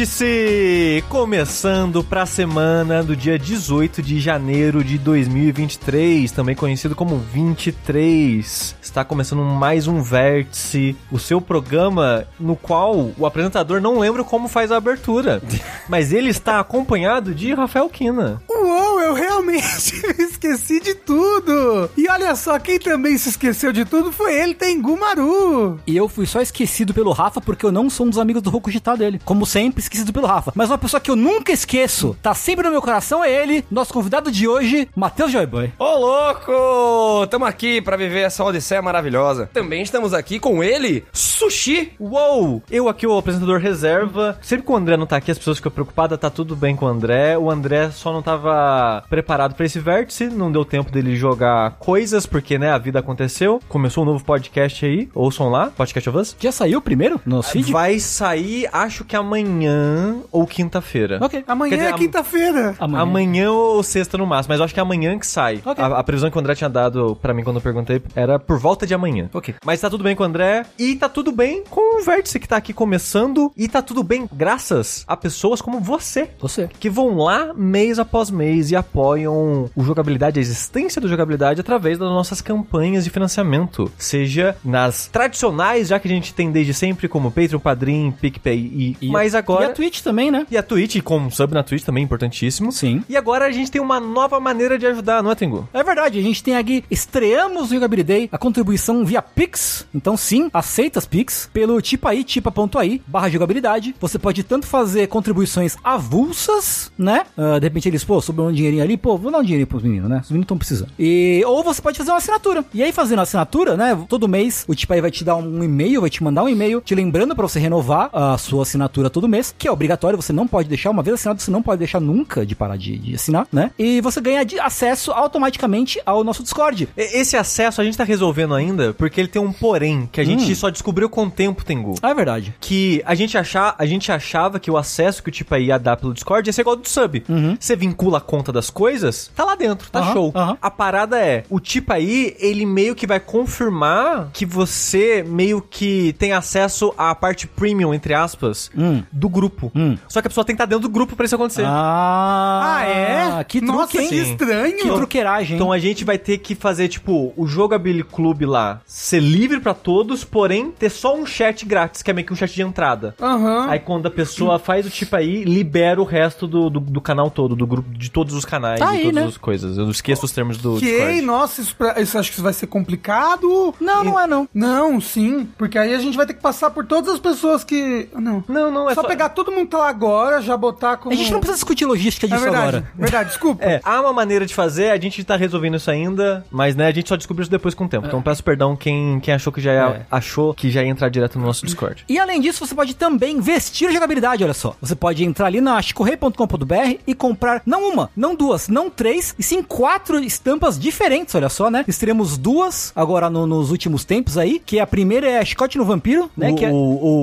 Vértice! Começando para a semana do dia 18 de janeiro de 2023, também conhecido como 23. Está começando mais um Vértice, o seu programa no qual o apresentador não lembra como faz a abertura, mas ele está acompanhado de Rafael Kina. Uou, eu realmente me esqueci de tudo! E olha só, quem também se esqueceu de tudo foi ele, Tengu Maru! E eu fui só esquecido pelo Rafa porque eu não sou um dos amigos do Rokujita dele. Como sempre, esquecido pelo Rafa. Mas uma pessoa que eu nunca esqueço, tá sempre no meu coração, é ele, nosso convidado de hoje, Matheus Joyboy. Ô, louco! Tamo aqui pra viver essa odisseia maravilhosa. Também estamos aqui com ele, Sushi. Uou! Eu aqui, o apresentador reserva. Sempre que o André não tá aqui, as pessoas ficam preocupadas, tá tudo bem com o André. O André só não tava preparado pra esse vértice, não deu tempo dele jogar coisas, porque, né, a vida aconteceu. Começou um novo podcast aí, ouçam lá, Podcast of Us. Já saiu primeiro no feed? Vai sair, acho que amanhã ou quinta-feira. Ok. Amanhã dizer, é quinta-feira. Amanhã. Amanhã ou sexta no máximo, mas eu acho que é amanhã que sai. Ok. A, a previsão que o André tinha dado pra mim quando eu perguntei era por volta de amanhã. Ok. Mas tá tudo bem com o André e tá tudo bem com o Vértice que tá aqui começando e tá tudo bem graças a pessoas como você. Você. Que vão lá mês após mês e apoiam o jogabilidade, a existência do jogabilidade através das nossas campanhas de financiamento. Seja nas tradicionais, já que a gente tem desde sempre, como Patreon, Padrim, PicPay e, mas agora. E a Twitch também, né? E a Twitch, com sub na Twitch também, importantíssimo. Sim. E agora a gente tem uma nova maneira de ajudar, não é, Tengu? É verdade, a gente tem aqui, estreamos o Jogabilidade Day, a contribuição via Pix. Então sim, aceita as Pix pelo tipaí, tipa.ai, barra jogabilidade. Você pode tanto fazer contribuições avulsas, né? Ah, de repente eles, pô, sobrou um dinheirinho ali, pô, vou dar um dinheirinho pros meninos, né? Os meninos estão precisando. E, ou você pode fazer uma assinatura. E aí, fazendo a assinatura, né? Todo mês, o tipaí vai te dar um e-mail, vai te mandar um e-mail te lembrando pra você renovar a sua assinatura todo mês, que é obrigatório, você não pode deixar, uma vez assinado, você não pode deixar nunca de parar de, de assinar, né? E você ganha de acesso automaticamente ao nosso Discord. Esse acesso a gente tá resolvendo ainda porque ele tem um porém que a gente só descobriu com o tempo, Tengu. Ah, é verdade. Que a gente, achar, a gente achava que o acesso que o Tipaí ia dar pelo Discord ia ser igual ao do sub. Você vincula a conta das coisas, tá lá dentro, tá show. A parada é, o Tipaí, ele meio que vai confirmar que você meio que tem acesso à parte premium, entre aspas, Hum. do grupo. Hum. Só que a pessoa tem que estar dentro do grupo pra isso acontecer. Ah, Ah, é? Que truque, Nossa, hein? que estranho. Que truqueiragem? Então a gente vai ter que fazer, tipo, o Jogability Club lá ser livre pra todos, porém ter só um chat grátis, que é meio que um chat de entrada. Aham. Aí quando a pessoa faz o tipo aí, libera o resto do, do, do canal todo, do grupo, de todos os canais, Tá aí, todas né? as coisas. Eu não esqueço os termos do Ok, Discord. nossa, isso, pra- isso acho que isso vai ser complicado. Não, não é não. Não, sim, porque aí a gente vai ter que passar por todas as pessoas que. Não. Não, não, é só, só... pegar todo mundo que tá lá agora, já botar como. A gente não precisa discutir logística É disso verdade, agora. verdade, desculpa. É, há uma maneira de fazer, a gente tá resolvendo isso ainda, mas né, a gente só descobriu isso depois com o tempo. Então peço perdão quem, quem achou que já ia, É. achou que já ia entrar direto no nosso Discord. E além disso, você pode também vestir a jogabilidade, olha só. Você pode entrar ali na chicorrei.com.br e comprar não uma, não duas, não três, e sim quatro estampas diferentes, olha só, né? Teremos duas agora no- nos últimos tempos aí, que a primeira é a Chicote no Vampiro, né? o, que é o,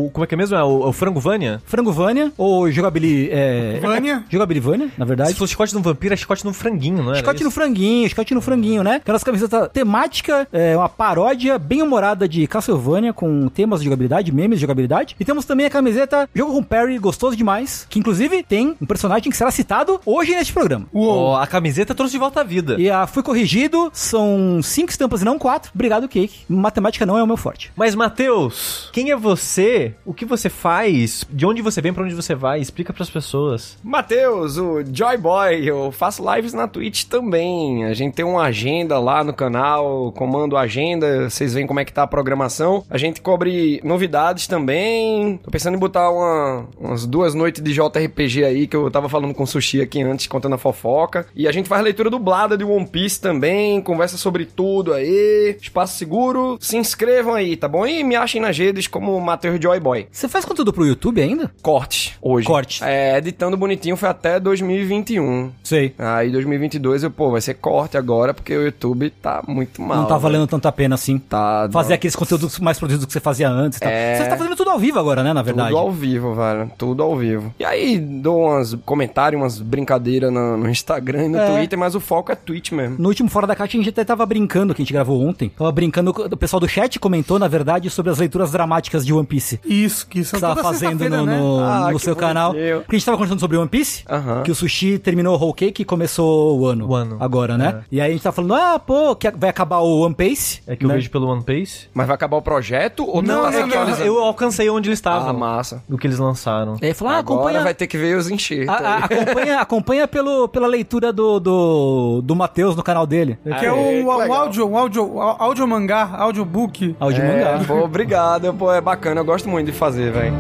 o- como é que é mesmo? É o, o Frango Vânia? Ou jogabili... É... Vânia. Jogabilivânia, na verdade. Se fosse chicote no vampiro, é chicote no franguinho, não é? Chicote no franguinho, chicote no franguinho, né? Aquelas camisetas temática, é, uma paródia bem humorada de Castlevania com temas de jogabilidade, memes de jogabilidade. E temos também a camiseta Jogo com Perry, gostoso demais, que inclusive tem um personagem que será citado hoje neste programa. Ó, a camiseta trouxe de volta à vida. E a fui corrigido, são cinco estampas e não quatro. Obrigado, Cake. Matemática não é o meu forte. Mas, Matheus, quem é você? O que você faz? De onde você vem? Pra onde você vai? Explica pras pessoas. Matheus, o Joy Boy, eu faço lives na Twitch também. A gente tem uma agenda lá no canal, comando agenda, vocês veem como é que tá a programação. A gente cobre novidades também. Tô pensando em botar uma- umas duas noites de JRPG aí, que eu tava falando com o Sushi aqui antes, contando a fofoca. E a gente faz leitura dublada de One Piece também, conversa sobre tudo aí. Espaço seguro, se inscrevam aí, tá bom? E me achem nas redes como Matheus Joy Boy. Você faz conteúdo pro YouTube ainda? Corte, hoje. Corte. É, editando bonitinho foi até 2021. Sei. Aí 2022 eu, pô, vai ser corte agora, porque o YouTube tá muito mal. não tá velho. valendo tanta pena assim. Tá. Fazer não. aqueles conteúdos mais produzidos que você fazia antes tal. É. Você tá fazendo tudo ao vivo agora, né, na verdade? Tudo ao vivo, velho. Tudo ao vivo. E aí dou umas comentários, umas brincadeiras no, no Instagram e no É. Twitter, mas o foco é Twitch mesmo. No último Fora da Caixa a gente até tava brincando, que a gente gravou ontem. Tava brincando, o pessoal do chat comentou, na verdade, sobre as leituras dramáticas de One Piece. Isso, que isso Que você tava fazendo no, né? no, Ah, no que seu canal. Porque a gente tava conversando sobre One Piece. Aham. Que o Sushi terminou o Whole Cake e começou o ano. O ano. Agora, né? E aí a gente tá falando, ah, pô, que vai acabar o One Piece. É que eu né? vejo pelo One Piece. Mas vai acabar o projeto ou Não, tá não, não, atualizando? Eu alcancei onde eles Ah, estavam. massa. do que eles lançaram. E aí falou, ah, Agora acompanha... vai ter que ver os enxertos. a- a- acompanha, acompanha pelo, pela leitura do, do, do Matheus no canal dele. Que é Aê, o, que o legal. áudio, o áudio, o áudio mangá, audiobook. Áudio É, mangá. pô, obrigado. Pô, é bacana, eu gosto muito de fazer, velho.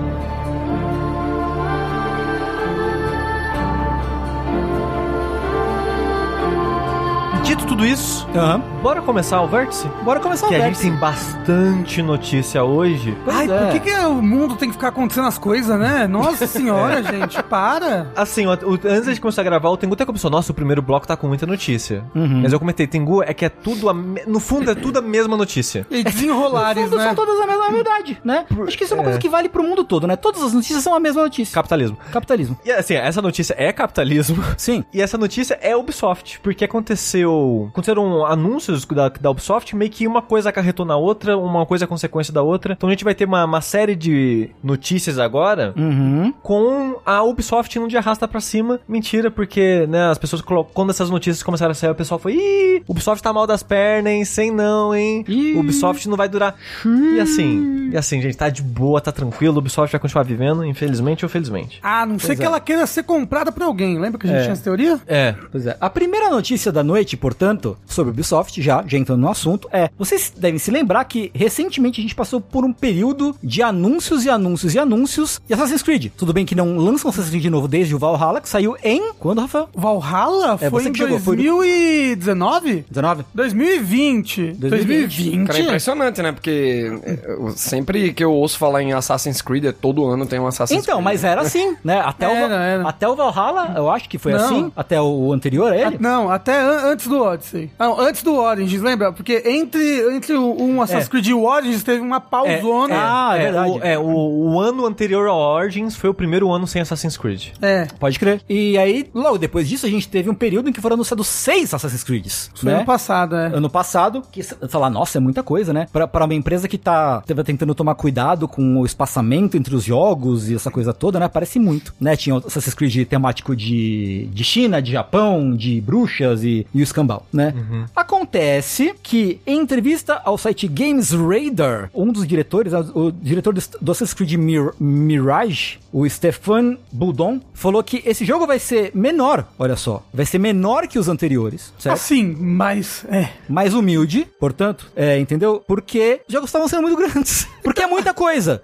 Dito tudo isso, Aham. bora começar o vértice? Bora começar Que o a gente vértice. tem bastante notícia hoje. Pois Ai, é. por que, que o mundo tem que ficar acontecendo as coisas, né? Nossa senhora, gente, para. Assim, o- o- antes de começar a gravar, o Tengu até começou. Nossa, o primeiro bloco tá com muita notícia. Uhum. Mas eu comentei, Tengu, é que é tudo. a me- no fundo, é tudo a mesma notícia. E desenrolares, Tudo né? são todas a mesma verdade, né? Acho que isso é uma coisa que vale pro mundo todo, né? Todas as notícias são a mesma notícia. Capitalismo. Capitalismo. E assim, essa notícia é capitalismo. Sim. E essa notícia é Ubisoft, porque aconteceu. Aconteceram anúncios da, da Ubisoft, meio que uma coisa acarretou na outra, uma coisa é consequência da outra. Então a gente vai ter uma, uma série de notícias agora Uhum. com a Ubisoft indo de arrasta pra cima. Mentira, porque, né, as pessoas quando essas notícias começaram a sair, o pessoal foi, ih, Ubisoft tá mal das pernas, hein, sem não, hein. Ih. Ubisoft não vai durar. E assim, e assim, gente, tá de boa, tá tranquilo, Ubisoft vai continuar vivendo, infelizmente ou felizmente. Ah, não sei Pois que é. ela queira ser comprada por alguém. Lembra que a gente É. tinha essa teoria? É. Pois é. A primeira notícia da noite, portanto, sobre Ubisoft, já, já entrando no assunto, é: vocês devem se lembrar que recentemente a gente passou por um período de anúncios e anúncios e anúncios de Assassin's Creed. Tudo bem que não lançam Assassin's Creed de novo desde o Valhalla, que saiu em. Quando, Rafael? Valhalla É, foi você em do- 2019? 19? 2020. 2020. Cara, é impressionante, né? Porque eu- sempre que eu ouço falar em Assassin's Creed, é todo ano tem um Assassin's Então, Creed. mas era assim, né? Até, o, Era, até o Valhalla, eu acho que foi Não. assim. Até o anterior a ele. Ah, Não, até an- antes do Odyssey. Não, antes do Origins, lembra? Porque entre, entre o- um Assassin's É. Creed e o Origins teve uma pausona. Ah, é verdade. O, é, o, o ano anterior ao Origins foi o primeiro ano sem Assassin's Creed. É. Pode crer. E aí, logo depois disso, a gente teve um período em que foram anunciados seis Assassin's Creeds. Foi né? ano passado, é. ano passado, que falar, nossa, é muita coisa, né? Pra, pra uma empresa que tá tentando tomar cuidado com o espaçamento entre os jogos e essa coisa toda, né? Parece muito, né? Tinha o Assassin's Creed temático de, de China, de Japão, de bruxas e, e o escambau, né? Acontece que, em entrevista ao site Games Radar, um dos diretores, o diretor do, Assassin's Creed Mir- Mirage, o Stefan Boudon, falou que esse jogo vai ser menor, olha só, vai ser menor que os anteriores, certo? Assim, mas. É. mais humilde, portanto, é, entendeu? Porque os jogos estavam sendo muito grandes. Porque é muita coisa.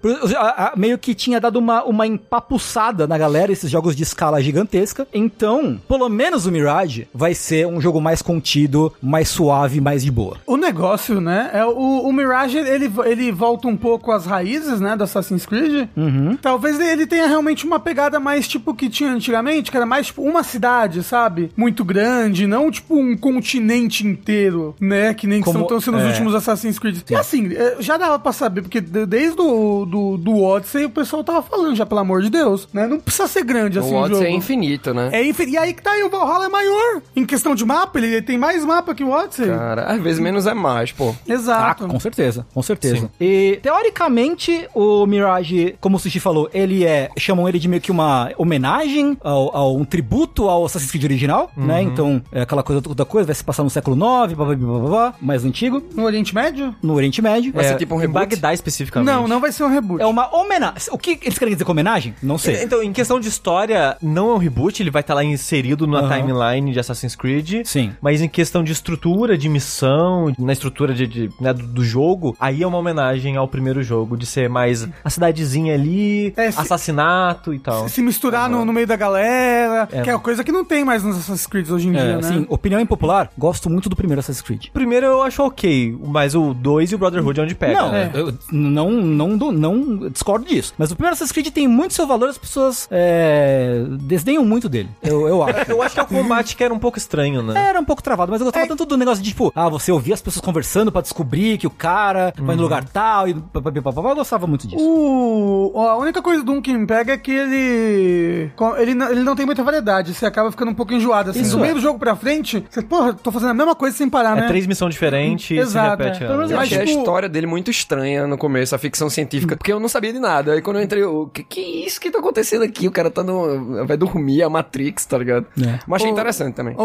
Meio que tinha dado uma, uma empapuçada na galera esses jogos de escala gigantesca. Então, pelo menos o Mirage vai ser um jogo mais contido, mais suave, mais de boa. O negócio, né? É o, o Mirage, ele, ele volta um pouco às raízes, né? Do Assassin's Creed. Uhum. Talvez ele tenha realmente uma pegada mais tipo que tinha antigamente, que era mais tipo uma cidade, sabe? Muito grande, não tipo um continente inteiro, né? Que nem que Como- estão sendo os é. últimos Assassin's Creed. E assim, é, já dava pra saber, porque de- desde o do, do Odyssey o pessoal tava falando já, pelo amor de Deus, né? Não precisa ser grande assim o o Odyssey jogo. é infinito, né? É infin- E aí que tá aí, o Valhalla é maior. Em questão de mapa, ele tem mais mapa que o Odyssey. Cara, às vezes menos é mais, pô. Ah, Exato. com certeza, com certeza. Sim. E teoricamente, o Mirage, como o Sushi falou, ele é. chamam ele de meio que uma homenagem, ao, ao- um tributo ao Assassin's Creed original, né? Então, é aquela coisa toda coisa, vai se passar no século IX, blá, blá, blá, blá, blá, mais antigo, No Oriente Médio? no Oriente Médio. Vai ser tipo um em reboot? Bagdá especificamente. Não, não vai ser um reboot. É uma homenagem. O que eles querem dizer com homenagem? Não sei. Então, em questão de história, não é um reboot, ele vai estar lá inserido na Aham. timeline de Assassin's Creed. Sim. Mas em questão de estrutura, de missão, na estrutura de, de, né, do, do jogo, aí é uma homenagem ao primeiro jogo, de ser mais a cidadezinha ali, É, se- assassinato e tal. Se misturar no, no meio da galera, É. que é uma coisa que não tem mais nos Assassin's Creed hoje em É, dia, né? assim, opinião impopular, gosto muito do primeiro Assassin's Creed. O primeiro eu acho ok, mas o 2 e o Brotherhood é onde pega. Não, né? eu não, não, não, não discordo disso. Mas o primeiro Assassin's Creed tem muito seu valor, as pessoas é, desdenham muito dele. Eu, eu acho. Eu acho que é o combate que era um pouco estranho, né? Era um pouco travado, mas eu gostava É. tanto do negócio de, tipo, ah, você ouvir as pessoas conversando pra descobrir que o cara vai no lugar tal e papapá. Eu gostava muito disso. O, a única coisa do 1 que me pega é que ele. Ele não, ele não tem muita variedade. Você acaba ficando um pouco enjoado. Assim, Isso do é. meio do jogo pra frente, você, porra, tô fazendo a mesma coisa sem parar, É né? três missões diferentes e se Exato, repete. é. a- Eu achei a tipo- história dele muito estranha no começo, a ficção científica, porque eu não sabia de nada. Aí quando eu entrei, o que, que é isso que tá acontecendo aqui? O cara tá no. Vai dormir, a Matrix, tá ligado? É. Mas achei O- interessante também. O,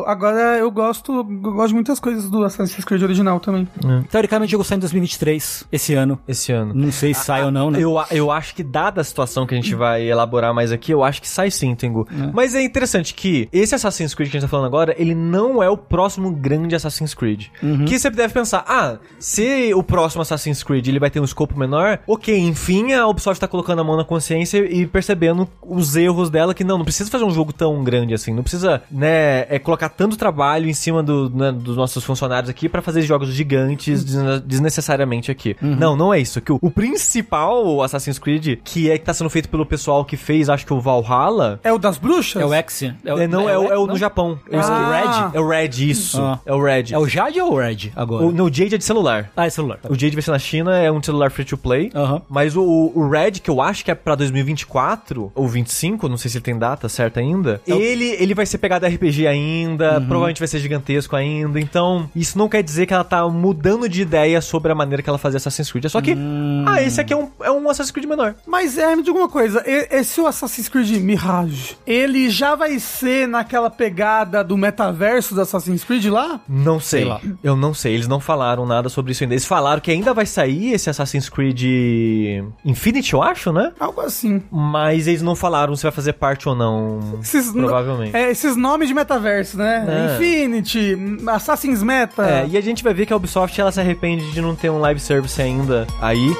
o- agora eu gosto, eu gosto de muitas coisas do Assassin's Creed original também. Teoricamente, o jogo sai em 2023, esse ano. Esse ano. Não sei se sai ou não, né? Eu, eu acho que, dada a situação que a gente vai elaborar mais aqui, eu acho que sai sim, Tengu. Mas é interessante que esse Assassin's Creed que a gente tá falando agora, ele não é o próximo grande Assassin's Creed. Que você deve pensar, ah, se o próximo Assassin's Creed ele vai ter um escopo menor, ok, enfim, a Ubisoft tá colocando a mão na consciência e percebendo os erros dela, que não, não precisa fazer um jogo tão grande assim, não precisa, né, é, colocar tanto trabalho em cima do, né, dos nossos funcionários aqui pra fazer jogos gigantes desne- desnecessariamente aqui. Não, não é isso. Que o, o principal Assassin's Creed, que é que tá sendo feito pelo pessoal que fez, acho que o Valhalla, É o das bruxas? É o X? É, é, não, é, o, é o no Japão. Eu esqueci. Ah. É o Red, isso. Ah. É o Red. É o Jade ou o Red agora? O, no, o Jade é de celular. Ah, é celular. O Jade vai ser na China, é um celular free to play. Aham. Mas o, o Red, que eu acho que é pra 2024 ou 25, não sei se ele tem data certa ainda. Ele, ele vai ser pegado RPG ainda, provavelmente vai ser gigantesco ainda. Então, isso não quer dizer que ela tá mudando de ideia sobre a maneira que ela fazia Assassin's Creed. É só que, ah, esse aqui é um, é um Assassin's Creed menor. Mas é, me diga uma coisa, esse o Assassin's Creed Mirage, ele já vai ser naquela pegada do metaverso do Assassin's Creed lá? Não sei. Sei lá. Eu não sei. Eles não falaram nada sobre isso ainda. Eles falaram que ainda vai sair esse Assassin's Creed Infinity, eu acho, né? Algo assim. Mas eles não falaram se vai fazer parte ou não. Esses, Provavelmente. É, esses nomes de metaverso, né? É. Infinity, Assassin's Meta. É, e a gente vai ver que a Ubisoft ela se arrepende de não ter um live service ainda aí.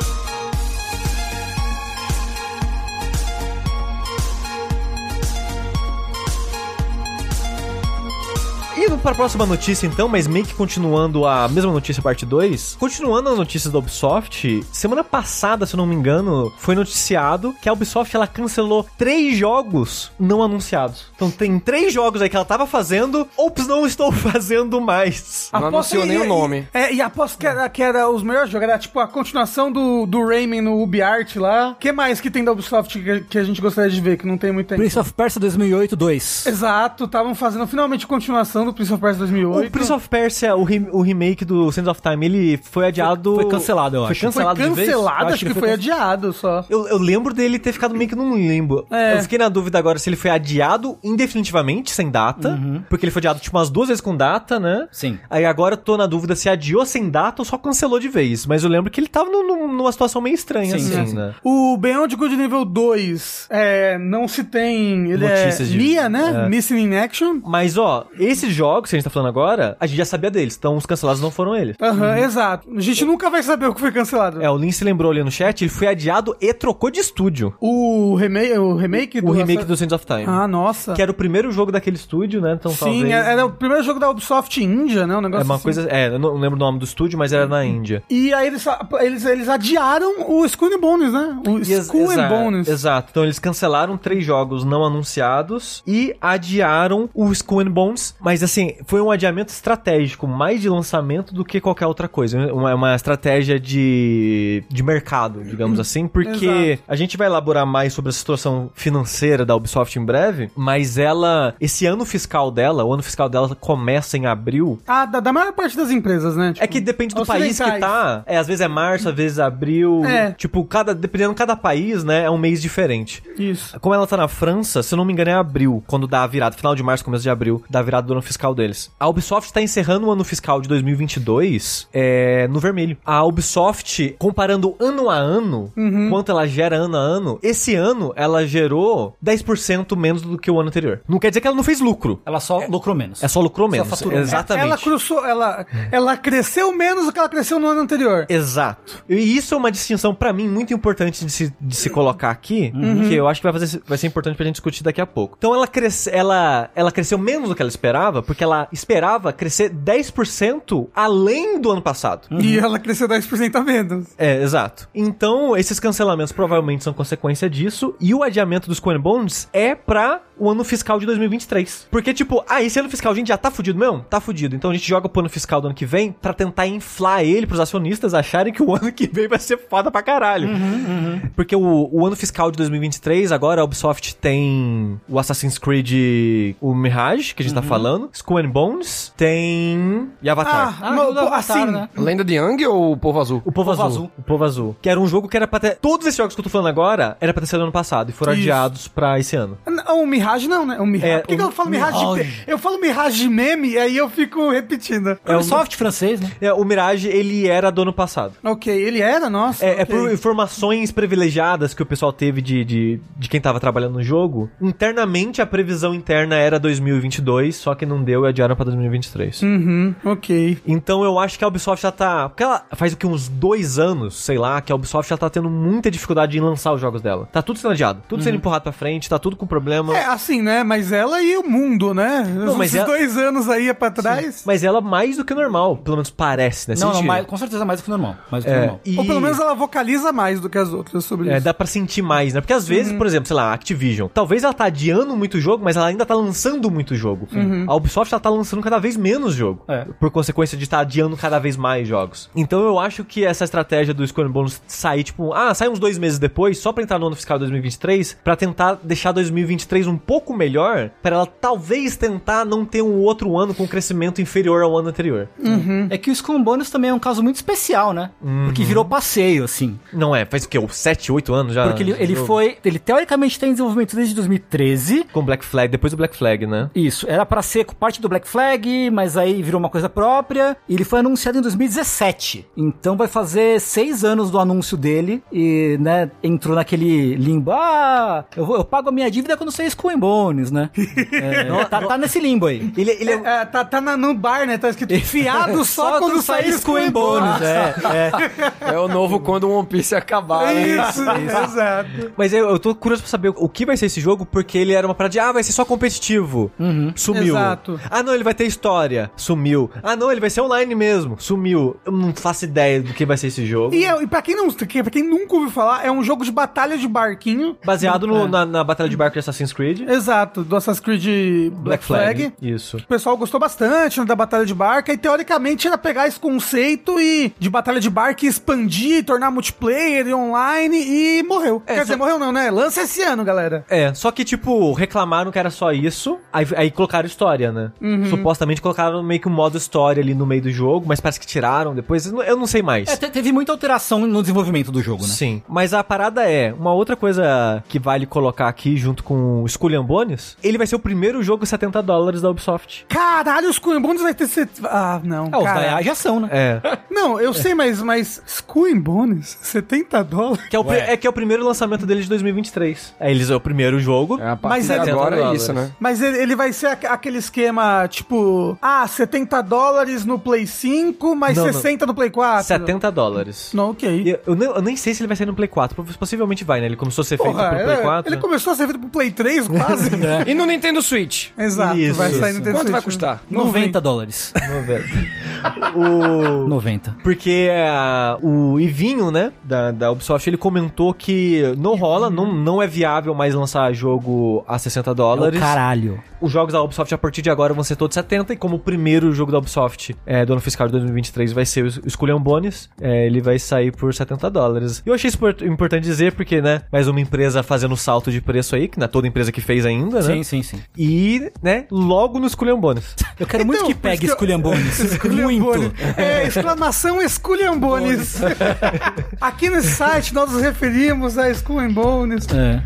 Para a próxima notícia, então, mas meio que continuando a mesma notícia, parte 2. Continuando as notícias da Ubisoft, semana passada, se eu não me engano, foi noticiado que a Ubisoft ela cancelou três jogos não anunciados. Então tem três jogos aí que ela tava fazendo, ops, não estou fazendo mais. Não Aposto- anunciou nem e- o nome. É, e aposto que era, que era os melhores jogos. Era tipo a continuação do, do Rayman no UbiArt lá. O que mais que tem da Ubisoft que, que a gente gostaria de ver, que não tem muito tempo? Prince of Persia 2008 2. Exato, estavam fazendo finalmente a continuação do Prince of Persia 2008. O Prince of Persia, o, re- o remake do Sands of Time, ele foi adiado. Foi cancelado, eu Foi acho. Foi cancelado, de vez? cancelado, Eu acho, acho que, que foi, foi adiado só. Eu, eu lembro dele ter ficado meio que num limbo. É. Eu fiquei na dúvida agora se ele foi adiado indefinitivamente, sem data. Porque ele foi adiado, tipo, umas duas vezes com data, né? Sim. Aí agora eu tô na dúvida se adiou sem data ou só cancelou de vez. Mas eu lembro que ele tava num- num- numa situação meio estranha, Sim, assim, sim. né? O Beyond Good nível 2, é, não se tem. Ele Notícias é de- Nia, né? é. Missing in Action. Mas, ó, esses jogos que a gente tá falando agora, a gente já sabia deles. Então os cancelados não foram eles. Aham, exato. A gente nunca vai saber o que foi cancelado. É, o Lince lembrou ali no chat, ele foi adiado e trocou de estúdio. O remake, o remake O remake do Sands of Time. Ah, nossa. Que era o primeiro jogo daquele estúdio, né? Então Sim, talvez... era o primeiro jogo da Ubisoft Índia, né? Um É negócio uma assim. coisa. É, eu não lembro o nome do estúdio, mas era na Índia. E aí eles, eles, eles adiaram o Skull and Bones, né? O ex- Skull and Bones. Exato. Então eles cancelaram três jogos não anunciados e adiaram o Skull and Bones. Mas assim, foi um adiamento estratégico, mais de lançamento do que qualquer outra coisa. Uma, uma estratégia de, de mercado, digamos assim, porque Exato. a gente vai elaborar mais sobre a situação financeira da Ubisoft em breve, mas ela, esse ano fiscal dela, o ano fiscal dela começa em abril. Ah, da, da maior parte das empresas, né? É que depende do país que tá. É, às vezes é março, às vezes é abril. É. Tipo, cada, dependendo de cada país, né, é um mês diferente. Isso. Como ela tá na França, se eu não me engano, é abril, quando dá a virada, final de março, começo de abril, dá a virada do ano fiscal deles. A Ubisoft tá encerrando o ano fiscal de 2022 é, no vermelho. A Ubisoft, comparando ano a ano, Uhum. quanto ela gera ano a ano, esse ano ela gerou 10% menos do que o ano anterior. Não quer dizer que ela não fez lucro. Ela só lucrou menos. É só lucrou menos. faturou menos. Exatamente. Ela, cruzou, ela, ela cresceu menos do que ela cresceu no ano anterior. Exato. E isso é uma distinção pra mim muito importante de se, de se colocar aqui, que eu acho que vai, fazer, vai ser importante pra gente discutir daqui a pouco. Então ela, cresce, ela, ela cresceu menos do que ela esperava, porque ela esperava crescer 10% além do ano passado. E ela cresceu 10% a menos. É, exato. Então, esses cancelamentos provavelmente são consequência disso. E o adiamento dos Coin Bones é pra o ano fiscal de 2023. Porque, tipo, ah, esse ano fiscal a gente já tá fudido mesmo? Tá fudido. Então a gente joga pro ano fiscal do ano que vem pra tentar inflar ele pros acionistas acharem que o ano que vem vai ser foda pra caralho. Porque o, o ano fiscal de 2023, agora a Ubisoft tem o Assassin's Creed, o Mirage, que a gente tá falando, Skull and Bones, tem. e Avatar. Ah, no- tudo Avatar, assim, né? Lenda de Yang ou o Povo Azul? O Povo, Povo Azul. Azul. O Povo Azul. Que era um jogo que era pra ter. Todos esses jogos que eu tô falando agora era pra ter sido ano passado e foram Isso. adiados pra esse ano. Não, o Mirage não, né? O Mirage. É, Por que, o que eu falo Mirage? de- Mirage. Eu falo Mirage de meme e aí eu fico repetindo. É o- Ubisoft francês, né? É, o Mirage, ele era do ano passado. Ok, ele era, nossa. É, é ok. por informações privilegiadas que o pessoal teve de, de, de quem tava trabalhando no jogo. Internamente, a previsão interna era 2022, só que não deu e adiaram pra 2023. Uhum, ok. Então eu acho que a Ubisoft já tá. Porque ela faz o que? Uns dois anos, sei lá, que a Ubisoft já tá tendo muita dificuldade em lançar os jogos dela. Tá tudo sendo adiado, tudo sendo empurrado pra frente, tá tudo com problema. É, assim, né? Mas ela e o mundo, né? Não, mas Esses ela- dois anos aí pra trás. Mas ela mais do que normal, pelo menos parece, né? Não, não, mais- com certeza mais do que normal. Mais do que É, normal. e- Ou pelo menos ela vocaliza mais do que as outras sobre É, isso. dá pra sentir mais, né? Porque às vezes, por exemplo, sei lá, a Activision, talvez ela tá adiando muito jogo, mas ela ainda tá lançando muito jogo. A Ubisoft ela tá lançando cada vez menos jogo. É. Por consequência de estar adiando cada vez mais jogos. Então eu acho que essa estratégia do Square Bonus sair, tipo, ah, sai uns dois meses depois, só pra entrar no ano fiscal de 2023, pra tentar deixar 2023 um pouco melhor, pra ela talvez tentar não ter um outro ano com crescimento inferior ao ano anterior. É que o and Bones também é um caso muito especial, né? Porque virou passeio, assim. Não é? Faz o quê? 7, 8 anos já? Porque ele, ele foi. Ele teoricamente tem desenvolvimento desde 2013. Com Black Flag, depois do Black Flag, né? Isso, era pra ser parte do Black Flag, mas aí virou uma coisa própria. E ele foi anunciado em 2017. Então vai fazer seis anos do anúncio dele. E, né, entrou naquele limbo. Ah, eu, vou- eu pago a minha dívida quando sair Skull and Bones, né? É, tá, tá nesse limbo aí. Ele, ele é, É, tá, tá na- no bar, né? Tá escrito fiado só, quando sair Skull Bones. É, é. É o novo quando o One Piece acabar. né? Isso, exato. Mas eu, eu tô curioso pra saber o que vai ser esse jogo, porque ele era uma parada de, ah, vai ser só competitivo. Sumiu. Exato. Ah, não, ele vai ter história. Sumiu. Ah, não, ele vai ser online mesmo. Sumiu. Eu não faço ideia do que vai ser esse jogo. E, é- e pra, quem não, pra quem nunca ouviu falar, é um jogo de batalha de barquinho. Baseado no- É. na, na batalha de barco de Assassin's Creed. Exato, do Assassin's Creed Black, Flag. Isso. O pessoal gostou bastante né, da batalha de barca e teoricamente era pegar esse conceito e de batalha de barca e expandir, tornar multiplayer e online e morreu. É, Quer só- dizer, morreu não, né? Lança esse ano, galera. É, só que, tipo, reclamaram que era só isso, aí, aí colocaram história, né? Uhum. Supostamente colocaram meio que um modo história ali no meio do jogo, mas parece que tiraram depois, eu não- sei mais. É, te- teve muita alteração no desenvolvimento do jogo, né? Sim, mas a parada é, uma outra coisa que vale colocar aqui junto com o Skull and Bones, ele vai ser o primeiro jogo 70 dólares da Ubisoft. Caralho, os Skull and Bones vai ter... Ser... Ah, não, É, os da já são, né? É, Não, eu sei, mas, mas Skull and Bones? 70 dólares? que é, o, é que é o primeiro lançamento dele de 2023. É, eles é o primeiro jogo. É, Mas é agora é 70 isso, né? Mas ele, ele vai ser aqu- aquele esquema, tipo, ah, 70 dólares no Play 5, mais Não, não. 60 no Play 4. 70 dólares. Não, ok. Eu, eu nem, eu nem sei se ele vai sair no Play 4, possivelmente vai, né? Ele começou a ser feito Porra, pro Play ele- 4. ele começou a ser feito pro Play 3, quase. E no Nintendo Switch? Exato, Isso, vai sair no Nintendo Quanto vai Switch. custar? 90 dólares. o... 90. Porque ah, o Ivinho, né, da, da Ubisoft, ele comentou que não rola, não, não é viável mais lançar jogo a 60 É o dólares. caralho. Os jogos da Ubisoft a partir de agora vão ser todos 70, e como o primeiro jogo da Ubisoft é, do ano fiscal de 2023 vai ser o and Bones, é, ele vai sair por 70 dólares. E eu achei isso import- importante dizer, porque, né, mais uma empresa fazendo salto de preço aí, que não é toda empresa que fez ainda, né? Sim, sim, sim. E, né, logo no and Bones. Eu quero muito Então, que por pegue isso que eu- Esculhambones. muito. É, exclamação Esculhambones. Aqui nesse site nós nos referimos a and Bones. É.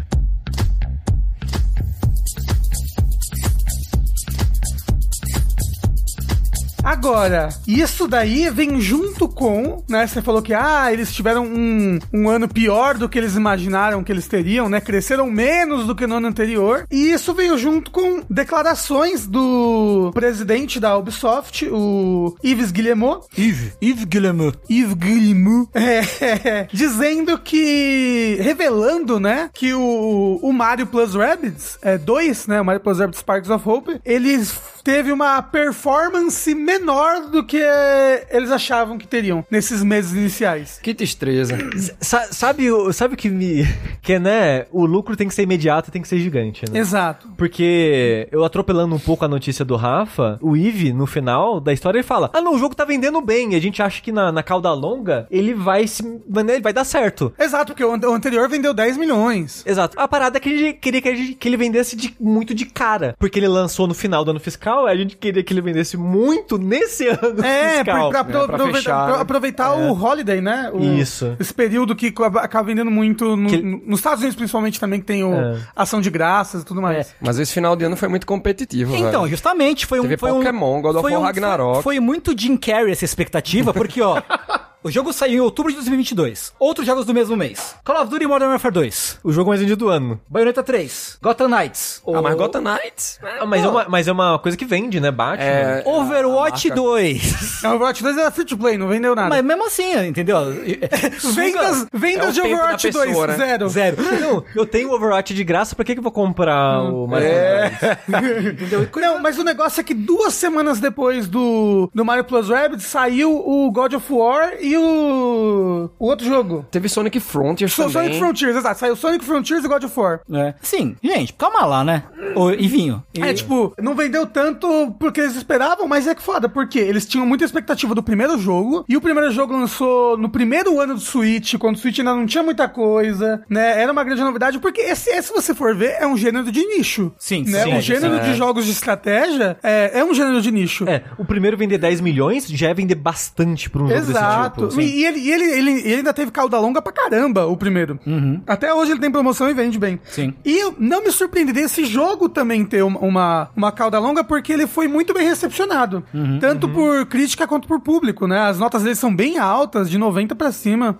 Agora, isso daí vem junto com, né? Você falou que, ah, eles tiveram um, um ano pior do que eles imaginaram que eles teriam, né? Cresceram menos do que no ano anterior. E isso veio junto com declarações do presidente da Ubisoft, o Yves Guillemot, Yves. Yves Guillemot. Yves Guillemot, é, dizendo que, revelando, né, que o, o Mario Plus Rabbids, é, 2, né, o Mario Plus Rabbids Sparks of Hope, eles teve uma performance menor do que eles achavam que teriam nesses meses iniciais. Que tristeza. Sa- sabe, o- sabe que me. Que é, né? O lucro tem que ser imediato e tem que ser gigante, né? Exato. Porque eu atropelando um pouco a notícia do Rafa, o Eve, no final da história, ele fala: Ah, não, o jogo tá vendendo bem. E a gente acha que na, na cauda longa ele vai se. né, Ele vai dar certo. Exato, porque o anterior vendeu 10 milhões. Exato. A parada é que a gente queria que, a gente- que ele vendesse de- muito de cara. Porque ele lançou no final do ano fiscal, a gente queria que ele vendesse muito nesse ano É, fiscal. pra, pra, É, pra aproveitar, fechar, pra né? aproveitar o holiday, né? O- Isso. Esse período que acaba vendendo muito no- Que- no- nos Estados Unidos, principalmente, também que tem o É. ação de graças e tudo mais. Mas esse final de ano foi muito competitivo, Então, velho. justamente, foi um. Teve foi um- Pokémon, God of War um- Ragnarok. Foi, foi muito Jim Carrey essa expectativa, porque, ó. O jogo saiu em outubro de 2022. Outros jogos do mesmo mês. Call of Duty Modern Warfare 2. O jogo mais vendido do ano. Bayonetta 3. Gotham Knights. Ah, mas Gotham Knights? Ah, mas, é uma, mas é uma coisa que vende, né? Batman. É, Overwatch a marca- 2. O Overwatch 2 era free to play, não vendeu nada. Mas mesmo assim, entendeu? vendas vendas É o de Overwatch pessoa, 2, né? zero. Zero. Não, eu tenho o Overwatch de graça, pra que, que eu vou comprar o Mario Kart? Não, mas o negócio é que duas semanas depois do, do Mario Plus Rabbids saiu o God of War e o, o outro jogo. Teve Sonic Frontiers So- também. Sonic Frontiers, exato. Saiu Sonic Frontiers e God of War. É. Sim, gente, calma lá, né? Ô, Ivinho. e- É, tipo, não vendeu tanto porque eles esperavam, mas é que foda, porque eles tinham muita expectativa do primeiro jogo, e o primeiro jogo lançou no primeiro ano do Switch, quando o Switch ainda não tinha muita coisa, né? Era uma grande novidade, porque esse, se você for ver, é um gênero de nicho. Sim, né? sim, O gênero sim, de é. jogos de estratégia é, é um gênero de nicho. É, o primeiro vender 10 milhões já é vender bastante por um jogo Exato. Tipo. e, e ele, e ele, ele, ele ainda teve cauda longa pra caramba, o primeiro. Até hoje ele tem promoção e vende bem. Sim. E eu não me surpreenderia esse jogo também ter uma, uma, uma cauda longa, porque ele foi muito bem recepcionado. Tanto por crítica quanto por público, né? As notas dele são bem altas, de 90 pra cima.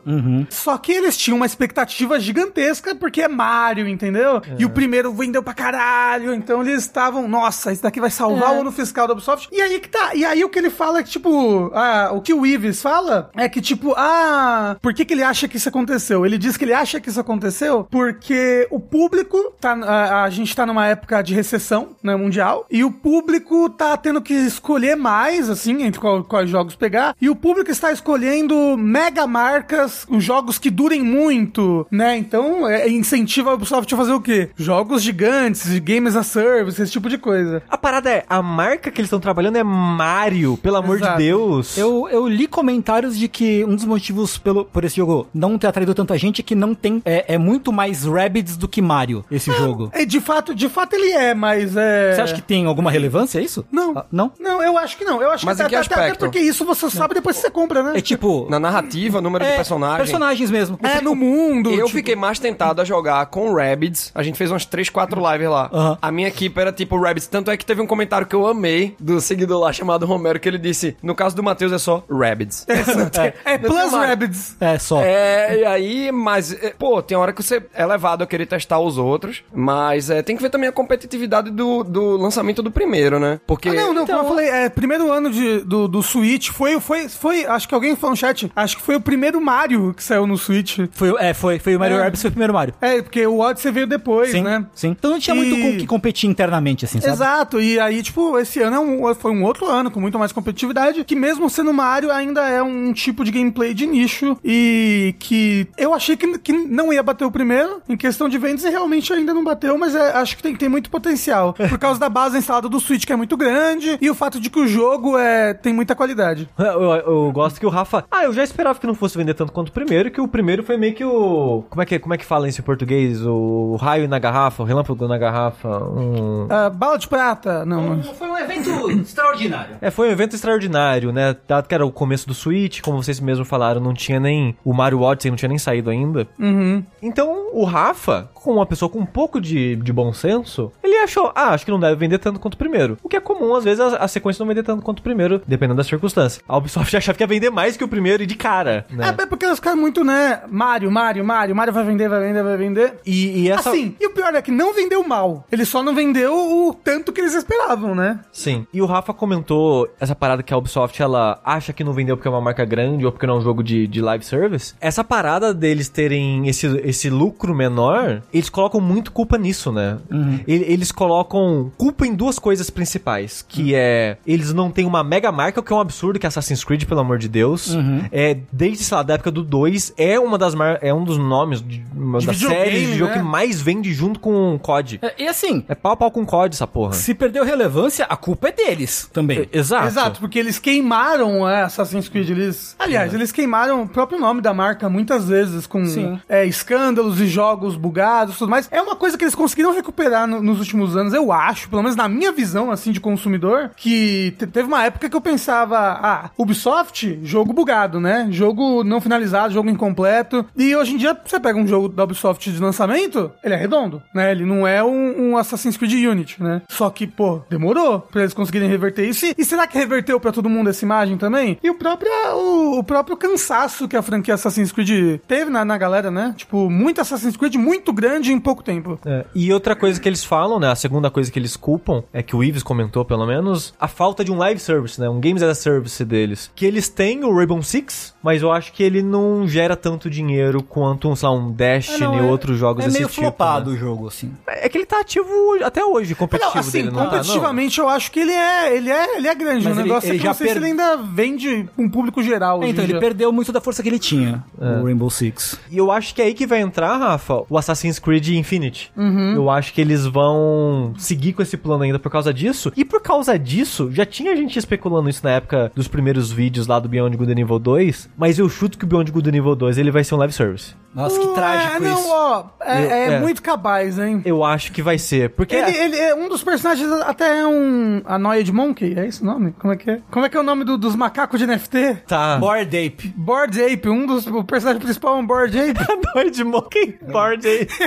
Só que eles tinham uma expectativa gigantesca, porque é Mario, entendeu? E o primeiro vendeu pra caralho, então eles estavam, nossa, isso daqui vai salvar o ano fiscal da Ubisoft. E aí que tá. E aí o que ele fala é que, tipo, ah, o que o Ives fala é que, tipo, ah, por que, que ele acha que isso aconteceu? Ele diz que ele acha que isso aconteceu porque o público tá. A, a gente tá numa época de recessão, né, mundial, e o público tá tendo que escolher mais, assim, entre qual- quais jogos pegar, e o público está escolhendo mega marcas, os jogos que durem muito, né? Então, é, incentiva a Ubisoft a fazer o quê? Jogos gigantes, games a service, esse tipo de coisa. A parada é, a marca que eles estão trabalhando é Mario, pelo amor Exato. de Deus. Eu, eu li comentários de que um dos motivos pelo, por esse jogo não ter atraído tanta gente é que não tem. É, é muito mais Rabbids do que Mario, esse jogo. É, de fato, de fato ele é, mas é. Você acha que tem alguma relevância isso? Não. Ah, não? Não, eu acho que não. Eu acho Mas que, em até, que até- até porque isso você sabe depois que você compra, né? É tipo. Na narrativa, número é, de personagens. Personagens mesmo. É, no mundo. Eu tipo- fiquei mais tentado a jogar com Rabbids. A gente fez umas 3, 4 lives lá. A minha equipe era tipo Rabbids. Tanto é que teve um comentário que eu amei do seguidor lá chamado Romero, que ele disse: No caso do Matheus é só Rabbids. É, Não Plus tem mais. Rabbids. É, só. É, e aí, mas, é, pô, tem hora que você é levado a querer testar os outros, mas é, tem que ver também a competitividade do, do lançamento do primeiro, né? Porque. Ah, não, não, Então- como eu falei, é, primeiro ano de, do, do Switch foi, foi, foi, acho que alguém falou no chat, acho que foi o primeiro Mario que saiu no Switch. Foi, é, foi, foi o Mario É. Rabbids, foi o primeiro Mario. É, porque o Odyssey veio depois, Sim, né? sim. Então não tinha E- muito com o que competir internamente, assim, sabe? Exato, e aí, tipo, esse ano é um- foi um outro ano com muito mais competitividade, que mesmo sendo Mario, ainda é um tipo de gameplay de nicho e que eu achei que, que não ia bater o primeiro em questão de vendas e realmente ainda não bateu, mas é- acho que tem, tem muito potencial. Por causa da base instalada do Switch, que é muito grande, e o fato de que o jogo é, tem muita qualidade. Eu, eu- eu gosto que o Rafa. Ah, eu já esperava que não fosse vender tanto quanto o primeiro, que o primeiro foi meio que o. Como é que, como é que fala isso em português? O raio na garrafa, o relâmpago na garrafa. Um... Ah, bala de prata, não. Foi um evento extraordinário. É, foi um evento extraordinário, né? Dado que era o começo do Switch, como vocês mesmos falaram, não tinha nem. O Mario Odyssey não tinha nem saído ainda. Uhum. Então, o Rafa, como uma pessoa com um pouco de, de bom senso, ele achou, ah, acho que não deve vender tanto quanto o primeiro. O que é comum, às vezes, a, a sequência não vender tanto quanto o primeiro, dependendo das circunstâncias. A Ubisoft achava que ia vender mais que o primeiro e de cara, né? É, é porque eles ficaram muito, né? Mario, Mario, Mario, Mario vai vender, vai vender, vai vender. E, e essa. Assim, e o pior é que não vendeu mal. Ele só não vendeu o tanto que eles esperavam, né? Sim. E o Rafa comentou essa parada que a Ubisoft, ela acha que não vendeu porque é uma marca grande ou porque não é um jogo de, de live service, essa parada deles terem esse, esse lucro menor, eles colocam muito culpa nisso, né? E- Eles colocam culpa em duas coisas principais, que é eles não têm uma mega marca, o que é um absurdo que é Assassin's Creed, pelo amor de Deus. É, desde, sei lá, da época do 2, é uma das mar... é um dos nomes de, uma De das séries de jogo né? que mais vende junto com o COD. É, E assim, É pau a pau com COD essa porra. se perdeu relevância, a culpa é deles também. Exato. Exato, porque eles queimaram é, Assassin's Creed. Eles, aliás, eles queimaram o próprio nome da marca muitas vezes com é, escândalos e jogos bugados e tudo mais. É uma coisa que eles conseguiram recuperar no- nos últimos anos, eu acho, pelo menos na minha visão, assim, de consumidor, que te- teve uma época que eu pensava, ah, Ubisoft, jogo bugado, né? Jogo não finalizado, jogo incompleto. E hoje em dia, você pega um jogo da Ubisoft de lançamento, ele é redondo, né? Ele não é um, um Assassin's Creed Unity, né? Só que, pô, demorou pra eles conseguirem reverter isso. E, e será que reverteu pra todo mundo essa imagem também? E o próprio, o, o próprio cansaço que a franquia Assassin's Creed teve na, na galera, né? Tipo, muito Assassin's Creed muito grande em pouco tempo. É, E outra coisa que eles falam, né? A segunda coisa que eles culpam, é que o Ives comentou pelo menos, a falta de um live service, né? Um Games as a Service deles. Que eles têm o Rainbow Six, mas eu acho que ele não gera tanto dinheiro quanto, sei lá, um Destiny não, e é- outros jogos É desse meio tipo. flopado né? o jogo, assim. É que ele tá ativo até hoje, competitivo Não, assim, dele, não tá? competitivamente eu acho que ele é, ele é, ele é grande. Mas o ele- negócio ele é que já eu não sei se per- ele ainda vende um público geral. É, então, ele dia. perdeu muito da força que ele tinha, o Rainbow Six. E eu acho que é aí que vai entrar, Rafa, o Assassin's Creed Infinity. Uhum. Eu acho que eles vão seguir com esse plano ainda por causa disso. E por causa disso, já tinha gente especulando isso na época dos primeiros vídeos lá do Beyond Good and Evil 2, mas eu chuto que o Beyond Good Evil 2 ele vai ser um live service. Nossa, que trágico não, isso. ó, é, Eu- é é. muito cabaz, hein? Eu acho que vai ser, porque Ele, ele é um dos personagens, até é um. Annoyed Monkey, é esse o nome? Como é que é? Como é que é o nome do- dos macacos de NFT? tá. Bored Ape. Board Ape, um dos. O personagem principal é um Board Ape. Board Monkey Board aí.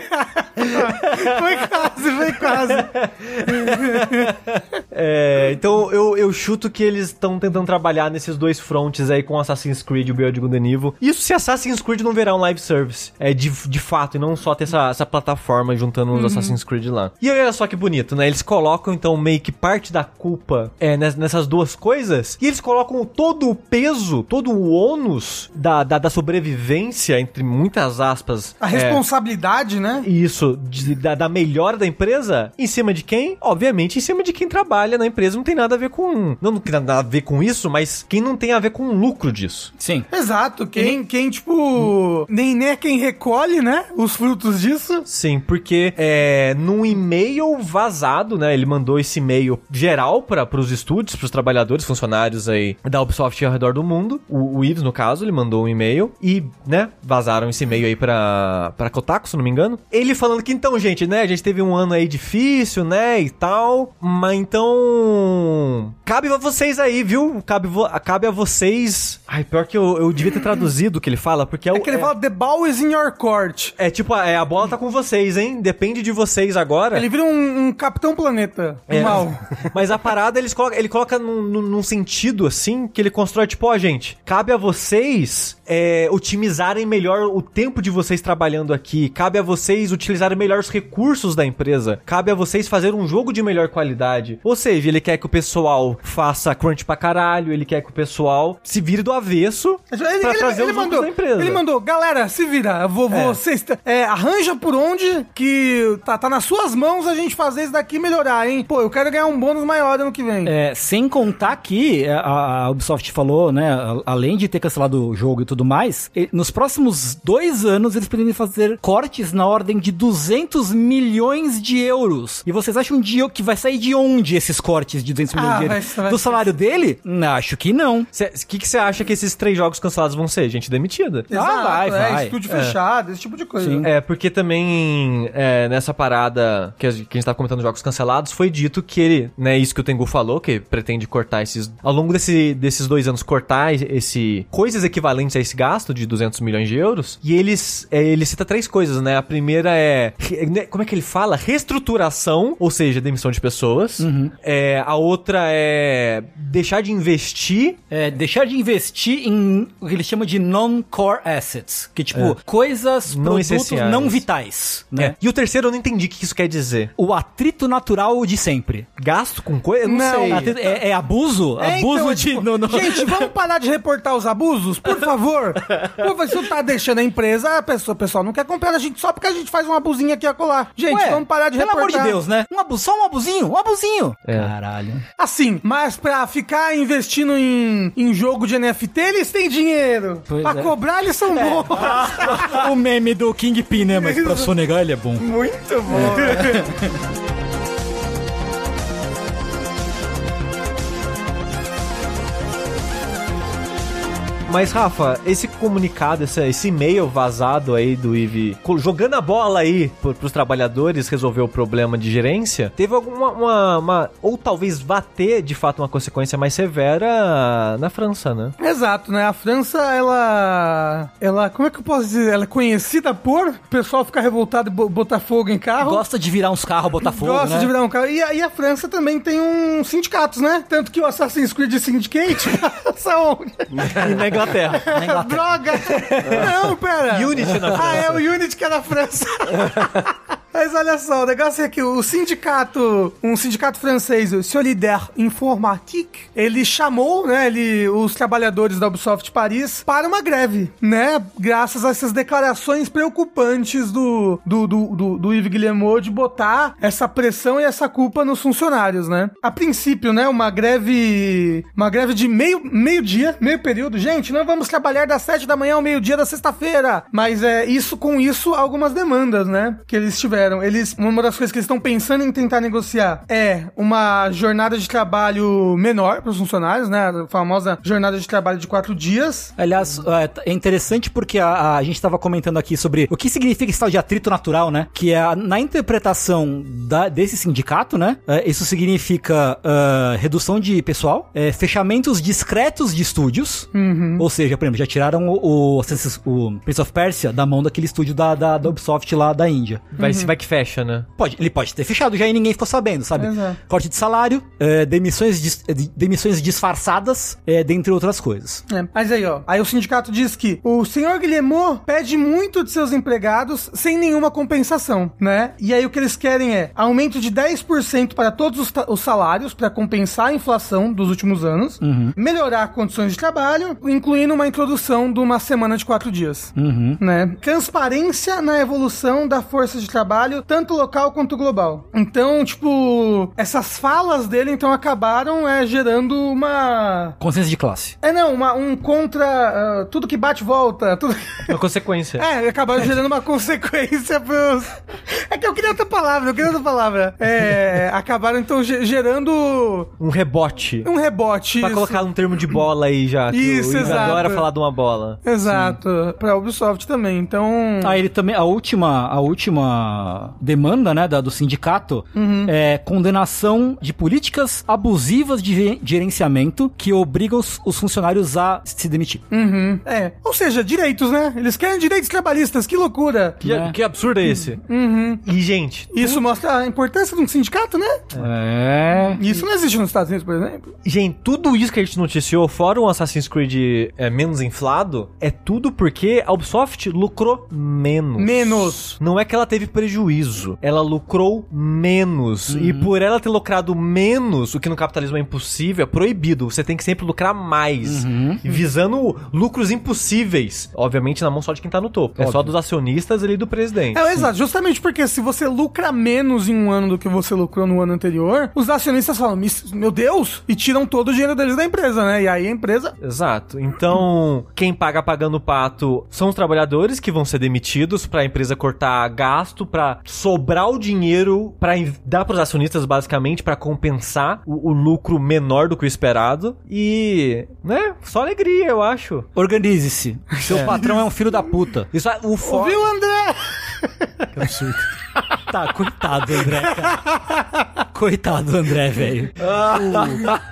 foi quase, foi quase. É, então eu, eu chuto que eles estão tentando trabalhar nesses dois frontes aí com Assassin's Creed e o Beyond Good and Evil. Isso se Assassin's Creed não virar um live service. É de, de fato, e não só ter essa, essa plataforma juntando os Assassin's Creed lá. E olha só que bonito, né? Eles colocam então meio que parte da culpa é, nes- nessas duas coisas. E eles colocam todo o peso, todo o ônus da, da, da sobrevivência, entre muitas aspas. A é, responsabilidade, né? isso, de- da, da melhora da empresa, em cima de quem? Obviamente, em cima de quem trabalha na empresa. Não tem nada a ver com. Não, não tem nada a ver com isso, mas quem não tem a ver com o lucro disso. Sim. Exato. Quem, quem tipo. Nem, nem é quem recolhe, né? Os frutos disso. Sim, porque é, num e-mail vazado, né? Ele mandou esse e-mail geral para os estúdios, para os trabalhadores, funcionários aí da Ubisoft ao redor do mundo. O, o Ives, no caso, ele mandou um e-mail e, né, vazaram esse e-mail aí pra, pra Kotaku, se não me engano. Ele falando que então, gente, né, a gente teve um ano aí difícil, né, e tal, mas então. Cabe a vocês aí, viu? Cabe, cabe a vocês. Ai, pior que eu, eu devia ter traduzido o que ele fala, porque é o. É que ele fala: The ball is in your court. É tipo, é, a bola tá com vocês, hein? Depende de vocês agora. Ele vira um, um Capitão Planeta. É. mal. Mas a parada eles coloca, ele coloca num, num- sentido assim que ele constrói tipo, ó, gente, cabe a vocês é, otimizarem melhor o tempo de vocês trabalhando aqui, cabe a vocês utilizarem melhor os recursos da empresa, cabe a vocês fazer um jogo de melhor qualidade. Ou seja, ele quer que o pessoal faça crunch pra caralho, ele quer que o pessoal se vire do avesso Ele, pra ele- trazer ele os lucros mandou, da empresa. ele mandou, galera, se vira, vou, É. vocês, é, arranja por onde que tá, tá nas suas mãos a gente fazer isso daqui melhorar, hein? Pô, eu quero ganhar um bônus maior ano que vem. É, sem contar que a, a Ubisoft falou, né, além de ter cancelado o jogo e tudo mais, nos próximos dois anos eles pretendem fazer cortes na ordem de 200 milhões de euros. E vocês acham de, que vai sair de onde esses cortes de 200 milhões Ah, de euros? vai- Do salário dele? Não, Acho que não. O que que você acha que esses três jogos cancelados vão ser? Gente demitida. Exato, vai, é, vai. estúdio É. fechado, esse tipo de coisa. Sim. É, porque também é, nessa parada que a, gente- tava comentando jogos cancelados, foi dito que ele, né, isso que o Tengu falou, que pretende cortar esses. Ao longo desse, desses dois anos, cortar esse. coisas equivalentes a esse gasto de 200 milhões de euros. E eles. é, ele cita três coisas, né? A primeira é. Como é que ele fala? Reestruturação, ou seja, demissão de pessoas. É, a outra é. deixar de investir É, deixar de investir em o que eles chamam de non-core assets. Que, tipo, coisas, Não produtos essenciais. não vitais, né? É. E o terceiro eu não entendi o que isso quer dizer. O atrito natural de sempre. Gasto com coisa? Não, Não. sei. Atrito- É, é abuso? É, abuso então, de. tipo, no- no- Gente, vamos parar de reportar os abusos, por favor. Você tá deixando a empresa, a pessoa, o pessoal não quer comprar a gente só porque a gente faz um abusinho aqui e acolá. Gente, Ué, vamos parar de pelo reportar. amor de Deus, né? Um abuso, só um abusinho, um abusinho. É. Caralho. Assim, mas pra ficar investindo em, em jogo de NFT, eles têm dinheiro. Pois pra é. cobrar, eles são bons. o meme do Kingpin, né? Mas pra sonegar ele é bom. Muito bom. Mas, Rafa, esse comunicado, esse, esse e-mail vazado aí do IVE, jogando a bola aí pro, pros trabalhadores resolver o problema de gerência, teve alguma. Uma, uma- ou talvez vá ter, de fato, uma consequência mais severa na França, né? Exato, né? A França, ela. Ela. Como é que eu posso dizer? Ela é conhecida por o pessoal ficar revoltado e bo- botar fogo em carro. Gosta de virar uns carros, botar fogo, Gosta né? de virar um carro. E, a- e a França também tem um sindicatos, né? Tanto que o Assassin's Creed Syndicate passa onde? E Inglaterra. Na Inglaterra. Droga! Não, pera. Unity na Ah, é França. o Unity que é na França. Mas olha só, o negócio é que o sindicato, um sindicato francês, o Solidaire Informatique, ele chamou, né, ele, os trabalhadores da Ubisoft Paris para uma greve, né, graças a essas declarações preocupantes do, do, do, do, do Yves Guillemot de botar essa pressão e essa culpa nos funcionários, né. A princípio, né, uma greve, uma greve de meio, meio dia, meio período. Gente, não vamos trabalhar das sete da manhã ao meio-dia da sexta-feira. Mas é isso, com isso, algumas demandas, né, que eles tiveram. Eles, uma das coisas que eles estão pensando em tentar negociar é uma jornada de trabalho menor para os funcionários, né, a famosa jornada de trabalho de quatro dias. Aliás, é é interessante porque a, a gente estava comentando aqui sobre o que significa esse tal de atrito natural, né? Que é na interpretação da- desse sindicato, né? é, isso significa ah, redução de pessoal, é, fechamentos discretos de estúdios, ou seja, por exemplo, já tiraram o, o, o Prince of Persia da mão daquele estúdio da, da, da Ubisoft lá da Índia. Vai, vai que fecha, né? Pode, ele pode ter fechado já e ninguém ficou sabendo, sabe? Exato. Corte de salário, é, demissões, dis- é, de- demissões disfarçadas, é, dentre outras coisas. É, mas aí, ó. Aí o sindicato diz que o senhor Guillemot pede muito de seus empregados sem nenhuma compensação, né? E aí o que eles querem é aumento de 10% para todos os, os salários para compensar a inflação dos últimos anos, melhorar condições de trabalho, incluindo uma introdução de uma semana de quatro dias, né? Transparência na evolução da força de trabalho, tanto local quanto global. Então, tipo, essas falas dele então acabaram é, gerando uma Consciência de classe. é, não, uma- um contra. ah, tudo que bate volta. Tudo... Uma consequência. É, acabaram gerando uma consequência pros. É que eu queria outra palavra, eu queria outra palavra. É, acabaram então ge- gerando Um rebote. um rebote. Pra isso. colocar um termo de bola aí já. Que Isso, exato. adora falar de uma bola. Exato, pra Ubisoft também. Então. Ah, ele também, a última, a última demanda, né, da, do sindicato é condenação de políticas abusivas de ge- gerenciamento que obrigam os, os funcionários a se demitir. Uhum. É. Ou seja, direitos, né? Eles querem direitos trabalhistas, que loucura. Que, Né? que absurdo é esse? E, gente, Isso mostra a importância de um sindicato, né? É. Isso não existe nos Estados Unidos, por exemplo. Gente, tudo isso que a gente noticiou, fora o Assassin's Creed é, menos inflado, é tudo porque a Ubisoft lucrou menos. Menos. Não é que ela teve prejuízo, ela lucrou menos. E por ela ter lucrado menos, o que no capitalismo é impossível, é proibido. Você tem que sempre lucrar mais. E Visando lucros impossíveis. Obviamente, na mão só de quem tá no topo. É só dos acionistas ali e do presidente. É, exato, justamente porque se você lucra menos em um ano do que você lucrou no ano anterior, os acionistas falam, "Mis- meu Deus, e tiram todo o dinheiro deles da empresa, né? E aí a empresa. Exato. Então, quem paga pagando o pato são os trabalhadores que vão ser demitidos pra empresa cortar gasto, sobrar o dinheiro pra in- dar pros acionistas basicamente pra compensar o, o lucro menor do que o esperado e, né, só alegria, eu acho. Organize-se. Seu patrão é um filho da puta. Isso é o foda. Ouviu, André? Tá, coitado, André, cara. Coitado do André, velho.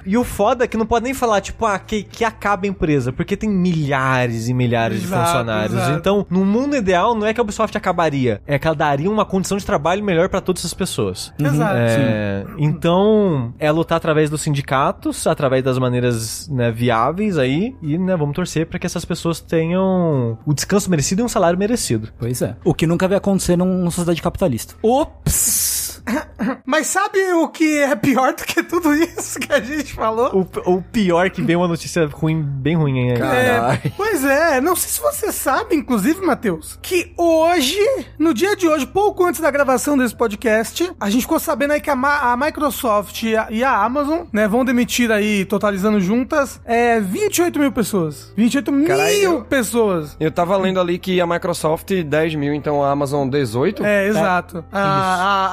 E o foda é que não pode nem falar, tipo, ah, que, que acaba a empresa, porque tem milhares e milhares de Exato, funcionários. exato. Então, no mundo ideal, não é que a Ubisoft acabaria, é que ela daria uma condição de trabalho melhor pra todas essas pessoas. Exato. É, então, é lutar através dos sindicatos, através das maneiras né, viáveis aí, e né, vamos torcer pra que essas pessoas tenham o descanso merecido e um salário merecido. Pois é. O que nunca vai acontecer numa sociedade capitalista. Ops! Mas sabe o que é pior do que tudo isso que a gente falou? O, o pior que veio uma notícia ruim, bem ruim aí. Caralho. É, pois é, não sei se você sabe, inclusive, Matheus, que hoje, no dia de hoje, pouco antes da gravação desse podcast, a gente ficou sabendo aí que a, Ma- a Microsoft e a, e a Amazon, né, vão demitir aí, totalizando juntas, é, 28 mil pessoas. 28 Caralho. mil pessoas. Eu tava lendo ali que a Microsoft 10 mil, então a Amazon 18. É, exato. A,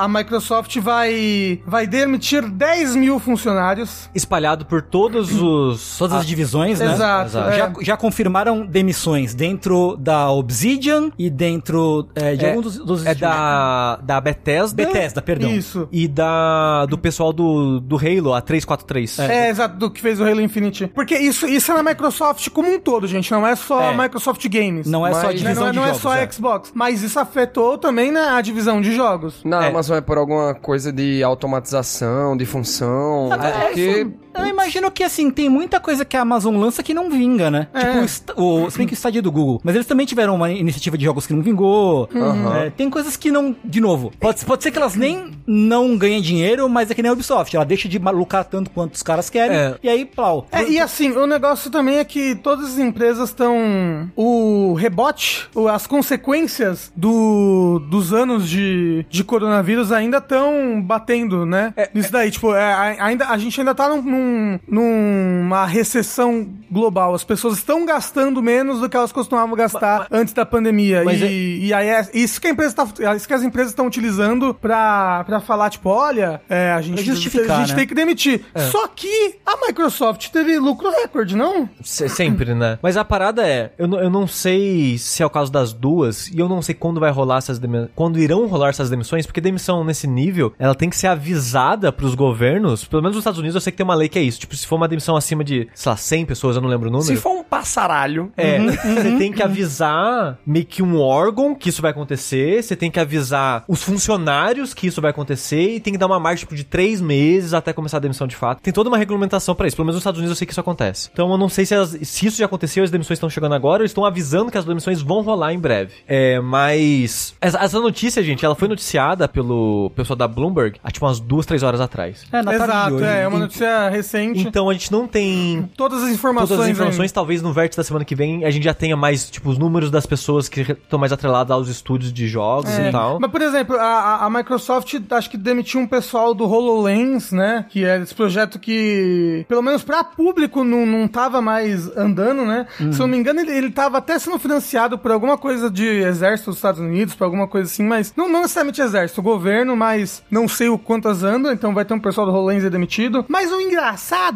a, a Microsoft vai, vai demitir 10 mil funcionários. Espalhado por todos os. Todas as divisões, né? Exato. Exato. é. Já, já confirmaram demissões dentro da Obsidian e dentro é, de É, algum dos, dos É da, da Bethesda. Bethesda, perdão. Isso. E da do pessoal do, do Halo, a 343. É, exato, do que fez o Halo Infinite. Porque isso, isso é na Microsoft como um todo, gente. Não é só É. a Microsoft Games. Não é só a Mas- Né, divisão não, é- de não é jogos. só a é. Xbox. Mas isso afetou também na divisão de jogos. Na É. Amazon é por alguma coisa de automatização, de função. É, porque. Isso- eu imagino que, assim, tem muita coisa que a Amazon lança que não vinga, né? É. Tipo, o o, se bem que o Stadia é do Google. Mas eles também tiveram uma iniciativa de jogos que não vingou. Aham. É, tem coisas que não... De novo, pode, pode ser que elas nem não ganhem dinheiro, mas é que nem a Ubisoft. Ela deixa de lucrar tanto quanto os caras querem. É. E aí, plau. É, e assim, o negócio também é que todas as empresas estão. O rebote, as consequências do, dos anos de, de coronavírus ainda estão batendo, né? Nisso daí, tipo, é, a- ainda, a gente ainda tá num, num- numa recessão global. As pessoas estão gastando menos do que elas costumavam gastar antes da pandemia. mas e, e aí é isso que a empresa tá, é isso que as empresas estão utilizando pra, pra falar, tipo, olha, é, a gente, a gente né? tem que demitir. Só que a Microsoft teve lucro recorde, não? Se- Sempre, né? Mas a parada é, eu, não- eu não sei se é o caso das duas, e eu não sei quando vai rolar essas demissões, quando irão rolar essas demissões, porque demissão nesse nível, ela tem que ser avisada pros governos, pelo menos nos Estados Unidos eu sei que tem uma lei que é isso, tipo, se for uma demissão acima de, sei lá, 100 pessoas, eu não lembro o número. Se for um passaralho. É, você tem que avisar meio que um órgão que isso vai acontecer, você tem que avisar os funcionários que isso vai acontecer e tem que dar uma margem tipo, de três meses até começar a demissão de fato. Tem toda uma regulamentação pra isso, pelo menos nos Estados Unidos eu sei que isso acontece. Então eu não sei se, as- se isso já aconteceu, as demissões estão chegando agora, ou estão avisando que as demissões vão rolar em breve. É, mas essa, essa notícia, gente, ela foi noticiada pelo pessoal da Bloomberg há tipo umas duas, três horas atrás. É, na Exato, hoje. é, é uma notícia recente. Então a gente não tem todas as informações. Todas as ainda. informações, talvez no vértice da semana que vem a gente já tenha mais, tipo, os números das pessoas que estão mais atreladas aos estúdios de jogos É. e tal. Mas, por exemplo, a, a- Microsoft acho que demitiu um pessoal do HoloLens, né? Que é esse projeto que, pelo menos pra público, não, não tava mais andando, né? Se eu não me engano, ele, ele tava até sendo financiado por alguma coisa de exército dos Estados Unidos, por alguma coisa assim, mas não, não necessariamente exército, governo, mas não sei o quantas andam, então vai ter um pessoal do HoloLens demitido. Mas o engraçado,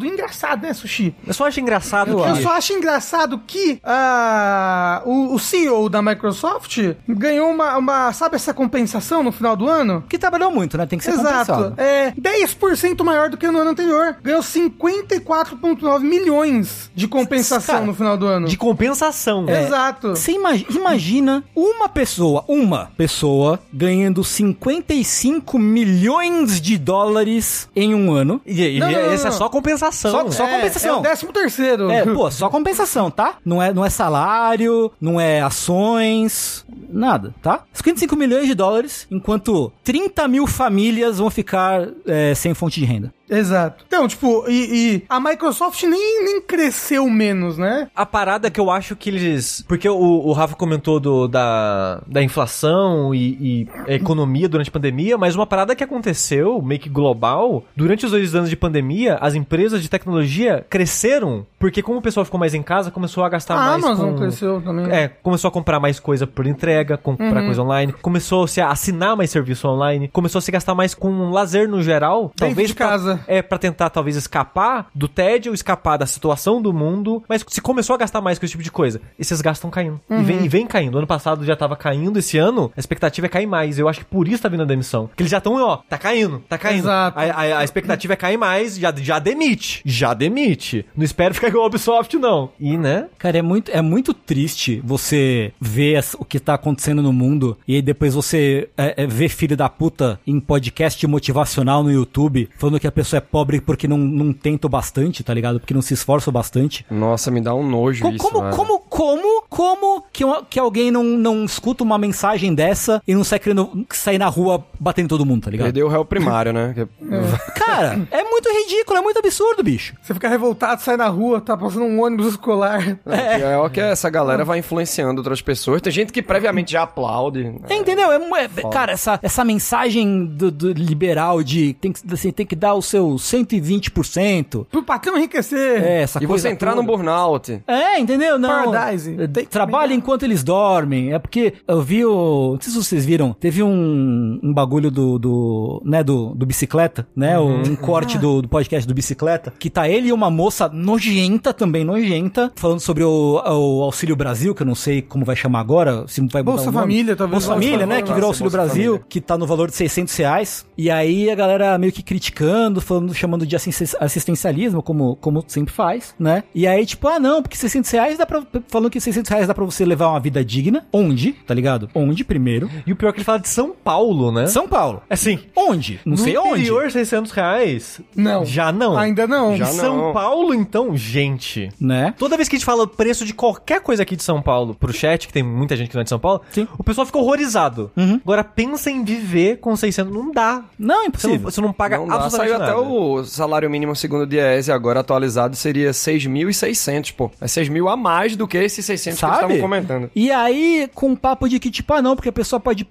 o engraçado, né, Sushi? Eu só acho engraçado Eu que... só acho engraçado que ah, o, o CEO da Microsoft ganhou uma, uma, sabe essa compensação no final do ano? Que trabalhou muito, né? Tem que ser Exato. compensado. É 10% maior do que no ano anterior. Ganhou 54,9 milhões de compensação Cara, no final do ano. De compensação. É. Exato. Você imagi- imagina uma pessoa, uma pessoa, ganhando 55 milhões de dólares em um ano. E, e Não, não, não, essa não. Só compensação. Só- só- é, compensação. É o 13 terceiro. É, pô, só compensação, tá? Não é, não é salário, não é ações, nada, tá? 55 milhões de dólares, enquanto 30 mil famílias vão ficar é, sem fonte de renda. Exato. Então, tipo, e, e a Microsoft nem, nem cresceu menos, né? A parada que eu acho que eles. Porque o, o Rafa comentou do, da, da inflação e, e a economia durante a pandemia, mas uma parada que aconteceu, meio que global, durante os dois anos de pandemia, as empresas de tecnologia cresceram, porque como o pessoal ficou mais em casa, começou a gastar a mais. Amazon com... cresceu também. É, começou a comprar mais coisa por entrega, comprar coisa online, começou -se a assinar mais serviço online, começou a se gastar mais com lazer no geral, Dentro talvez de pra- casa. É pra tentar talvez escapar do tédio, escapar da situação do mundo, mas se começou a gastar mais com esse tipo de coisa, esses gastos estão caindo. E, vem, e vem caindo. Ano passado já tava caindo, esse ano a expectativa é cair mais. Eu acho que por isso tá vindo a demissão. Porque eles já estão, ó, tá caindo, tá caindo. Exato. A, a- a expectativa é cair mais, já, já demite. Já demite. Não espera ficar igual a Ubisoft, não. E, né? Cara, é muito, é muito triste você ver o que tá acontecendo no mundo e aí depois você é, é, ver filho da puta em podcast motivacional no YouTube falando que a pessoa é pobre porque não, não tenta bastante, tá ligado? Porque não se esforça bastante. Nossa, me dá um nojo Co- isso, como, velho. como, como, como que, uma- que alguém não, não escuta uma mensagem dessa e não sai querendo sair na rua batendo em todo mundo, tá ligado? Perdeu o réu primário, né? Que- Cara, é muito ridículo, é muito absurdo, bicho. Você fica revoltado, sai na rua, tá passando um ônibus escolar. É. Pior que essa galera vai influenciando outras pessoas. Tem gente que previamente já aplaude. né? É, entendeu? É, é- cara, essa, essa mensagem do, do liberal de tem que, assim, tem que dar o seu 120%. Pro patrão enriquecer. É, essa E coisa você entrar toda. no burnout. É, entendeu? Não. Tem- Trabalha enquanto eles dormem. É porque eu vi o. Não sei se vocês viram. Teve um, um bagulho do. do né, do, do bicicleta, né? Uhum. Um corte do, do podcast do bicicleta. Que tá ele e uma moça nojenta, também nojenta, falando sobre o, o Auxílio Brasil, que eu não sei como vai chamar agora. Se vai Bolsa um. Família, talvez. Bolsa Família, né? Que Nossa, virou Auxílio Bolsa Brasil, Família. que tá no valor de 600 reais. E aí a galera meio que criticando, falando, chamando de assisten- assistencialismo, como, como sempre faz, né? E aí, tipo, ah, não, porque 600 reais dá pra. Falando que 600 reais dá pra você levar uma vida digna. Onde, tá ligado? Onde, primeiro? E o pior é que ele fala de São Paulo, né? São Paulo. Assim, Onde? Não no sei onde. interior, 600 reais. Não. Já não. Ainda não. Já Em São não. Paulo, então, gente. Né? Toda vez que a gente fala o preço de qualquer coisa aqui de São Paulo pro chat, que tem muita gente que não é de São Paulo, Sim. o pessoal fica horrorizado. Agora, pensa em viver com 600. Não dá. Não, é Você não, impossível. você não paga Não dá. Saiu até nada. o salário mínimo segundo o Diese agora atualizado seria 6.600, pô. É 6 mil a mais do que esses 600 que eles Sabe? estavam comentando. E aí, com um papo de que, tipo, ah, não, porque a pessoa pode.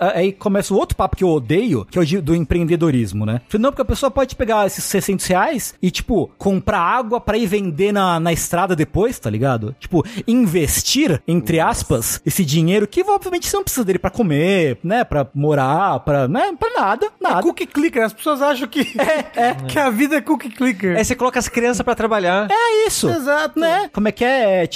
ah, Aí começa o outro papo que eu odeio, que é o do empreendedorismo, né? Não, porque a pessoa pode pegar esses 600 reais e, tipo, comprar água pra ir vender na, na estrada depois, tá ligado? Tipo, investir, entre aspas, esse dinheiro que, obviamente, você não precisa dele pra comer, né? Pra morar, pra. né? Pra nada, nada. Cookie clicker. As pessoas acham que, que a vida é cookie clicker. Aí você coloca as crianças pra trabalhar. É isso. Exato. Né? Como é que é? É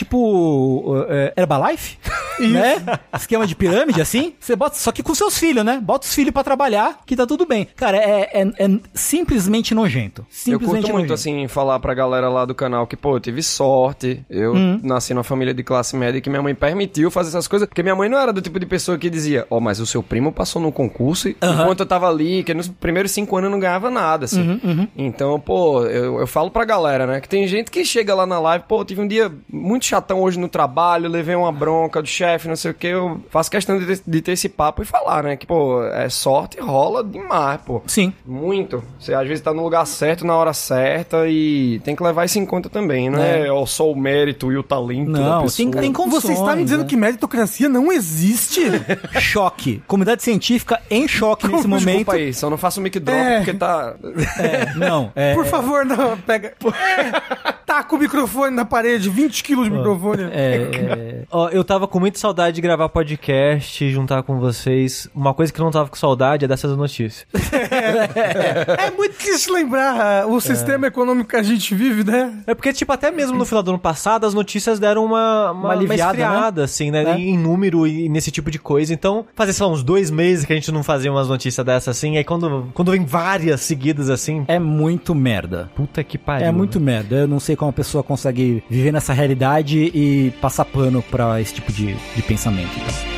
Tipo, é, Herbalife? né? Esquema de pirâmide, assim. Você bota, só que com seus filhos, né? Bota os filhos pra trabalhar, que tá tudo bem. Cara, é, é, é simplesmente nojento. Eu Simplesmente curto muito, nojento. assim, falar pra galera lá do canal que, pô, eu tive sorte. Eu Hum. nasci numa família de classe média que minha mãe permitiu fazer essas coisas. Porque minha mãe não era do tipo de pessoa que dizia, ó, mas o seu primo passou num concurso e enquanto eu tava ali, que nos primeiros cinco anos eu não ganhava nada, assim. Uhum, Então, pô, eu, eu falo pra galera, né, que tem gente que chega lá na live, pô, tive um dia muito chatão hoje no trabalho, levei uma bronca do chefe, não sei o que, eu faço questão de ter, de ter esse papo e falar, né, que, pô, é sorte rola demais, pô. Sim. Muito. Você às vezes tá no lugar certo, na hora certa e tem que levar isso em conta também, não é, ó, só o mérito e o talento da Não, pessoa. tem, tem condições. Você está me dizendo né? que meritocracia não existe? Choque. Comunidade científica em choque nesse Desculpa momento. aí, só não faço mic drop É. porque tá... É, não, é. Por favor, não. Pega. É, taca o microfone na parede, 20 quilos de microfone. É, Ó, eu tava com muita saudade de gravar podcast, juntar com vocês. Uma coisa que eu não tava com saudade é dessas notícias. É muito triste lembrar ah, o sistema econômico que a gente vive, né? É porque, tipo, até mesmo no final do ano passado, as notícias deram uma, uma, uma aliviada, esfriada, assim, né? É. Em número e nesse tipo de coisa. Então, fazer, sei lá, uns dois meses que a gente não fazia umas notícias dessas, assim. Aí quando, quando vem várias seguidas, assim, é muito merda. puta que pariu. É muito né? merda. Eu não sei como a pessoa consegue viver nessa realidade e passar pano pra esse tipo de, de pensamento. então.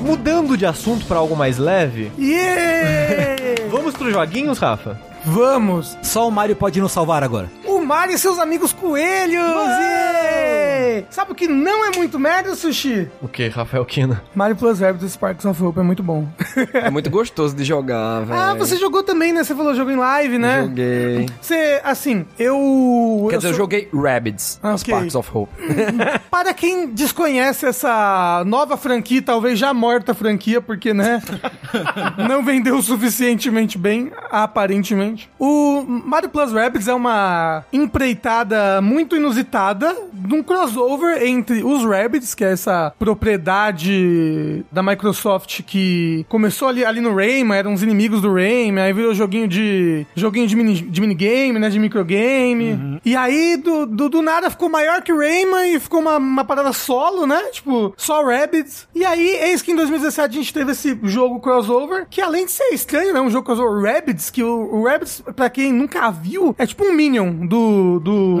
Mudando de assunto pra algo mais leve, Yeah! vamos pros joguinhos, Rafa? Vamos! Só o Mario pode nos salvar agora. O Mario e seus amigos coelhos! Yeah! Sabe o que não é muito merda, Sushi? O que, Rafael Kina? Mario Plus Rabbids Sparks of Hope é muito bom. É muito gostoso de jogar, velho. ah, você jogou também, né? Você falou jogo em live, né? Joguei. Você, assim, eu... Quer dizer, eu sou- joguei Rabbids, Ah, ok. Sparks of Hope. Para quem desconhece essa nova franquia, talvez já morta franquia, porque, né, não vendeu suficientemente bem, aparentemente. O Mario Plus Rabbids é uma empreitada muito inusitada de um crossover entre os Rabbids, que é essa propriedade da Microsoft que começou ali, ali no Rayman, eram os inimigos do Rayman, aí virou joguinho de joguinho de, mini, de minigame, né, de microgame. E aí, do, do, do nada, ficou maior que o Rayman e ficou uma, uma parada solo, né? Tipo, só Rabbids. E aí, eis que em 2017 a gente teve esse jogo crossover, que além de ser estranho, né? Um jogo crossover Rabbids, que o, o Rabbids, pra quem nunca viu, é tipo um Minion do... do...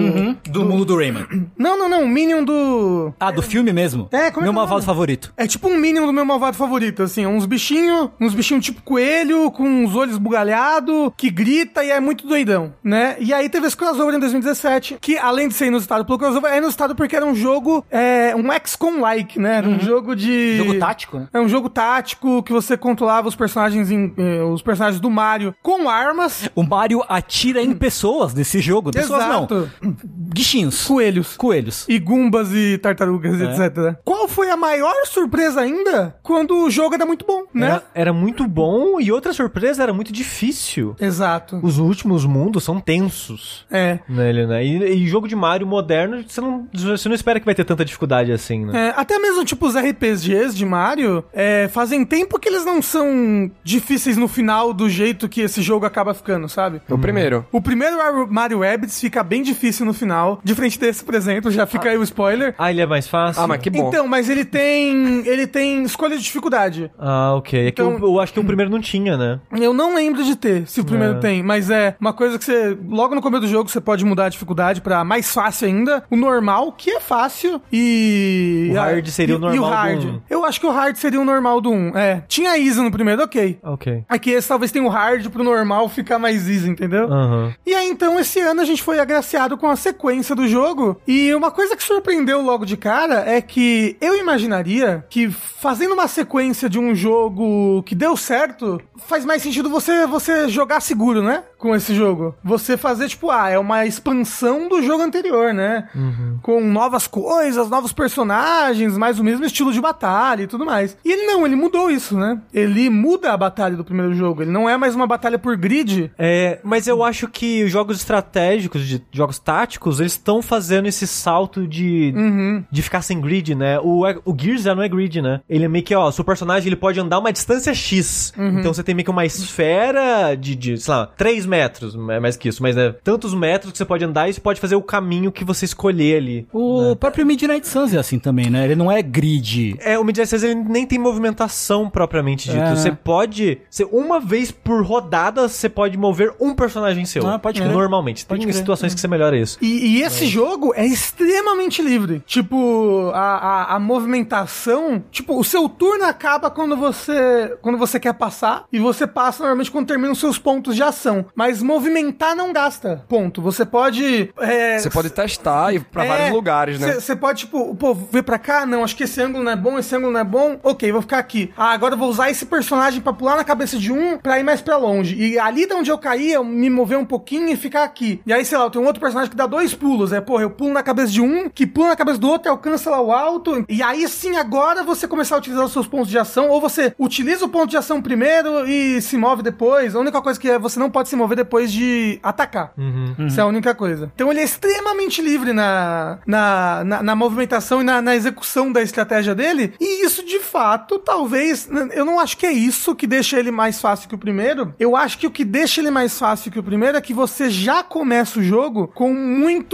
Do mundo do Rayman. Não, não, não, Minion do... Ah, do filme mesmo? É, como é Meu que é malvado favorito. É tipo um Minion do meu malvado favorito, assim, uns bichinhos, uns bichinhos tipo coelho, com os olhos bugalhados, que grita e é muito doidão, né? E aí teve esse crossover em 2017, que além de ser inusitado pelo crossover, é inusitado porque era um jogo, é, um XCOM-like, né? Era um jogo de... Jogo tático, né? É um jogo tático que você controlava os personagens, em, eh, os personagens do Mario com armas. O Mario atira em pessoas nesse jogo. Pessoas Exato. não. Bichinhos. Coelhos. Coelhos. E gumbas e tartarugas, etc. Qual foi a maior surpresa ainda? Quando o jogo era muito bom, né? Era, era muito bom e outra surpresa, era muito difícil. Exato. Os últimos mundos são tensos É. nele, né? E, e jogo de Mario moderno, você não, você não espera que vai ter tanta dificuldade assim, né? É, até mesmo, tipo, os RPGs de Mario, é, fazem tempo que eles não são difíceis no final do jeito que esse jogo acaba ficando, sabe? O primeiro. O primeiro Ar- Mario Rabbids fica bem difícil no final. De frente desse, por exemplo, já fica aí o spoiler. Ah, ele é mais fácil? Ah, mas que bom. Então, mas ele tem. Ele tem escolha de dificuldade. Ah, ok. É que Então- eu, eu acho que o primeiro não tinha, né? Eu não lembro de ter, se o primeiro É. tem, mas é uma coisa que você. Logo no começo do jogo, você pode mudar a dificuldade pra mais fácil ainda. O normal, que é fácil, e. O hard seria o e- normal E o do hard. um. Eu acho que o hard seria o normal do 1. É. Tinha easy no primeiro, ok. Ok. Aqui esse talvez tenha o hard pro normal ficar mais easy, entendeu? Aham. E aí, então, esse ano a gente foi agraciado com a sequência do jogo. E uma coisa que surpreendeu logo de cara é que eu imaginaria que fazendo uma sequência de um jogo que deu certo, faz mais sentido você, você jogar seguro, né? Com esse jogo. Você fazer, tipo, ah, é uma expansão do jogo anterior, né? Com novas coisas, novos personagens, mais o mesmo estilo de batalha e tudo mais. E ele não, ele mudou isso, né? Ele muda a batalha do primeiro jogo. Ele não é mais uma batalha por grid, É, mas eu acho que os jogos estratégicos, de jogos táticos, eles estão fazendo esse salto de, de ficar sem grid, né? O, o Gears já não é grid, né? Ele é meio que, ó, seu personagem ele pode andar uma distância X. Então você tem meio que uma esfera de, de sei lá, 3 metros, é mais que isso, mas é tantos metros que você pode andar e você pode fazer o caminho que você escolher ali. O próprio Midnight Suns é assim também, né? Ele não é grid. É, o Midnight Suns ele nem tem movimentação propriamente dito. É. Você pode, você, uma vez por rodada, você pode mover um personagem seu. Ah, pode crer. Normalmente. Pode tem crer. situações que você melhora isso. E, e esse jogo é extremamente livre. Tipo, a, a, a movimentação. Tipo, o seu turno acaba quando você quando você quer passar. E você passa normalmente quando termina os seus pontos de ação. Mas movimentar não gasta ponto. Você pode. é, Você pode testar e ir pra é, vários lugares, né? Você pode, tipo, pô, ver pra cá? Não, acho que esse ângulo não é bom, esse ângulo não é bom. Ok, vou ficar aqui. Ah, agora eu vou usar esse personagem pra pular na cabeça de um pra ir mais pra longe. E ali de onde eu caí, eu me mover um pouquinho e ficar aqui. E aí, sei lá, eu tenho um outro personagem que dá dois pulos. É, porra, eu pulo na cabeça de um, que pula na cabeça do outro, alcança lá o alto. E aí sim, agora você começar a utilizar os seus pontos de ação. Ou você utiliza o ponto de ação primeiro e se move depois. A única coisa que é, você não pode se mover depois de atacar. Isso é a única coisa. Então ele é extremamente livre na, na, na, na movimentação e na, na execução da estratégia dele. E isso, de fato, talvez. Eu não acho que é isso que deixa ele mais fácil que o primeiro. Eu acho que o que deixa ele mais fácil que o primeiro é que você já começa o jogo com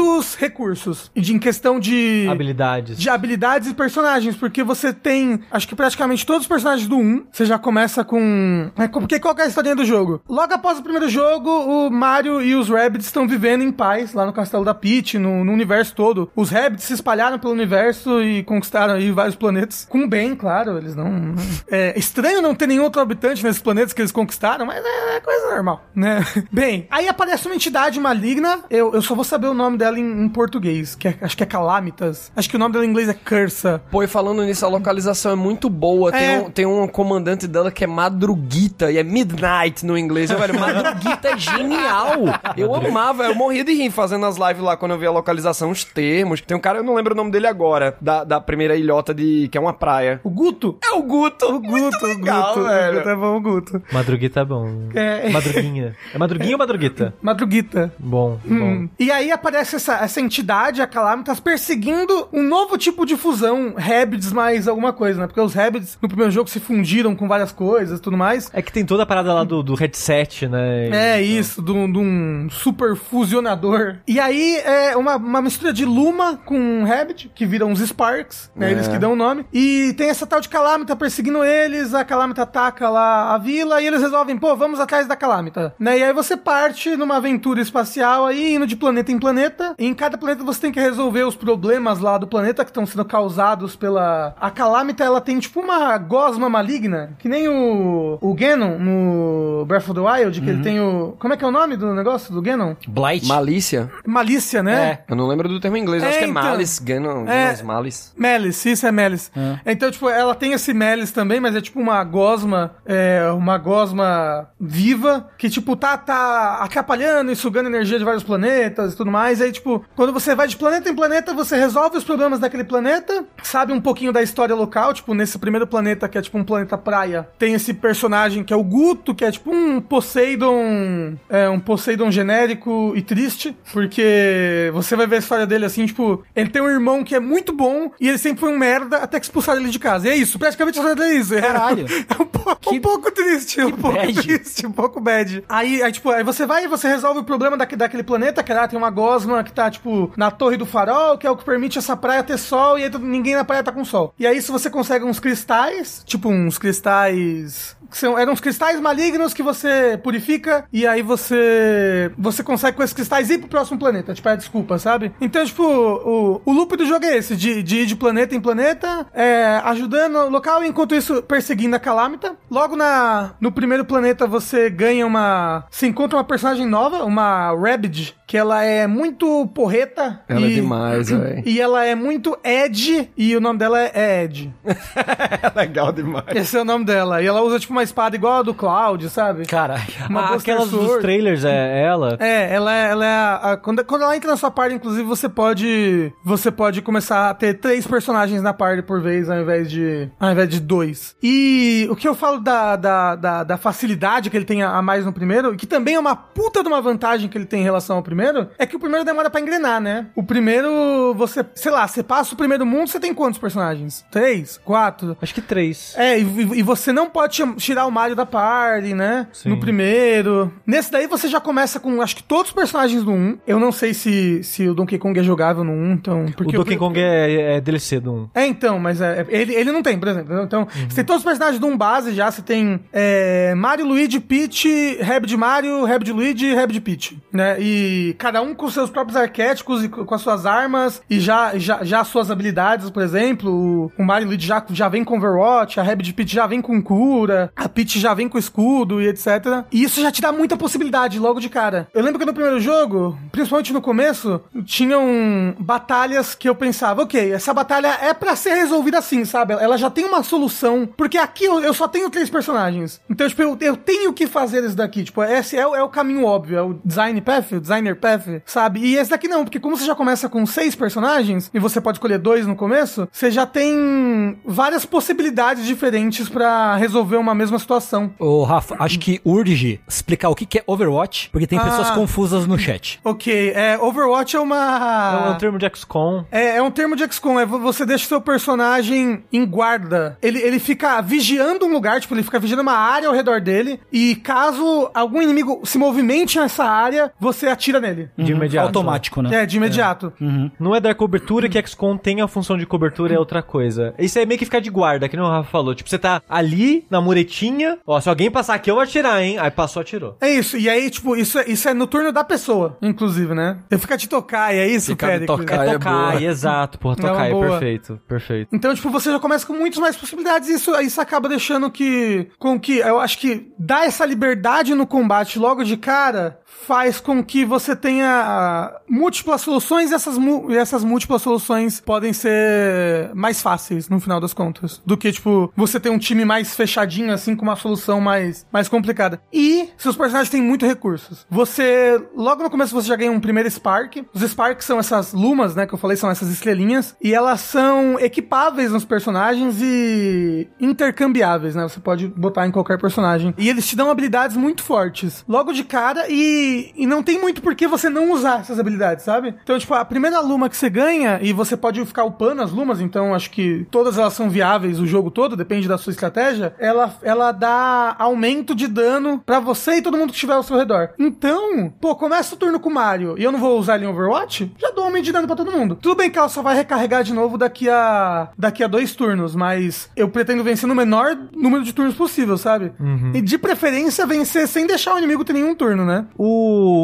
muitos recursos. De, em questão de Habilidades. de habilidades e personagens, porque você tem, acho que praticamente todos os personagens do 1, você já começa com... É, porque qual que é a historinha do jogo? Logo após o primeiro jogo, o Mario e os Rabbids estão vivendo em paz lá no castelo da Peach, no, no universo todo. Os Rabbids se espalharam pelo universo e conquistaram aí vários planetas. Com bem, claro, eles não... É estranho não ter nenhum outro habitante nesses planetas que eles conquistaram, mas é, é coisa normal, né? Bem, aí aparece uma entidade maligna, eu, eu só vou saber o nome dela em, em português, que é- acho que é Calamitas. Acho que o nome dela em inglês é Cursa. Pô, e falando nisso, a localização é muito boa. Tem, É. um, tem um comandante dela que é Madruguita, e é Midnight no inglês. Eu, velho, Madruguita é genial. Eu amava, eu morria de rir fazendo as lives lá quando eu via a localização, os termos. Tem um cara, eu não lembro o nome dele agora, da, da primeira ilhota de. que é uma praia. O Guto? É o Guto! O Guto, legal, o Guto. velho. O Guto é bom, o Guto. Madruguita é bom. É. Madruguinha. É madruguinha ou madruguita? Madruguita. Bom, bom. Hum. E aí aparece essa, essa entidade, a Calamitas, perseguindo um novo tipo de fusão, Rabbids mais alguma coisa, né? Porque os Rabbids no primeiro jogo se fundiram com várias coisas e tudo mais. É que tem toda a parada lá do, do headset, né? É isso, de um- de um super fusionador. E aí é uma, uma mistura de Luma com Rabbit, que viram uns Sparks, né? É. Eles que dão o nome. E tem essa tal de Calamita perseguindo eles, a Calamita ataca lá a vila e eles resolvem, pô, vamos atrás da Calamita. Né? E aí você parte numa aventura espacial aí, indo de planeta em planeta. E em cada planeta você tem que resolver os problemas lá do planeta que estão sendo causados pela... A Calamita, ela tem tipo uma gosma maligna, que nem o, o Ganon no Breath of the Wild, que ele tem o... Como é que é o nome do negócio do Ganon? Blight. Malícia? Malícia, né? É. Eu não lembro do termo em inglês, É, acho que é então. Malice, Ganon, É. Malice. Malice, isso é Malice. Então, tipo, ela tem esse Malice também, mas é tipo uma gosma, é, uma gosma viva, que, tipo, tá, tá atrapalhando e sugando energia de vários planetas e tudo mais. Aí, tipo, quando você vai de planeta em planeta, você resolve os problemas daquele planeta, sabe um pouquinho da história local, tipo, nesse primeiro planeta, que é tipo um planeta praia, tem esse personagem que é o Guto, que é tipo um Poseidon, é, um Poseidon genérico e triste, porque você vai ver a história dele assim, tipo, ele tem um irmão que é muito bom e ele sempre foi um merda até que expulsaram ele de casa. E é isso, praticamente a história é isso. É- Caralho. É um, pouco, um pouco triste, um pouco bad. triste, um pouco bad. Aí, aí, tipo, aí você vai e você resolve o problema daque- daquele planeta, que lá tem uma gosma que tá, tipo, na torre do farol, que é o que permite essa praia ter sol, e aí ninguém na praia tá com sol. E aí, se você consegue uns cristais, tipo, uns cristais que são, eram uns cristais malignos que você purifica e aí você você consegue com esses cristais ir pro próximo planeta, tipo, é desculpa, sabe? Então, tipo, o, o loop do jogo é esse, de, de ir de planeta em planeta, é, ajudando o local, enquanto isso perseguindo a Calamita. Logo na, no primeiro planeta você ganha uma... Você encontra uma personagem nova, uma Rabid, que ela é muito porreta. Ela é e- demais, véi. E ela é muito Ed, e o nome dela é Ed. É legal demais. Esse é o nome dela. E ela usa, tipo, uma espada igual a do Cloud, sabe? Caralho. Uma Ah, aquelas dos trailers é ela? É, ela é, ela é a, a- quando, quando ela entra na sua party, inclusive, você pode você pode começar a ter três personagens na party por vez, ao invés de ao invés de dois. E o que eu falo da, da, da, da facilidade que ele tem a, a mais no primeiro, e que também é uma puta de uma vantagem que ele tem em relação ao primeiro, é que o primeiro demora pra engrenar, né? O primeiro, você, sei lá, você passa o primeiro mundo, você tem quantos personagens? Três? Quatro? Acho que três. É, e, e você não pode tirar o Mario da party, né? Sim. No primeiro. Nesse daí você já começa com, acho que todos os personagens do 1. Eu não sei se, se o Donkey Kong é jogável no 1, então... o Porque Donkey Kong é, é DLC do 1. É, então, mas é, é- ele, ele não tem, por exemplo. entendeu? Então, você tem todos os personagens do 1 base já. Você tem é, Mario, Luigi, Peach, Rabbid Mario, Rabbid Luigi e Rabbid Peach, né? E cada um com seus próprios arquétipos e co- com as suas armas e já, já, já as suas habilidades, por exemplo. O, Mario Luigi já, já vem com Overwatch, a Rabbid Peach já vem com cura, a Peach já vem com escudo e etc. E isso já te dá muita possibilidade logo de cara. Eu lembro que no primeiro jogo, principalmente no começo, tinham batalhas que eu pensava, ok, essa batalha é pra ser resolvida assim, sabe? Ela já tem uma solução, porque aqui eu, eu só tenho três personagens. Então, tipo, eu, eu tenho que fazer isso daqui. Tipo, esse é, o- é o caminho óbvio, é o design path, o designer path, sabe? E esse daqui não, porque como você já começa com seis personagens, e você pode escolher dois no começo, você já tem várias possibilidades diferentes pra resolver uma mesma situação. Ô, Rafa, acho que urge explicar o que é Overwatch, porque tem pessoas Ah. confusas no chat. Ok, é, Overwatch é É uma... um termo de XCOM. É, é um termo de XCOM, é vo- você deixa o seu personagem em guarda. Ele, ele fica vigiando um lugar, tipo, ele fica vigiando uma área ao redor dele, e caso algum inimigo se movimente nessa área, você atira nele. De imediato. Automático, né? É, de imediato. Não é dar cobertura que XCOM tem a função de cobertura, é outra coisa. Isso é meio que ficar de guarda, que nem o Rafa falou. Tipo, você tá ali na setinha. Ó, se alguém passar aqui, eu vou atirar, hein? Aí passou, atirou. É isso, e aí, tipo, isso, é- isso é no turno da pessoa, inclusive, né? Eu ficar de tocar, e é isso, Ficar de Péricles? tocar. É é tocar, boa. exato, porra, Não, tocar, é perfeito, perfeito. Então, tipo, você já começa com muitas mais possibilidades e isso, isso acaba deixando que. Com que. Eu acho que dar essa liberdade no combate logo de cara faz com que você tenha múltiplas soluções e essas, essas múltiplas soluções podem ser mais fáceis no final das contas. Do que, tipo, você ter um time mais fechadinho, assim, com uma solução mais, mais complicada. E seus personagens têm muitos recursos. Você, logo no começo, você já ganha um primeiro Spark. Os Sparks são essas lumas, né, que eu falei, são essas estrelinhas. E elas são equipáveis nos personagens e intercambiáveis, né? Você pode botar em qualquer personagem. E eles te dão habilidades muito fortes. Logo de cara e, e não tem muito por que você não usar essas habilidades, sabe? Então, tipo, a primeira luma que você ganha, e você pode ficar upando as lumas, então acho que todas elas são viáveis o jogo todo, depende da sua estratégia. Ela, ela dá aumento de dano pra você e todo mundo que estiver ao seu redor. Então, pô, começa o turno com o Mario e eu não vou usar ele em Overwatch, já dou aumento de dano pra todo mundo. Tudo bem que ela só vai recarregar de novo daqui a daqui a dois turnos, mas eu pretendo vencer no menor número de turnos possível, sabe? E de preferência vencer sem deixar o inimigo ter nenhum turno, né? O,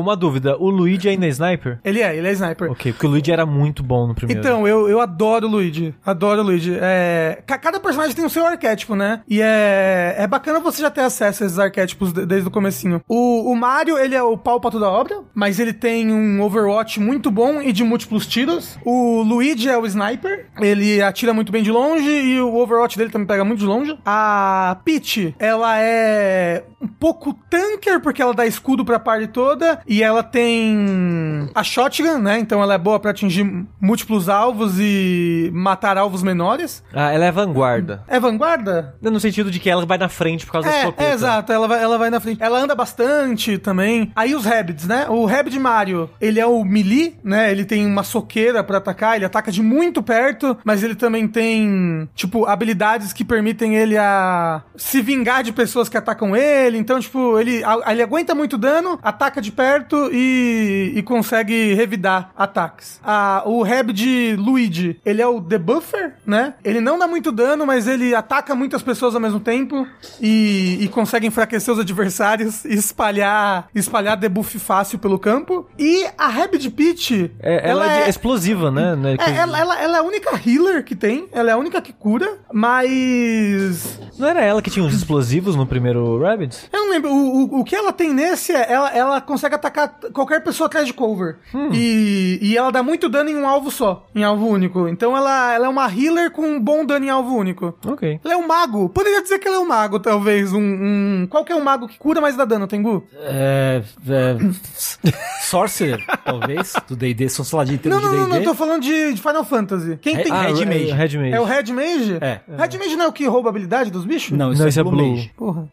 uma dúvida, o Luigi ainda é sniper? Ele é, ele é sniper. Ok, porque o Luigi era muito bom no primeiro. Então, eu, eu adoro o Luigi. Adoro o Luigi. É, ca- cada personagem tem o seu arquétipo, né? E é, é bacana você já ter acesso a esses arquétipos de- desde o comecinho. O, o Mario, ele é o pau pra toda obra, mas ele tem um Overwatch muito bom e de múltiplos tiros. O Luigi é o Sniper, ele atira muito bem de longe e o Overwatch dele também pega muito de longe. A Peach, ela é um pouco tanker, porque ela dá escudo pra party toda, e ela tem a shotgun, né? Então ela é boa pra atingir múltiplos alvos e matar alvos menores. Ah, ela é vanguarda. É vanguarda? No sentido de que ela vai na frente por causa da É, escopeta. é, exato, ela vai, ela vai na frente. Ela anda bastante também. Aí os Rabbids, né? O Rabbid Mario, ele é o melee, né? Ele tem uma soqueira pra atacar, ele ataca de muito perto, mas ele também tem, tipo, habilidades que permitem ele a se vingar de pessoas que atacam ele. Então, tipo, ele, ele aguenta muito dano, ataca de perto e, e consegue revidar ataques. Ah, o Rabbid Luigi, ele é o debuffer, né? Ele não dá muito dano, mas ele ataca muitas pessoas ao mesmo tempo e, e consegue enfraquecer os adversários e espalhar, espalhar debuff fácil pelo campo. E a Rabbid Peach, É, ela, é, de- explosiva, né? É, coisa- ela, ela- ela é a única healer que tem, ela é a única que cura, mas. Não era ela que tinha os explosivos no primeiro Rabbids? Eu não lembro. O, o, o que ela tem nesse é. Ela, ela consegue atacar qualquer pessoa atrás de cover. E, e ela dá muito dano em um alvo só, em alvo único. Então ela, ela é uma healer com um bom dano em alvo único. Ok. Ela é um mago. Poderia dizer que ela é um mago, talvez. Um, um... Qual que é um mago que cura, mas dá dano, Tengu? É, é, Sorcerer, talvez, do D&D, são sei lá de Não, não, não, não, tô falando de, de Final Fantasy. Quem tem. ah, Red o- Mage. Red Mage. É o Red Mage? É. Red Mage não é o que rouba a habilidade dos bichos? Não, Não, isso é Blue. Mage. Porra.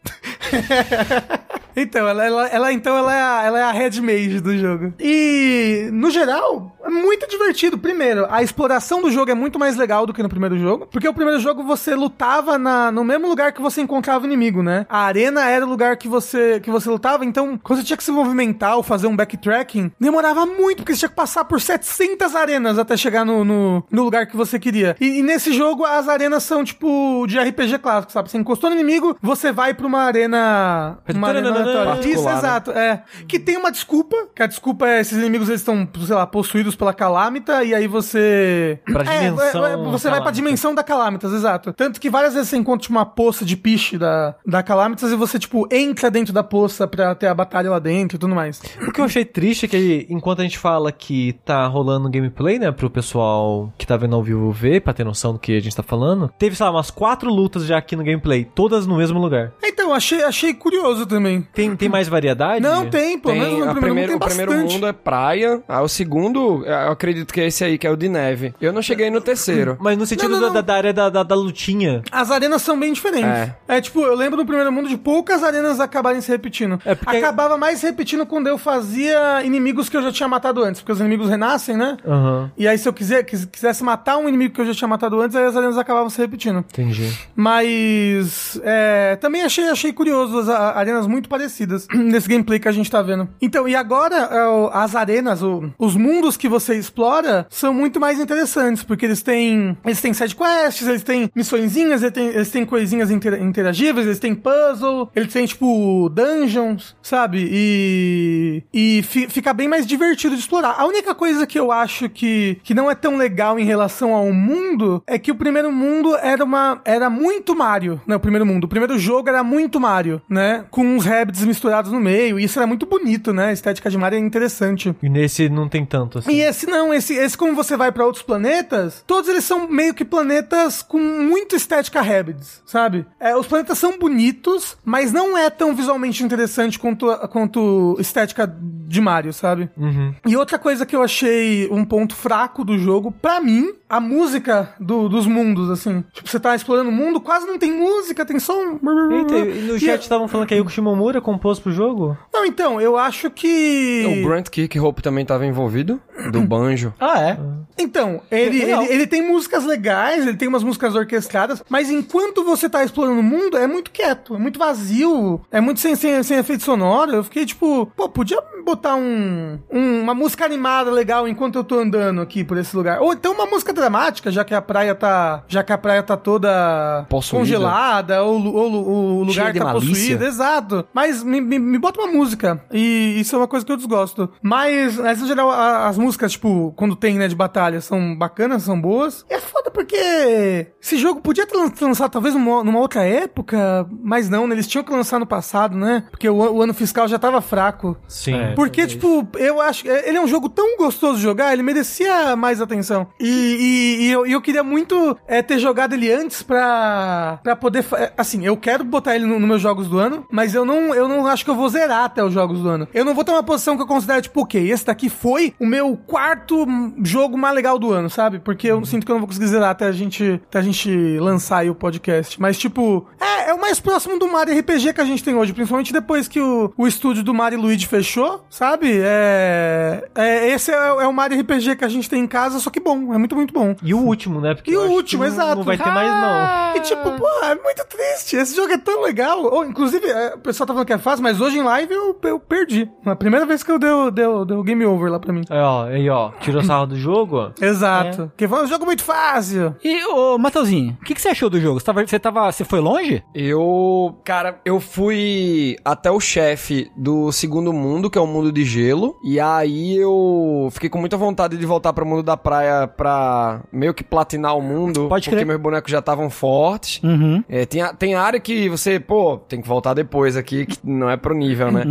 então, ela, ela, ela- então ela é, a, ela é a Red Mage do jogo. E, no geral, é muito divertido. Primeiro, a exploração do jogo é muito mais legal do que no primeiro jogo. Porque o primeiro jogo você lutava na, no mesmo lugar que você encontrava o inimigo, né? A arena era o lugar que você, que você lutava. Então, quando você tinha que se movimentar ou fazer um backtracking, demorava muito, porque você tinha que passar por 700 arenas até chegar no, no, no lugar que você queria. E, e nesse jogo, as arenas são tipo de RPG clássico, sabe? Você encostou no inimigo, você vai pra uma arena. Uma arena aleatória. Isso, né? exato. É. Que tem uma desculpa, que a desculpa é esses inimigos eles estão, sei lá, possuídos pela Calamita, e aí você. Pra É, dimensão é, é, você vai pra dimensão da Calamitas, exato. Tanto que várias vezes você encontra tipo, uma poça de piche da, da Calamitas e você, tipo, entra dentro da poça pra ter a batalha lá dentro e tudo mais. O que eu achei triste é que, enquanto a gente fala que tá rolando gameplay, né, pro pessoal que tá vendo ao vivo ver, pra ter noção do que a gente tá falando, teve, sei lá, umas quatro lutas já aqui no gameplay, todas no mesmo lugar. Então, achei, achei curioso também. Tem, tem mais variedade? Não, tem, pelo menos Tem, no primeiro primeiro, mundo o tem primeiro bastante. mundo é praia. Ah, o segundo, eu acredito que é esse aí, que é o de neve. Eu não cheguei no terceiro. Mas no sentido Não, não, da- não. Da, área da, da, da lutinha. As arenas são bem diferentes. É. É. tipo, eu lembro no primeiro mundo de poucas arenas acabarem se repetindo. É, porque- Acabava mais se repetindo quando eu fazia inimigos que eu já tinha matado antes, porque os inimigos renascem, né? Aham, E aí, se eu quiser, quis- quisesse matar um inimigo que eu já tinha matado antes, aí as arenas acabavam se repetindo. entendi. Mas é, também achei, achei curioso as arenas muito parecidas. Parecidas nesse gameplay que a gente tá vendo. Então, e agora é, as arenas, os mundos que você explora são muito mais interessantes, porque eles têm eles têm side quests, eles têm missõezinhas, eles têm, eles têm coisinhas inter- interagíveis, eles têm puzzle, eles têm tipo dungeons, sabe? E e fi- fica bem mais divertido de explorar. A única coisa que eu acho que, que não é tão legal em relação ao mundo é que o primeiro mundo era uma era muito Mario, né? O primeiro mundo, o primeiro jogo era muito Mario, né? Com uns Rabbids misturados no meio. E isso era muito bonito, né? A estética de Mario é interessante. E nesse não tem tanto assim. E esse não, esse, esse como você vai pra outros planetas, todos eles são meio que planetas com muito estética Rabbids, sabe? É, os planetas são bonitos, mas não é tão visualmente interessante quanto, quanto estética de Mario, sabe? Uhum. E outra coisa que eu achei um ponto fraco do jogo, pra mim, a música do- dos mundos, assim. Tipo, você tá explorando o mundo, quase não tem música, tem só um... Eita, e no chat estavam falando que a Yuko Shimomura compôs pro jogo? Não, então, eu acho que... O Brent Kirkhope também tava envolvido, do banjo. Ah, é? Então, ele, ele, ele tem músicas legais, ele tem umas músicas orquestradas, mas enquanto você tá explorando o mundo, é muito quieto, é muito vazio, é muito sem, sem, sem efeito sonoro. Eu fiquei tipo, pô, podia botar um, um- uma música animada legal enquanto eu tô andando aqui por esse lugar. Ou então uma música dramática, já que a praia tá, já que a praia tá toda Possuída. congelada, ou, ou lu- o lugar Cheia tá possuído, exato. Mas me, me, me bota uma música. E isso é uma coisa que eu desgosto. Mas, mas no geral, a- as músicas, tipo, quando tem, né, de batalha, são bacanas, são boas. E é foda porque esse jogo podia ter lan- lançado talvez numa, numa outra época, mas não, né? Eles tinham que lançar no passado, né? Porque o, o ano fiscal já tava fraco. Sim. É. Porque, tipo, eu acho. é, Ele é um jogo tão gostoso de jogar, ele merecia mais atenção. E, e- e eu, eu queria muito é, ter jogado ele antes pra, pra poder. é, Assim, eu quero botar ele nos no meus jogos do ano, mas eu não, eu não acho que eu vou zerar até os jogos do ano. Eu não vou ter uma posição que eu considero, tipo, ok, esse daqui foi o meu quarto jogo mais legal do ano, sabe? Porque eu sinto que eu não vou conseguir zerar até a gente, até a gente lançar aí o podcast. Mas, tipo, é, é o mais próximo do Mario RPG que a gente tem hoje, principalmente depois que o, o estúdio do Mario Luigi fechou, sabe? É, é, esse é, é o Mario RPG que a gente tem em casa, só que bom, é muito, muito bom. E o último, né? Porque E o que último, não- exato. Não vai ter mais, não. E tipo, pô, é muito triste. Esse jogo é tão legal. Ou, inclusive, é, o pessoal tá falando que é fácil, mas hoje em live eu, eu perdi. A primeira vez que eu deu, deu, deu game over lá pra mim. Aí, ó, aí, ó, tirou sarro do jogo, ó. Exato. Porque foi um jogo muito fácil. E, ô, Mateuzinho, o que, que você achou do jogo? Você tava, você tava. Você foi longe? Eu, cara, eu fui até o chefe do segundo mundo, que é o mundo de gelo, e aí eu fiquei com muita vontade de voltar pro mundo da praia pra meio que platinar o mundo, Pode porque crer. meus bonecos já estavam fortes. Uhum. É, tem, a- tem área que você, pô, tem que voltar depois aqui, que não é pro nível, né?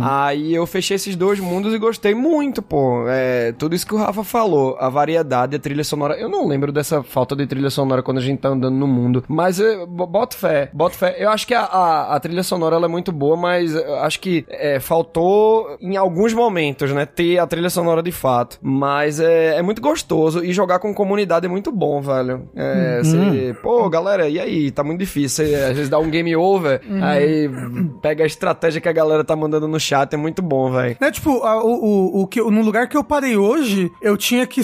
Aí eu fechei esses dois mundos e gostei muito, pô. É, tudo isso que o Rafa falou, a variedade, a trilha sonora. Eu não lembro dessa falta de trilha sonora quando a gente tá andando no mundo, mas bo- boto fé, boto fé. Eu acho que a, a, a trilha sonora ela é muito boa, mas eu acho que é, faltou em alguns momentos, né, ter a trilha sonora de fato. Mas é, é muito gostoso e jogar com comunidade é muito bom, velho. É, você, pô, galera, e aí? Tá muito difícil. Você, às vezes dá um game over, aí pega a estratégia que a galera tá mandando no chat, é muito bom, velho. Né, tipo, a- o, o, o que, no lugar que eu parei hoje, eu tinha que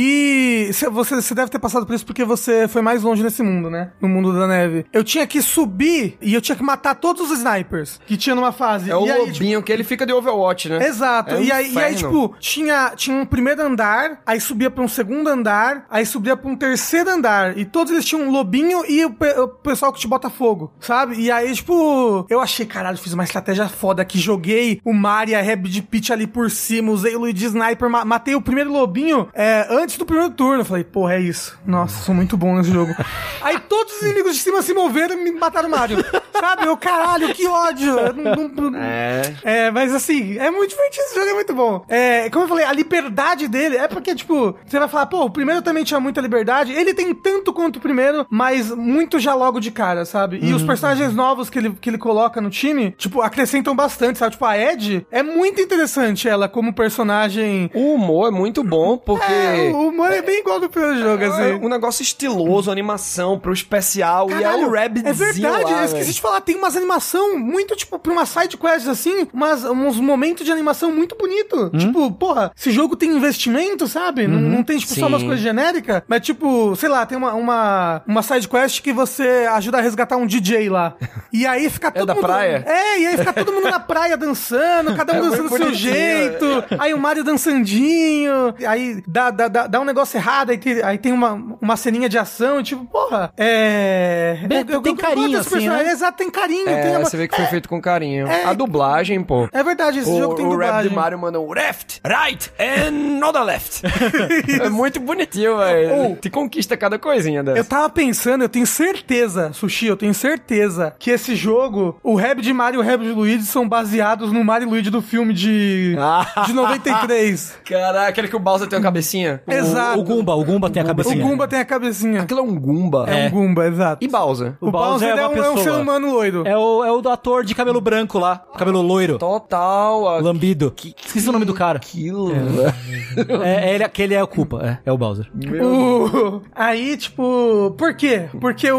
subir. Cê- Você, você deve ter passado por isso porque você foi mais longe nesse mundo, né? No mundo da neve. Eu tinha que subir e eu tinha que matar todos os snipers que tinha numa fase. É o e aí, tipo, lobinho que ele fica de Overwatch, né? Exato. É um e, aí, e aí, tipo, tinha, tinha um primeiro andar, aí subia pra um segundo andar, aí subia pra um terceiro andar. E todos eles tinham um lobinho e o, pe- o pessoal que te bota fogo, sabe? E aí, tipo, eu achei, caralho, fiz uma estratégia foda aqui. Joguei o Mario e a Rabbit Peach ali por cima, usei o Luigi Sniper, ma- matei o primeiro lobinho é, antes do primeiro turno. Eu falei, porra, é isso. Nossa, sou muito bom nesse jogo. aí todos os inimigos de cima se moveram e me mataram o Mario. sabe? Eu, caralho, que ódio. Eu não- não- É. é, mas assim, é muito divertido, esse jogo é muito bom. É, como eu falei, a liberdade dele é porque, tipo, você vai falar, pô, o primeiro também tinha muita liberdade. Ele tem tanto quanto o primeiro, mas muito já logo de cara, sabe? E os personagens novos que ele, que ele coloca no time, tipo, acrescentam bastante, sabe? Tipo, a Ed é muito interessante ela como personagem. O humor é muito bom, porque. É, o humor é bem igual do primeiro jogo, É assim. um negócio estiloso, animação pro especial. e é Caralho, o Rabbids É verdade, lá, eu esqueci velho. de falar, tem umas animação muito, tipo, pra uma side quest assim, umas, uns momentos de animação muito bonito. Hum? Tipo, porra, esse jogo tem investimento, sabe? Não, não tem, tipo, só umas Uhum. Sim. coisas genéricas, mas tipo, sei lá, tem uma, uma, uma side quest que você ajuda a resgatar um DJ lá. E aí fica todo da mundo... praia? É, e aí fica todo mundo na praia dançando, cada um É dançando do seu bonitinho, jeito. Aí o Mario dançandinho, aí dá, dá, dá, dá um negócio errado, aí tem, aí tem uma, uma ceninha de ação, tipo, porra, é... Bem, é- eu- tem eu- carinho, assim, né? Exato, tem carinho. É, tem uma- você vê que foi feito com carinho. É. A dublagem, pô. É verdade, esse O, jogo tem o rap dublagem. de Mario manda um left, right and not a left. é muito bonitinho, velho. Te conquista cada coisinha dessa. Eu tava pensando, eu tenho certeza, Sushi, eu tenho certeza que esse jogo, o rap de Mario e o rap de Luigi são baseados no Mario e Luigi do filme de, Ah. de 93. Caraca, aquele que o Bowser tem uma cabecinha. Exato. O Gumba, o Gumba tem a O cabecinha. Gumba tem a cabecinha. Aquilo é um Goomba. É, um Gumba, exato. E Bowser? O, Bowser, é, uma um, é um ser humano loiro. É o, é o do ator de cabelo branco lá, cabelo loiro, Total. a- lambido. Esqueci o nome do cara. Aquilo, velho. É, é ele, aquele é o culpa, é, é o Bowser. O- Aí, tipo, por quê? Porque o,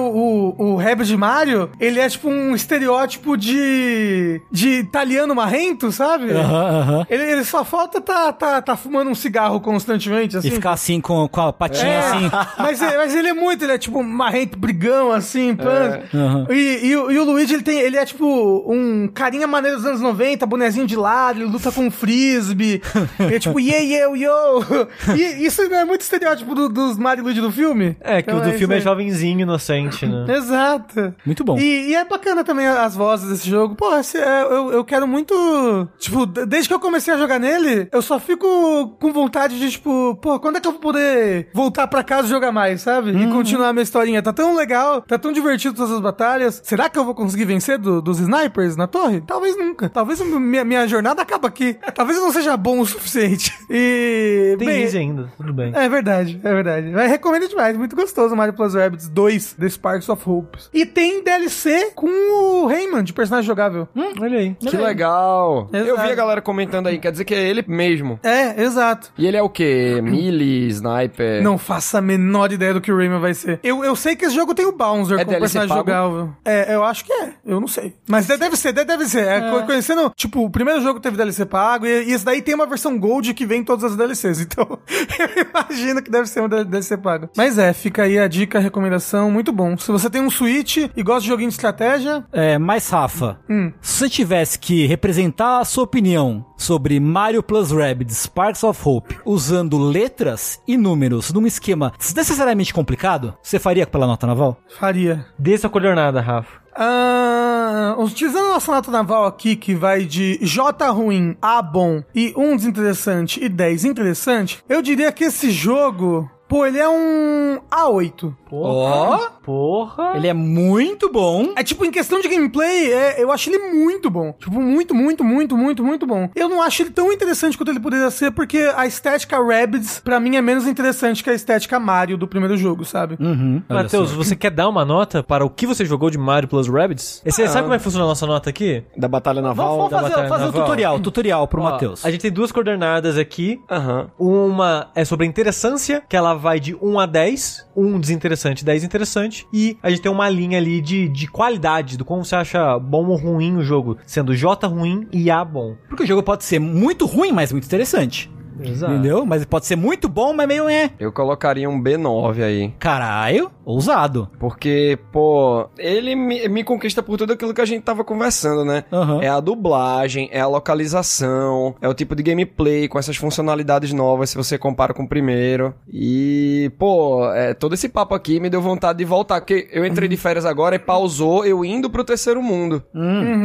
o, o Rabbit de Mario, ele é tipo um estereótipo de. de italiano marrento, sabe? Aham, aham. Ele, ele só falta tá, tá, tá fumando um cigarro constantemente, assim. E ficar assim com, com a patinha É, assim. mas, ele- mas ele é muito, ele é tipo marrento, brigão, assim, pã. Aham. E, e, o- e o Luigi, ele tem, ele é tipo um carinha maneiro dos anos 90, bonezinho de lado, ele luta com um frisbee. ele é tipo, yeah, yeah, yo. E isso não é muito estereótipo do- dos Mario e Luigi do filme? É, que Então o do isso filme é jovenzinho, inocente, né? Exato. Muito bom. E, e é bacana também as vozes desse jogo. Pô, esse- é, eu, eu quero muito. Tipo, desde que eu comecei a jogar nele, eu só fico com vontade de, tipo, pô, quando é que eu vou poder voltar pra casa e jogar mais, sabe? E continuar a minha historinha. Tá tão legal, tá tão divertido todas as batalhas. Será que eu vou conseguir vencer do- dos snipers na torre? Talvez nunca. Talvez minha, minha jornada acabe aqui. Talvez eu não seja bom o suficiente. E. Tem bem, ainda, tudo bem. é verdade, é verdade. Mas recomendo demais, muito gostoso Mario Plus Rabbids 2, The Sparks of Hopes. E tem DLC com o Rayman, de personagem jogável. Hum, olha aí. Que legal. Exato. Eu vi a galera comentando aí, quer dizer que é ele mesmo. É, exato. E ele é o quê? Melee, sniper? Não faço a menor ideia do que o Rayman vai ser. Eu, eu sei que esse jogo tem o Bowser É como DLC personagem pago? jogável. É, eu acho que é. Eu não sei. Mas de- deve ser, de- deve ser. É, co- Conhecendo, tipo, o primeiro jogo teve DLC pago e, e esse daí tem uma versão Gold que vem em todas as DLCs. Então, eu imagino que deve ser um DLC pago. Mas é, fica aí a dica, a recomendação, muito bom. Se você tem um Switch e gosta de joguinho de estratégia, É, mas Rafa, Hum. se você tivesse que representar a sua opinião sobre Mario Plus Rabbids Sparks of Hope usando letras e números num esquema desnecessariamente complicado, você faria pela nota naval? faria. Dê sua coordenada, Rafa. Ah, utilizando a nossa nota naval aqui, que vai de J ruim, A bom e 1 desinteressante e 10 interessante, eu diria que esse jogo, pô, ele é um A8. Porra. Porra. Ele é muito bom. É tipo, em questão de gameplay, é, eu acho ele muito bom. Tipo, muito, muito, muito, muito, muito bom. Eu não acho ele tão interessante quanto ele poderia ser, porque a estética Rabbids, pra mim, é menos interessante que a estética Mario do primeiro jogo, sabe? Uhum. olha Matheus, só. você quer dar uma nota para o que você jogou de Mario Plus Rabbids? Você sabe como é que funciona a nossa nota aqui? Da Batalha Vamos, Naval? vamos da fazer, Batalha fazer o Naval. tutorial, tutorial pro Ó, Matheus. A gente tem duas coordenadas aqui. Aham. Uma é sobre a interessância, que ela vai de 1 a 10. 1 desinteressante, 10 interessante. E a gente tem uma linha ali de, de qualidade, do como você acha bom ou ruim o jogo. Sendo J ruim e A bom. Porque o jogo pode ser muito ruim, mas muito interessante. Exato. Entendeu? Mas pode ser muito bom, mas meio é. Eu colocaria um B9 aí. Caralho, ousado. Porque, pô, ele me, me conquista por tudo aquilo que a gente tava conversando, né? Aham. É a dublagem, é a localização, é o tipo de gameplay com essas funcionalidades novas se você compara com o primeiro. E, pô, é, todo esse papo aqui me deu vontade de voltar, porque eu entrei de férias agora e pausou eu indo pro terceiro mundo.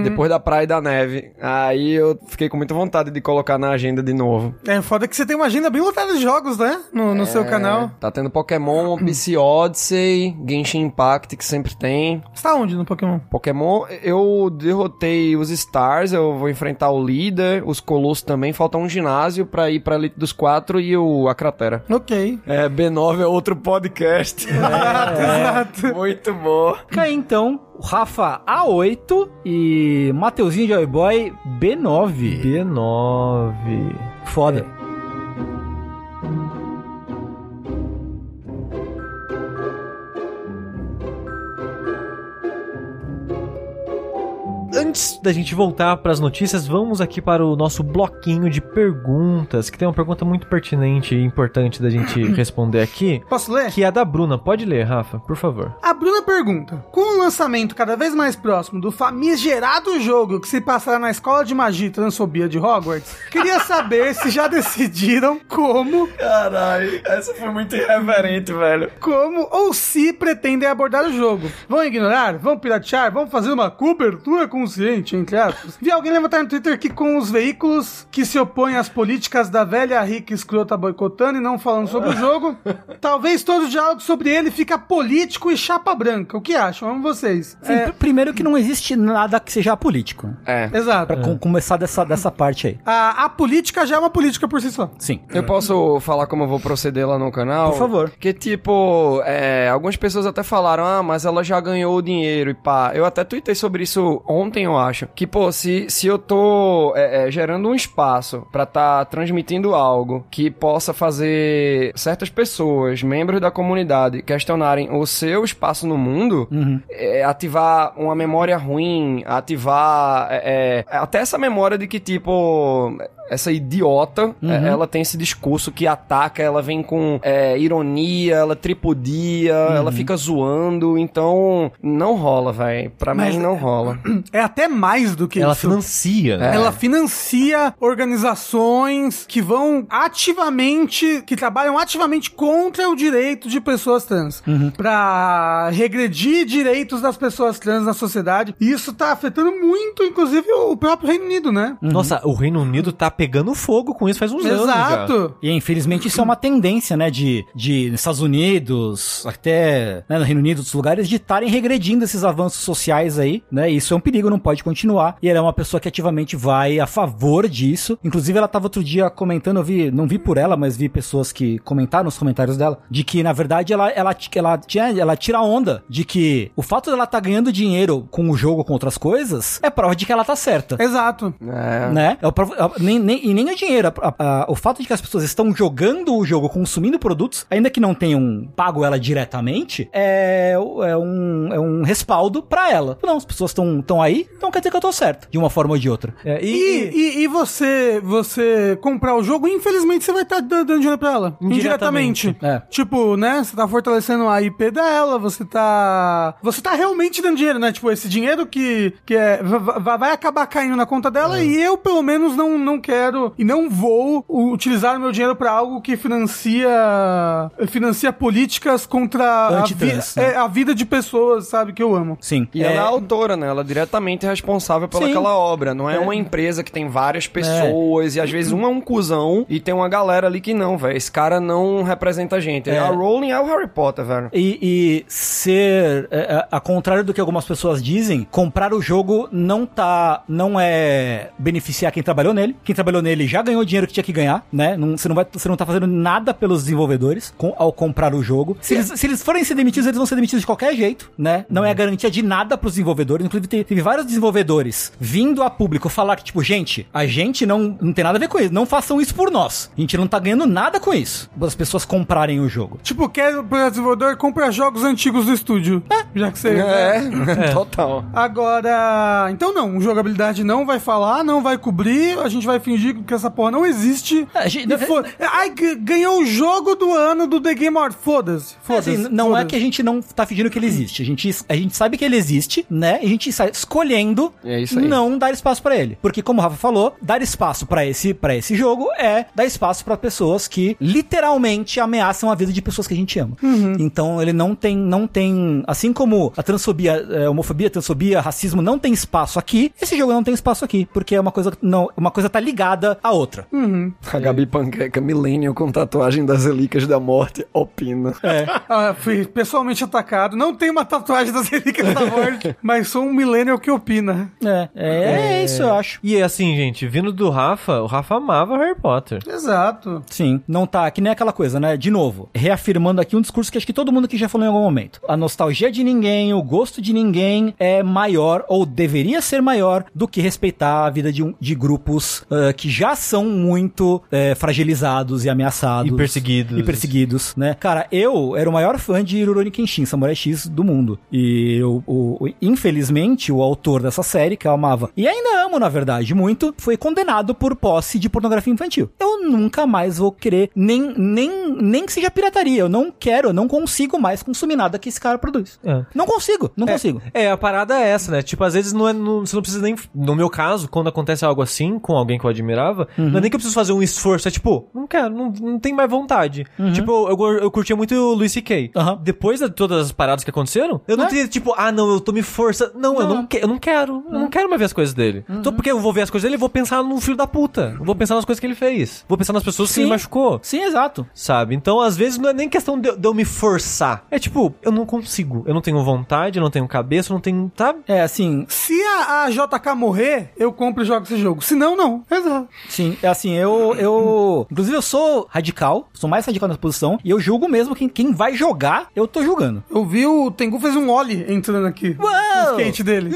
Depois da praia e da neve. Aí eu fiquei com muita vontade de colocar na agenda de novo. É foda que você tem uma agenda bem lotada de jogos, né? No, no seu canal. Tá tendo Pokémon, Piece Odyssey, Genshin Impact, que sempre tem. Você tá onde no Pokémon? Pokémon, eu derrotei os Stars, eu vou enfrentar o líder, os Colossos também, falta um ginásio pra ir pra Elite dos Quatro e o a Cratera. Ok. É, B9 é outro podcast. Exato. Muito bom. Fica aí então, Rafa A8 e Mateuzinho Joy Boy B9. B9. Foda. Antes da gente voltar para as notícias, vamos aqui para o nosso bloquinho de perguntas, que tem uma pergunta muito pertinente e importante da gente responder aqui, Posso ler? que é a da Bruna. Pode ler, Rafa, por favor. A Bruna pergunta: Com o lançamento cada vez mais próximo do famigerado jogo que se passará na escola de magia e transfobia de Hogwarts, queria saber se já decidiram como, Caralho, essa foi muito irreverente, velho. como ou se pretendem abordar o jogo. Vão ignorar? Vão piratear? Vão fazer uma cobertura consciente, entre aspas? Vi alguém levantar no Twitter que com os veículos que se opõem às políticas da velha rica escrota boicotando e não falando sobre o jogo, talvez todo o diálogo sobre ele fica político e chapa branca. O que acham? Vamos vocês. Sim, É, pr- primeiro que não existe nada que seja político. É. exato. Pra com- começar dessa, dessa parte aí. A, a política já é uma política por si só. Sim. Eu posso falar como eu vou proceder lá no canal? Por favor. Que tipo, é, algumas pessoas até falaram, ah, mas ela já ganhou o dinheiro e pá. Eu até tuitei sobre isso ontem, eu acho. Que, pô, se, se eu tô é, é, gerando um espaço pra tá transmitindo algo que possa fazer certas pessoas, membros da comunidade, questionarem o seu espaço no mundo, é, ativar uma memória ruim, ativar é, é, até essa memória de que, tipo, essa idiota, é, ela tem esse discurso que ataca, ela vem com é, ironia, ela tripudia, ela fica zoando, então não rola, velho. Pra Mas- mim não rola. É até mais do que Ela isso. financia. É. Ela financia organizações que vão ativamente, que trabalham ativamente contra o direito de pessoas trans. Pra regredir direitos das pessoas trans na sociedade. E isso tá afetando muito, inclusive, o próprio Reino Unido, né? Nossa, o Reino Unido tá pegando fogo com isso faz uns anos já. Exato. E infelizmente isso é uma tendência, né, de, de nos Estados Unidos, até né, no Reino Unido, outros lugares, de estarem regredindo esses avanços sociais aí, né? Isso é um perigo, não pode continuar. E ela é uma pessoa que ativamente vai a favor disso. Inclusive, ela tava outro dia comentando, eu vi, não vi por ela, mas vi pessoas que comentaram nos comentários dela, de que, na verdade, ela, ela, ela, tinha, ela tira onda de que o fato dela tá ganhando dinheiro com o jogo, com outras coisas, é prova de que ela tá certa Exato. É. né? É o prov- é- nem, nem- e nem o dinheiro. a- a- o fato de que as pessoas estão jogando o jogo, consumindo produtos, ainda que não tenham pago ela diretamente, é, é um, é um respaldo pra ela. Não, as pessoas estão aí, então quer dizer que eu tô certo, de uma forma ou de outra. É, E, e, e, e você você comprar o jogo, infelizmente você vai estar dando dinheiro pra ela. Indiretamente. Indiretamente. É. Tipo, né? Você tá fortalecendo a IP dela, você tá. Você tá realmente dando dinheiro, né? Tipo, esse dinheiro que, que é, va- va- vai acabar caindo na conta dela e eu, pelo menos, não, não quero e não vou utilizar o meu dinheiro pra algo que financia. financia políticas contra a, vi- né? é, a vida de pessoas, sabe? Que eu amo. Sim. E ela é a autora, né? Ela é diretamente responsável pelaquela obra. Não é, uma empresa que tem várias pessoas e às vezes um é um cuzão e tem uma galera ali que não, velho. Esse cara não representa a gente. É. A Rowling é o Harry Potter, velho. E, e ser, é, é, a contrário do que algumas pessoas dizem, comprar o jogo não tá, não é beneficiar quem trabalhou nele. Quem trabalhou nele já ganhou o dinheiro que tinha que ganhar, né? Não, você, não vai, você não tá fazendo nada pelos desenvolvedores com- ao comprar o jogo. Se eles, se eles forem ser demitidos, eles vão ser demitidos de qualquer jeito, né? Não é garantia de nada pros desenvolvedores. Inclusive, te- teve vários desenvolvedores vindo a público falar que, tipo, gente, a gente não, não tem nada a ver com isso. Não façam isso por nós. A gente não tá ganhando nada com isso. As pessoas comprarem o jogo. Tipo, quer o desenvolvedor compra jogos antigos do estúdio. Já que você. É, total. Agora, então não, jogabilidade não vai falar, não vai cobrir, a gente vai fingir que essa porra não existe. É, a gente- foda- Ai, ganhou o jogo do ano do The Game Award. Foda-se. É, Foda-se. assim, não é foda-se. que a gente não tá fingindo que ele existe. A gente, a gente sabe que ele existe, né? E a gente está escolhendo É não dar espaço pra ele. Porque, como o Rafa falou, dar espaço pra esse, pra esse jogo é dar espaço pra pessoas que literalmente ameaçam a vida de pessoas que a gente ama. Então ele não tem, não tem. Assim como a transfobia, é, homofobia, transfobia, racismo não tem espaço aqui, esse jogo não tem espaço aqui. Porque é uma coisa. Não, uma coisa tá ligada à outra. A Gabi Panqueca, millennial com tatuagem das relíquias da morte, opina. Ah, fui pessoalmente atacado. Não tenho uma tatuagem das relíquias da morte, mas sou um millennial que opina. É, é, é isso, eu acho. e assim, gente, vindo do Rafa, o Rafa amava Harry Potter. Exato. Sim, não tá, que nem aquela coisa, né? De novo, reafirmando aqui um discurso que acho que todo mundo aqui já falou em algum momento. A nostalgia de ninguém, o gosto de ninguém é maior, ou deveria ser maior, do que respeitar a vida de, um- de grupos ah, que já são muito é, fragilizados e ameaçados. E perseguidos. E perseguidos, né? Cara, eu era o maior fã de Rurouni Kenshin, Samurai X do mundo. E eu, o, infelizmente, o autor dessa série, que eu amava, e ainda amo, na verdade, muito, foi condenado por posse de pornografia infantil. Eu nunca mais vou querer, nem, nem, nem que seja pirataria. Eu não quero, eu não consigo mais consumir nada que esse cara produz. É. Não consigo, não consigo. É, a parada é essa, né? Tipo, às vezes não é, não- você não precisa nem. No meu caso, quando acontece algo assim com alguém que eu admirava, não é nem que eu preciso fazer um esforço. É tipo, não quero, não, não tem mais vontade. Tipo, eu, eu, eu curtia muito o Luis C.K. Aham. Depois de todas as paradas que aconteceram, eu não É. teria, tipo, ah, não, eu tô me forçando. Não, eu Não. não, que, eu não quero. Eu não quero mais ver as coisas dele. Então, porque eu vou ver as coisas dele, eu vou pensar no filho da puta. Eu vou pensar nas coisas que ele fez. Vou pensar nas pessoas que Sim. ele machucou. Sim, exato. Sabe? Então, às vezes, não é nem questão de, eu- de eu me forçar. É tipo, eu não consigo. Eu não tenho vontade, eu não tenho cabeça, eu não tenho. Tá? É, assim, Se a, a JK morrer, eu compro e jogo esse jogo. Se não, não. Exato. Sim, é assim, eu, eu. Inclusive, eu sou radical, sou mais radical nessa posição, e eu julgo mesmo quem, quem vai jogar, eu tô julgando. Eu vi o Tengu fez um ollie entrando aqui. Uau! No skate dele.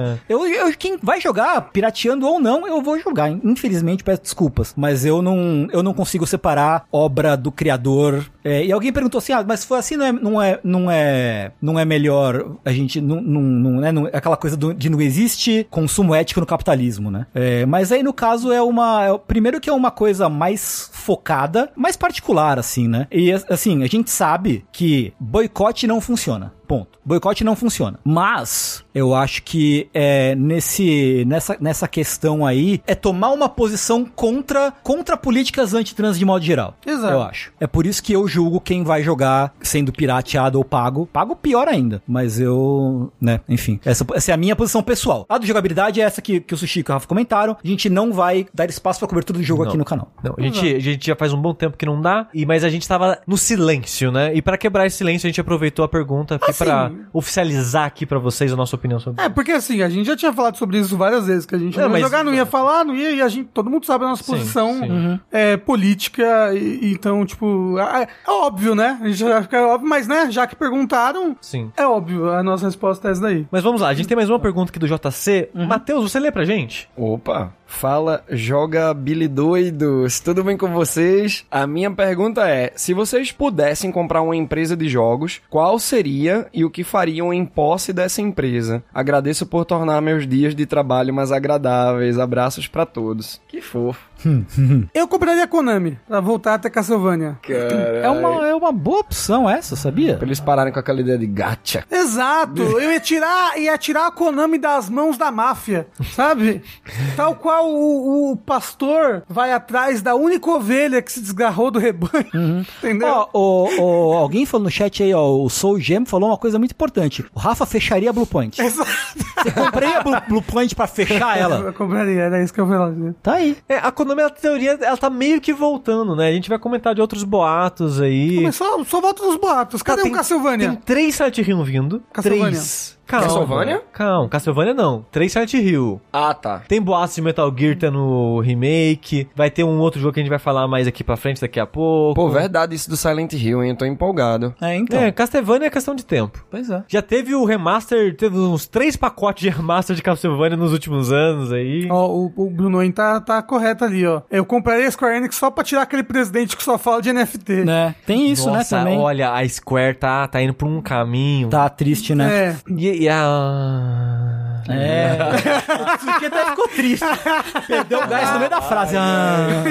É. Eu, eu- quem vai jogar, pirateando ou não, eu vou jogar. Infelizmente, peço desculpas. Mas eu não, eu não consigo separar obra do criador. É, e alguém perguntou assim: ah, mas se for assim, não é, não é, não é, não é melhor a gente. Não, não, não, né, não- aquela coisa do- de não existe consumo ético no capitalismo, né? É, mas aí, no caso, é uma. é- primeiro que é uma coisa mais focada, mais particular, assim, né? E assim, a gente sabe que boicote não funciona. Ponto. Boicote não funciona. Mas eu acho que é nesse nessa, nessa questão aí é tomar uma posição contra contra políticas antitrans de modo geral. Exato. Eu acho. É por isso que eu julgo quem vai jogar sendo pirateado ou pago. Pago pior ainda. Mas eu, né, enfim. Essa, essa é a minha posição pessoal. A do jogabilidade é essa que, que o Sushi e o Rafa comentaram. A gente não vai dar espaço pra cobertura do jogo Não. aqui no canal. Não, a gente, a gente já faz um bom tempo que não dá, e, mas a gente tava no silêncio, né? E pra quebrar esse silêncio, a gente aproveitou a pergunta aqui Assim- pra oficializar aqui pra vocês a nossa opinião sobre É, porque assim, a gente já tinha falado sobre isso várias vezes, que a gente É, não ia mas- jogar, não ia falar, não ia, e a gente, todo mundo sabe a nossa Sim, posição sim. Uhum. é, política, e, então, tipo, é, é óbvio, né? A gente já fica óbvio, mas né, já que perguntaram, Sim. é óbvio, a nossa resposta é essa daí. Mas vamos lá, a gente tem mais uma pergunta aqui do JC. Uhum. Matheus, você lê pra gente? Opa, fala jogabilidoidos, tudo bem com vocês? A minha pergunta é, se vocês pudessem comprar uma empresa de jogos, qual seria e o que fariam em posse dessa empresa? Agradeço por tornar meus dias de trabalho mais agradáveis, abraços pra todos. Que fofo. Eu compraria a Konami, pra voltar até Castlevania. É uma, é uma boa opção essa, sabia? Pra eles pararem com aquela ideia de gacha. Exato, eu ia tirar, ia tirar a Konami das mãos da máfia, sabe? Tal qual o, o pastor vai atrás da única ovelha que se desgarrou do rebanho, entendeu? Ó, o- o- alguém falou no chat aí, ó, o Soul Gem falou uma coisa muito importante. O Rafa fecharia a Blue Point. Exato. Você compraria a Blue, Blue Point pra fechar ela? Eu compraria, era isso que eu falava. Tá aí. É, a Konami, a teoria, ela tá meio que voltando, né? A gente vai comentar de outros boatos aí. Mas só, volta nos boatos. Cadê Tá, o Castlevania? Tem três Silent Hill vindo. Castlevania. Três. Calma. Castlevania? Calma, Castlevania não. Três Silent Hill. Ah, tá. Tem boatos de Metal Gear tendo remake. Vai ter um outro jogo que a gente vai falar mais aqui pra frente daqui a pouco. Pô, verdade isso do Silent Hill, hein? Eu tô empolgado. É, então. É, Castlevania é questão de tempo. Pois é. Já teve o remaster, teve uns três pacotes de remaster de Castlevania nos últimos anos aí. Ó, o, o Bruno aí tá, tá correto ali, ó. Eu compraria a Square Enix só pra tirar aquele presidente que só fala de NFT. Né? Tem isso, Nossa, né, também. olha, a Square tá, tá indo pra um caminho. Tá triste, né? É. E, e É. Porque até ficou triste. Perdeu o gás no meio da frase. Ah.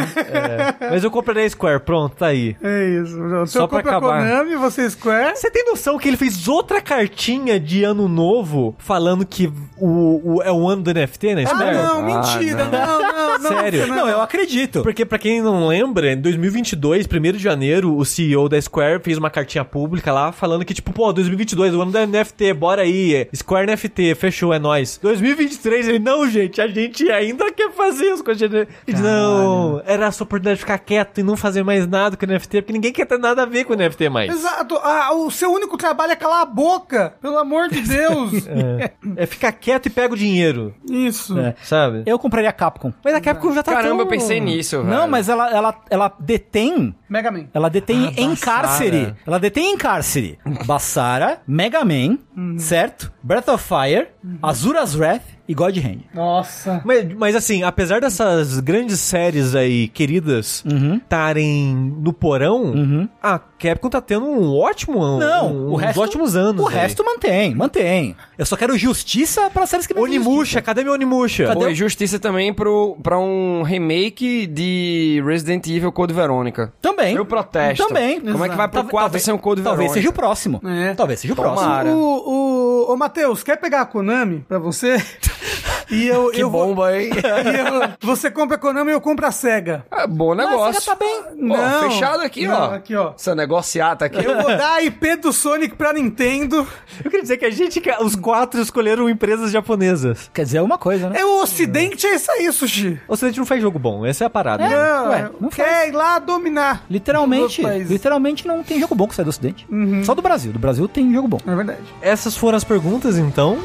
Mas eu comprei a Square, pronto, tá aí. É isso. Então, Só eu pra acabar. Konami, você Square. Você tem noção que ele fez outra cartinha de ano novo falando que o, o- é o ano do NFT, né? Ah, Square? não, mentira. Não, não, não. Sério? Não, eu acredito. Porque pra quem não lembra, em 2022, 1 de janeiro, o CEO da Square fez uma cartinha pública lá falando que tipo, pô, 2022, o ano do NFT, bora aí, é Square NFT, fechou, é nóis. 2023, ele, não, gente, a gente ainda quer fazer as coisas de NFT. Não, era a sua oportunidade de ficar quieto e não fazer mais nada com o NFT, porque ninguém quer ter nada a ver com o NFT mais. Exato. Ah, o seu único trabalho é calar a boca. Pelo amor de Deus. É, é ficar quieto e pega o dinheiro, Isso. É. sabe? Eu compraria a Capcom. Mas a Capcom já tá Caramba, tão... eu pensei nisso, velho. Não, mas ela, ela, ela detém. Mega Man. Ela detém Ah, em Bassara. cárcere. Ela detém em cárcere. Bassara, Mega Man, certo? Breath of Fire, Azura Azrath e God Hand. Nossa. Mas, mas assim, apesar dessas grandes séries aí, queridas, estarem no porão, a Capcom tá tendo um ótimo ano. Não, um, o uns resto, ótimos anos. O aí. resto mantém, mantém. Eu só quero justiça para séries que não Onimusha, cadê meu Onimusha? Cadê Foi justiça também pro, pra um remake de Resident Evil Code Verônica. Também. Eu protesto. Também. Como é que vai pro Talvez- 4 talvez- sem o Code Talvez Verônica? seja o próximo. É. Talvez seja o Tomara. próximo. O, o, ô, Matheus, quer pegar a Konami pra você? E eu, Que eu vou- bomba, hein? e eu- você compra a Konami e eu compro a SEGA. É bom Mas negócio. você já tá bem. Ó, fechado aqui, Não, ó. aqui, ó. Essa negociata aqui. Eu vou dar a IP do Sonic pra Nintendo. Eu queria dizer que a gente, os quatro escolheram empresas japonesas. Quer dizer alguma coisa, né? É o Ocidente, é isso aí, Sushi. O Ocidente não faz jogo bom, essa é a parada. É. Não, ué, não quer ir lá dominar. Literalmente, literalmente não tem jogo bom que sai do Ocidente. Só do Brasil. Do Brasil tem jogo bom. É verdade. Essas foram as perguntas, então.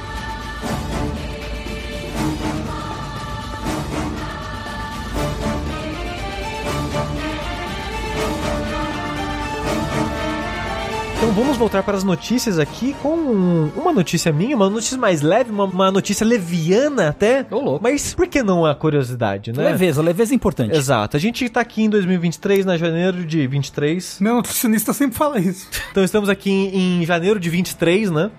Então vamos voltar para as notícias aqui com uma notícia minha, uma notícia mais leve, uma, uma notícia leviana até. Ô, louco. Mas por que não a curiosidade, né? Leveza, leveza é importante. Exato. A gente tá aqui em 2023, na janeiro de 23. Meu nutricionista sempre fala isso. Então estamos aqui em, em janeiro de 23, né?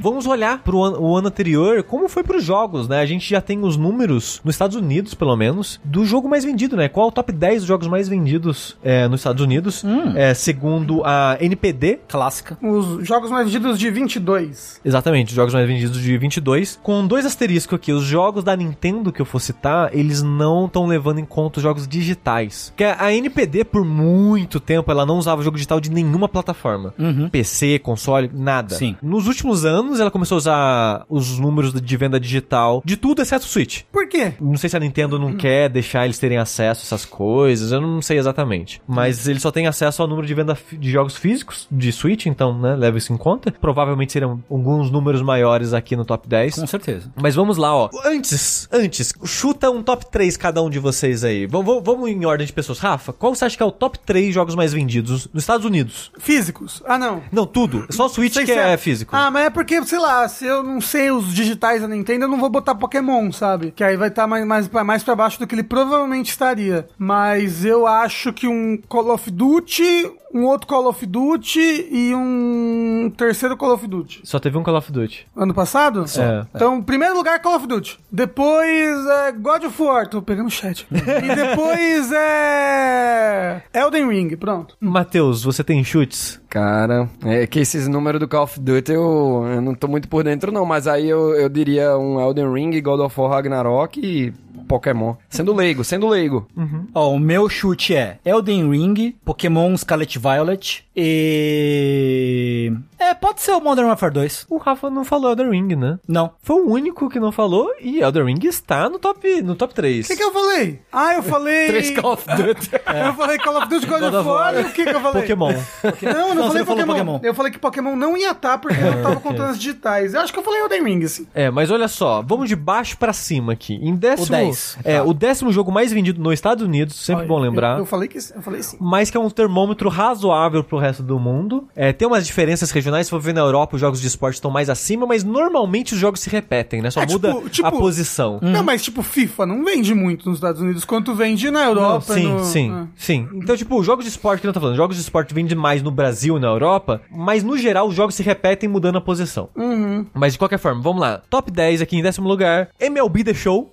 Vamos olhar pro ano, o ano anterior, como foi pros jogos, né? A gente já tem os números, nos Estados Unidos, pelo menos, do jogo mais vendido, né? Qual é o top 10 dos jogos mais vendidos é, nos Estados Unidos? É, segundo a NPD. Clássica. Os jogos mais vendidos de 22. Exatamente, os jogos mais vendidos de 22. Com dois asteriscos aqui, os jogos da Nintendo que eu for citar, eles não estão levando em conta os jogos digitais. Porque a NPD, por muito tempo, ela não usava jogo digital de nenhuma plataforma. PC, console, nada. Sim. Nos últimos anos, ela começou a usar os números de venda digital de tudo exceto o Switch. Por quê? Não sei se a Nintendo não quer deixar eles terem acesso a essas coisas, eu não sei exatamente. Mas eles só têm acesso ao número de venda de jogos físicos de Switch, então, né, leva isso em conta. Provavelmente serão alguns números maiores aqui no top 10. Com certeza. Mas vamos lá, ó. Antes, antes, chuta um top 3 cada um de vocês aí. Vamos, vamos, em ordem de pessoas. Rafa, qual você acha que é o top 3 jogos mais vendidos nos Estados Unidos? Físicos? Ah, não. Não, tudo. Só o Switch Sei que se é físico. Ah, mas é porque, sei lá, se eu não sei os digitais da Nintendo, eu não vou botar Pokémon, sabe? Que aí vai estar mais, mais, pra- mais pra baixo do que ele provavelmente estaria. Mas eu acho que um Call of Duty, um outro Call of Duty e um terceiro Call of Duty. Só teve um Call of Duty. Ano passado? É. Então, primeiro lugar, Call of Duty. Depois, é God of War. Tô pegando o chat. e depois, é... Elden Ring, pronto. Matheus, você tem chutes? Cara, é que esses números do Call of Duty eu, eu não tô muito por dentro, não. Mas aí eu, eu diria um Elden Ring, God of War Ragnarok e Pokémon. Sendo leigo, sendo leigo. Ó, o meu chute é Elden Ring, Pokémon Scarlet Violet e... É, pode ser o Modern Warfare 2. O Rafa não falou Elden Ring, né? Não. Foi o único que não falou e Elden Ring está no top, no top 3. O que, que eu falei? Ah, eu falei. Três Call of Duty. Eu falei Call of Duty God, God of War. E o que, que eu falei? Pokémon. Não, eu não, Não, falei Pokémon. Pokémon. Eu falei que Pokémon não ia estar porque eu tava contando as digitais. Eu acho que eu falei Elden Ring, assim. É, mas olha só, vamos de baixo pra cima aqui. Em décimo, O 10. É, o décimo jogo mais vendido nos Estados Unidos, sempre bom lembrar. Eu, eu falei que eu falei sim. Mas que é um termômetro razoável pro resto do mundo. É, tem umas diferenças regionais, se for ver na Europa, os jogos de esporte estão mais acima, mas normalmente os jogos se repetem, né? Só É, muda tipo- tipo- a posição. Não, mas tipo, FIFA não vende muito nos Estados Unidos quanto vende na Não, Europa. sim, no- sim, ah. sim. Então, tipo, jogos de esporte que não tá falando, jogos de esporte vendem mais no Brasil e na Europa, mas no geral os jogos se repetem mudando a posição. Uhum. Mas de qualquer forma, vamos lá. Top 10 aqui em décimo lugar, MLB The Show.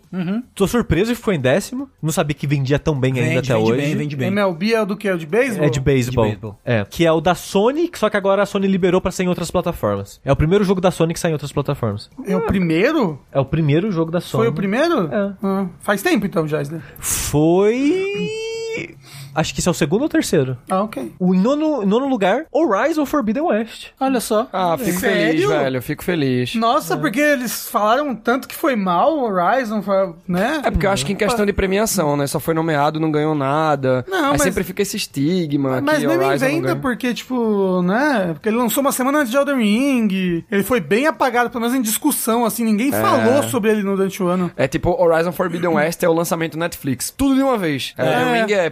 Tô surpreso que ficou em décimo. Não sabia que vendia tão bem ainda Vende, até vende hoje. bem, vende bem. MLB é o do que? É o de beisebol? É de beisebol. De beisebol. É. Que é o da Sony, só que agora a Sony liberou pra sair em outras plataformas. É o primeiro jogo da Sony que sai em outras plataformas. É o primeiro? É o primeiro jogo da Sony. Foi o primeiro? É. Ah, faz tempo então já, daí. Foi. Acho que esse é o segundo ou terceiro. Ah, ok. O nono, nono lugar, Horizon Forbidden West. Olha só. Ah, fico Sério? feliz, velho. Eu fico feliz. Nossa, porque eles falaram tanto que foi mal o Horizon, né? É porque eu acho que em questão de premiação, né? Só foi nomeado, não ganhou nada. Não, Aí mas- sempre fica esse estigma. Mas que nem me Horizon inventa, porque, tipo, né? Porque ele lançou uma semana antes de Elden Ring. Ele foi bem apagado, pelo menos em discussão, assim. Ninguém falou sobre ele no durante o ano. É tipo Horizon Forbidden West é o lançamento Netflix. Tudo de uma vez. Elden Ring é é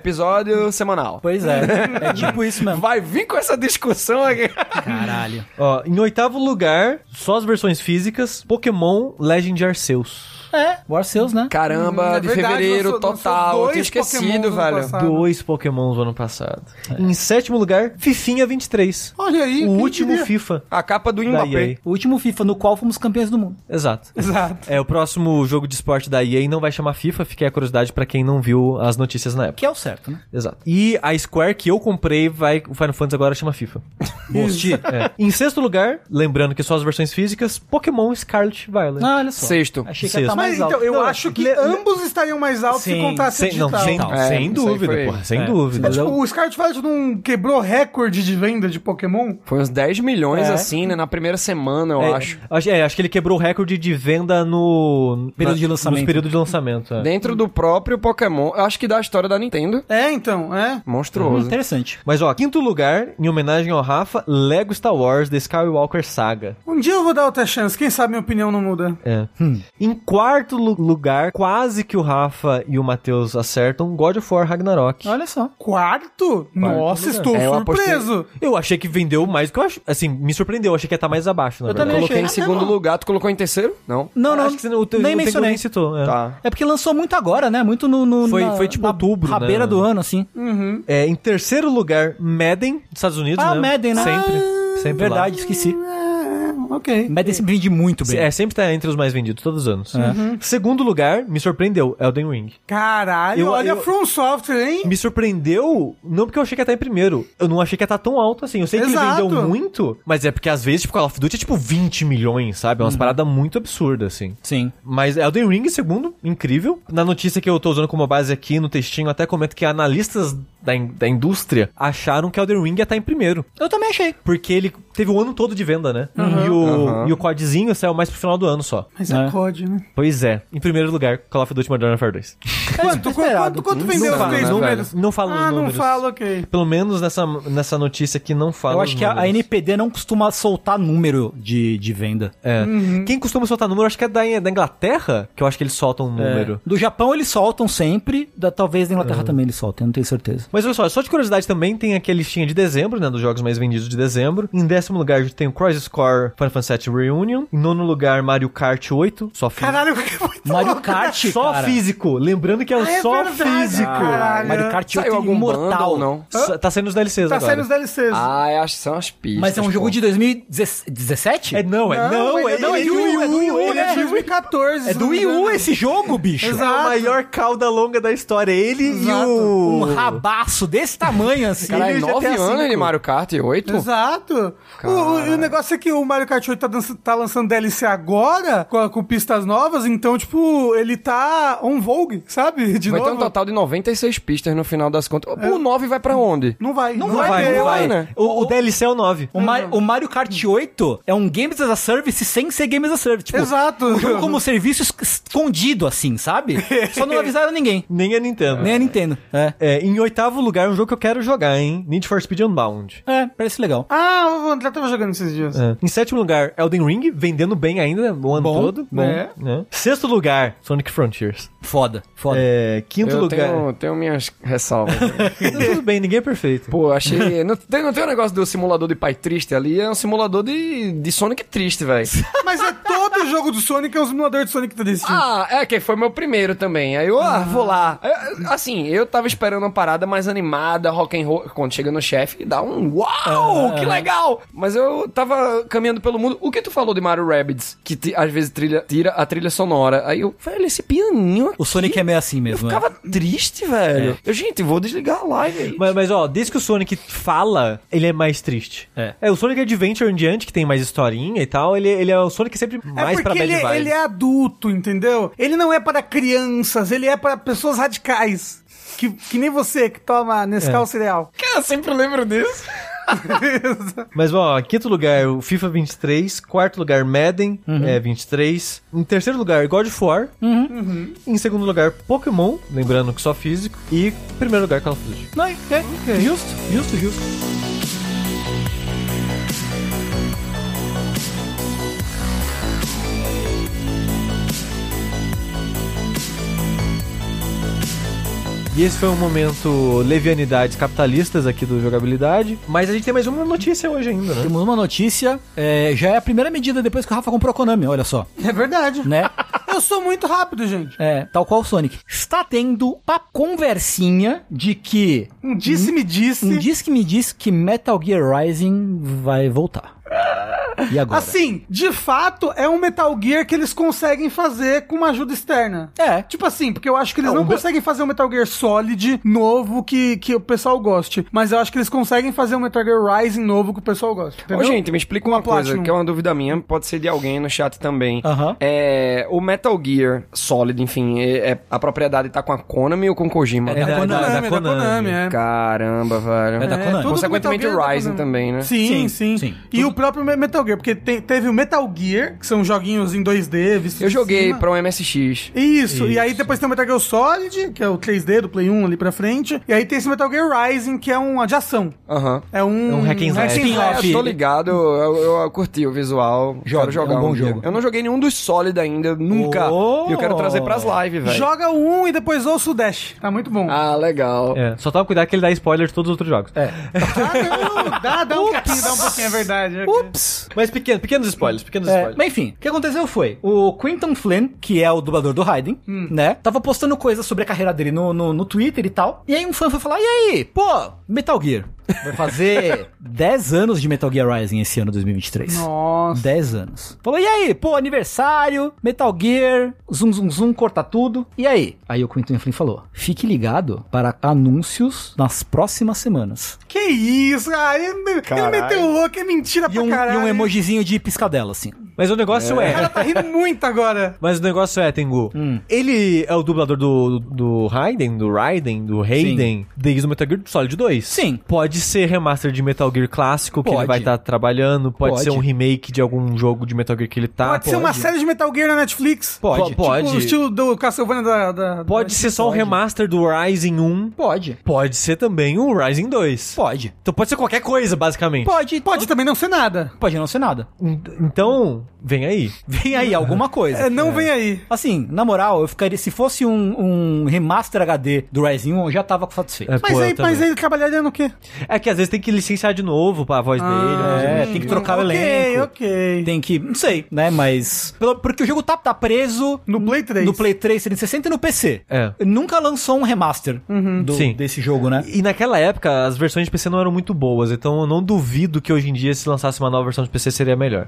semanal. Pois é, é tipo isso mesmo. Vai vir com essa discussão aqui. Caralho. Ó, em oitavo lugar, só as versões físicas, Pokémon Legend Arceus. É, o Arceus, né? Caramba, É de verdade, fevereiro lançou- lançou total. Eu dois tinha esquecido, velho. Dois Pokémons do ano passado. Em sétimo lugar, Fifinha 23. Olha aí. o último diria? FIFA A capa do Mbappé. EA. O último FIFA no qual fomos campeões do mundo. Exato. Exato. É, o próximo jogo de esporte da EA não vai chamar FIFA, fiquei a curiosidade pra quem não viu as notícias na época. Que é o certo, né? Exato. E a Square que eu comprei, vai, o Final Fantasy agora chama FIFA. Most. É. Em sexto lugar, lembrando que só as versões físicas, Pokémon Scarlet Violet. Ah, olha só. Sexto. Achei que Sexto. Mais então, alto. eu Não, acho que le- ambos estariam mais altos se Sim, contasse Sem, não, digital. sem, É, sem dúvida, foi- porra, sem é. dúvida. Tipo, o Scarlet Violet não quebrou recorde de venda de Pokémon? Foi uns 10 milhões, É. assim, né? Na primeira semana, eu É, acho. acho. é, acho que ele quebrou o recorde de venda no... Período na- de lançamento. Nos períodos de lançamento, é. Dentro do próprio Pokémon. Eu acho que da história da Nintendo. É, então, é. Hum, Monstruoso. interessante. Mas ó, quinto lugar, em homenagem ao Rafa, Lego Star Wars The Skywalker Saga. Um dia eu vou dar outra chance, quem sabe minha opinião não muda. É. Em quarto lu- lugar, quase que o Rafa e o Matheus acertam, God of War Ragnarok. Olha só. Quarto? Nossa, lugar. estou É, eu apostei- surpreso. Eu achei que vendeu mais do que eu acho. Assim, me surpreendeu. Eu achei que ia estar mais abaixo, na Eu verdade. também Coloquei achei. em segundo lugar. Tu colocou em terceiro? Não. Não, não, Acho que você, o teu, nem o mencionei. nem citou. é. Tá. É porque lançou muito agora, né? Muito no... no- Foi- na- foi tipo na outubro, né? rabeira do ano, assim. É, em terceiro lugar, Madden, dos Estados Unidos, Ah, né? Madden, né? Sempre. Ah, sempre Verdade, lá. esqueci. É, ok. Madden sempre vende muito bem. É, sempre tá entre os mais vendidos, todos os anos. Uhum. Segundo lugar, me surpreendeu, Elden Ring. Caralho, Eu- olha eu- From Software, hein? Me surpreendeu, não porque eu achei que ia estar em primeiro. Eu não achei que ia estar tão alto assim. Eu sei que Exato. ele vendeu muito, mas é porque às vezes, tipo, Call of Duty é tipo 20 milhões, sabe? É umas paradas muito absurdas, assim. Sim. Mas Elden Ring, segundo, incrível. Na notícia que eu tô usando como base aqui no textinho, até comento que analistas da, in- da indústria acharam que Elden Ring ia estar em primeiro. Eu também achei. Porque ele teve o ano todo de venda, né? E, o, Uhum. e o codzinho saiu mais pro final do ano só. Mas é, É. COD, né? Pois é. Em primeiro lugar, Call of Duty Modern Warfare 2. Quanto, quanto, quanto Não vendeu os fala, três né, números? Não fala os Ah, não números. fala, ok. Pelo menos nessa, nessa notícia aqui não fala Eu os acho que a. NPD não costuma soltar número de, de venda. É. Uhum. Quem costuma soltar número, acho que é da, da Inglaterra, que eu acho que eles soltam um número. Do Japão eles soltam sempre, da, talvez da Inglaterra também eles soltem, eu não tenho certeza. Mas olha só, só de curiosidade também, tem aqui a listinha de dezembro, né, dos jogos mais vendidos de dezembro. Em décimo lugar, a gente tem o Crisis Core Final Fantasy VII Reunion. Em nono lugar, Mario Kart 8, só físico. Caralho, que muito Mario louco. Kart, Só cara. físico, lembrando que é o Ah, é só verdade, físico. caralho. Mario Kart 8 Saiu algum imortal. não? Só- Tá saindo os DLCs Tá agora. saindo os DLCs. Ah, eu acho que são as pistas. Mas é um jogo pô. de 2017? É, não, é, não, é, não, é do do Wii U, é do Wii U, ele é de 2014. É do Wii U esse jogo, bicho. É Exato. a maior cauda longa da história. Ele Exato. e o... Um rabaço desse tamanho assim. Caralho, Ele já nove tem a anos cinco. de Mario Kart 8? Exato. O, o- o negócio é que o Mario Kart 8 tá, dança- tá lançando DLC agora, com, com pistas novas, então, tipo, ele tá on vogue, sabe? De Vai ter novo. um total de 96 pistas no final das contas. O 9 vai pra onde? Não vai. Não Não vai vai, ter, não vai. né? O, o DLC é o 9. O, Mar- o Mario Kart 8 é um Games as a Service sem ser Games as a Service. Tipo, Exato. um jogo como serviço es- escondido, assim, sabe? Só não avisaram ninguém. Nem a Nintendo. Nem a Nintendo. É. É, em oitavo lugar, um jogo que eu quero jogar, hein? Need for Speed Unbound. É, parece legal. Ah, o André tava jogando esses dias. É. Em sétimo lugar, Elden Ring, vendendo bem ainda o ano Bom, todo. é. né? Sexto lugar, Sonic Frontiers. Foda, foda. É, quinto Eu lugar. tenho, tenho minhas ressalvas. Tudo bem, ninguém é perfeito. Pô, achei. Não tem, não tem um negócio do simulador de pai triste ali? É um simulador de, de Sonic triste, velho. Mas é todo jogo do Sonic, é um simulador de Sonic triste. Ah, é que foi meu primeiro também. Aí eu, ah, vou lá. É, Assim, eu tava esperando uma parada mais animada, rock and roll. Quando chega no chefe, dá um uau, que legal! Mas eu tava caminhando pelo mundo. O que tu falou de Mario Rabbids? Que às vezes trilha, tira a trilha sonora. Aí eu, velho, esse pianinho aqui. O Sonic é meio assim Eu mesmo, né? ficava triste, velho. Eu, gente, vou desligar a live aí. Mas, mas, ó, desde que o Sonic fala, ele é mais triste. É. o Sonic Adventure em diante, que tem mais historinha e tal, ele, ele é o Sonic sempre É mais pra porque bad ele, vibes. ele é adulto, entendeu? Ele não é para crianças, ele é para pessoas radicais. Que, que nem você que toma Nescau É. cereal. Eu sempre lembro disso. Mas, ó, quinto lugar, o FIFA 23. Quarto lugar, Madden, Uhum. é 23. Em terceiro lugar, God of War. Em segundo lugar, Pokémon, lembrando que só físico. E em primeiro lugar, Call of Duty. Não, é, é, justo, justo, justo. E esse foi um momento levianidades capitalistas aqui do jogabilidade. Mas a gente tem mais uma notícia hoje ainda, né? Temos uma notícia, é, já é a primeira medida depois que o Rafa comprou a Konami, olha só, É verdade. né? Eu sou muito rápido, gente. É, tal qual o Sonic. Está tendo uma conversinha de que Um disse-me disse. um diz que me diz que Metal Gear Rising vai voltar. E agora? Assim, de fato, é um Metal Gear que eles conseguem fazer com uma ajuda externa. É. Tipo assim, porque eu acho que eles Não, não conseguem fazer um Metal Gear Solid novo que, que o pessoal goste. Mas eu acho que eles conseguem fazer um Metal Gear Rising novo que o pessoal goste. Ô, Entendeu? gente, me explica uma, coisa, Platinum. que é uma dúvida minha, pode ser de alguém no chat também. Aham. É, o Metal Gear Solid, enfim, é, é- a propriedade tá com a Konami ou com o Kojima? É da- Konami, da- da é da Konami. Konami, é. Caramba, velho. É da Konami. tudo do Consequentemente, o é da Rising Konami. também, né? Sim, Sim, sim. sim. E o próprio Me- Metal Gear, porque tem- teve o Metal Gear, que são joguinhos em 2D, vistos Eu joguei cima. pra um MSX. Isso, e aí depois tem o Metal Gear Solid, que é o 3D do Play 1 ali pra frente. E aí tem esse Metal Gear Rising, que é um de ação. Aham. É um, É um hack and slash. É, tô ligado, eu, eu- eu curti o visual. Joga, quero jogar é um bom dia. jogo. Eu não joguei nenhum dos Solid ainda, nunca. Oh! E eu quero trazer pras lives, velho. Joga um e depois ouça o Dash. Tá muito bom. Ah, legal. É, só toma cuidado que ele dá spoiler de todos os outros jogos. É. Ah, não, dá, dá um pouquinho, dá um pouquinho, é verdade. Ups! Mas pequeno, pequenos spoilers, pequenos É, spoilers. mas enfim, o que aconteceu foi, o Quinton Flynn, que é o dublador do Raiden, né, tava postando coisas sobre a carreira dele no, no, no Twitter e tal, e aí um fã foi falar, e aí, pô, Metal Gear, vai fazer 10 anos de Metal Gear Rising esse ano, 2023. Nossa. 10 anos. Falou, e aí, pô, aniversário, Metal Gear, zum zum zum, corta tudo. E aí? Aí o Quentin Flynn falou, fique ligado para anúncios nas próximas semanas. Que isso, cara. Ele, ele meteu louco, é mentira E um, e um emojizinho de piscadela, assim. Mas o negócio O é. cara tá rindo muito agora. Mas o negócio é, Tengu. Hum. Ele é o dublador do, do Raiden, do Raiden, do Raiden, desde o Metal Gear Solid 2. Sim. Pode ser remaster de Metal Gear clássico que Pode. ele vai estar trabalhando. Pode, Pode. ser um remake de algum jogo de Metal Gear que ele tá. pode, ser uma série de Metal Gear na Netflix. Pode. Po- pode. Tipo, o estilo do Castlevania da... da Pode da- ser só um remaster do Rising 1. Pode. Pode ser também um Rising 2. Pode. Então pode ser qualquer coisa, basicamente. Pode. Pode também não ser nada. Pode não ser nada. En- Vem aí. Vem aí alguma coisa. É, não vem aí. Assim, na moral, eu ficaria. Se fosse um, um remaster HD do Rising 1, eu já tava satisfeito. É, Mas, pô, aí, mas aí ele trabalharia no quê? É que às vezes tem que licenciar de novo pra voz dele. né? É, tem que trocar o ok, elenco. ok. Tem que. Não sei, né? Mas. pelo- porque o jogo tá, tá preso. No Play 3. No Play 3 360 e no PC. É. Nunca lançou um remaster do- Sim. desse jogo, né? E naquela época, as versões de PC não eram muito boas, então eu não duvido que hoje em dia, se lançasse uma nova versão de PC, seria melhor.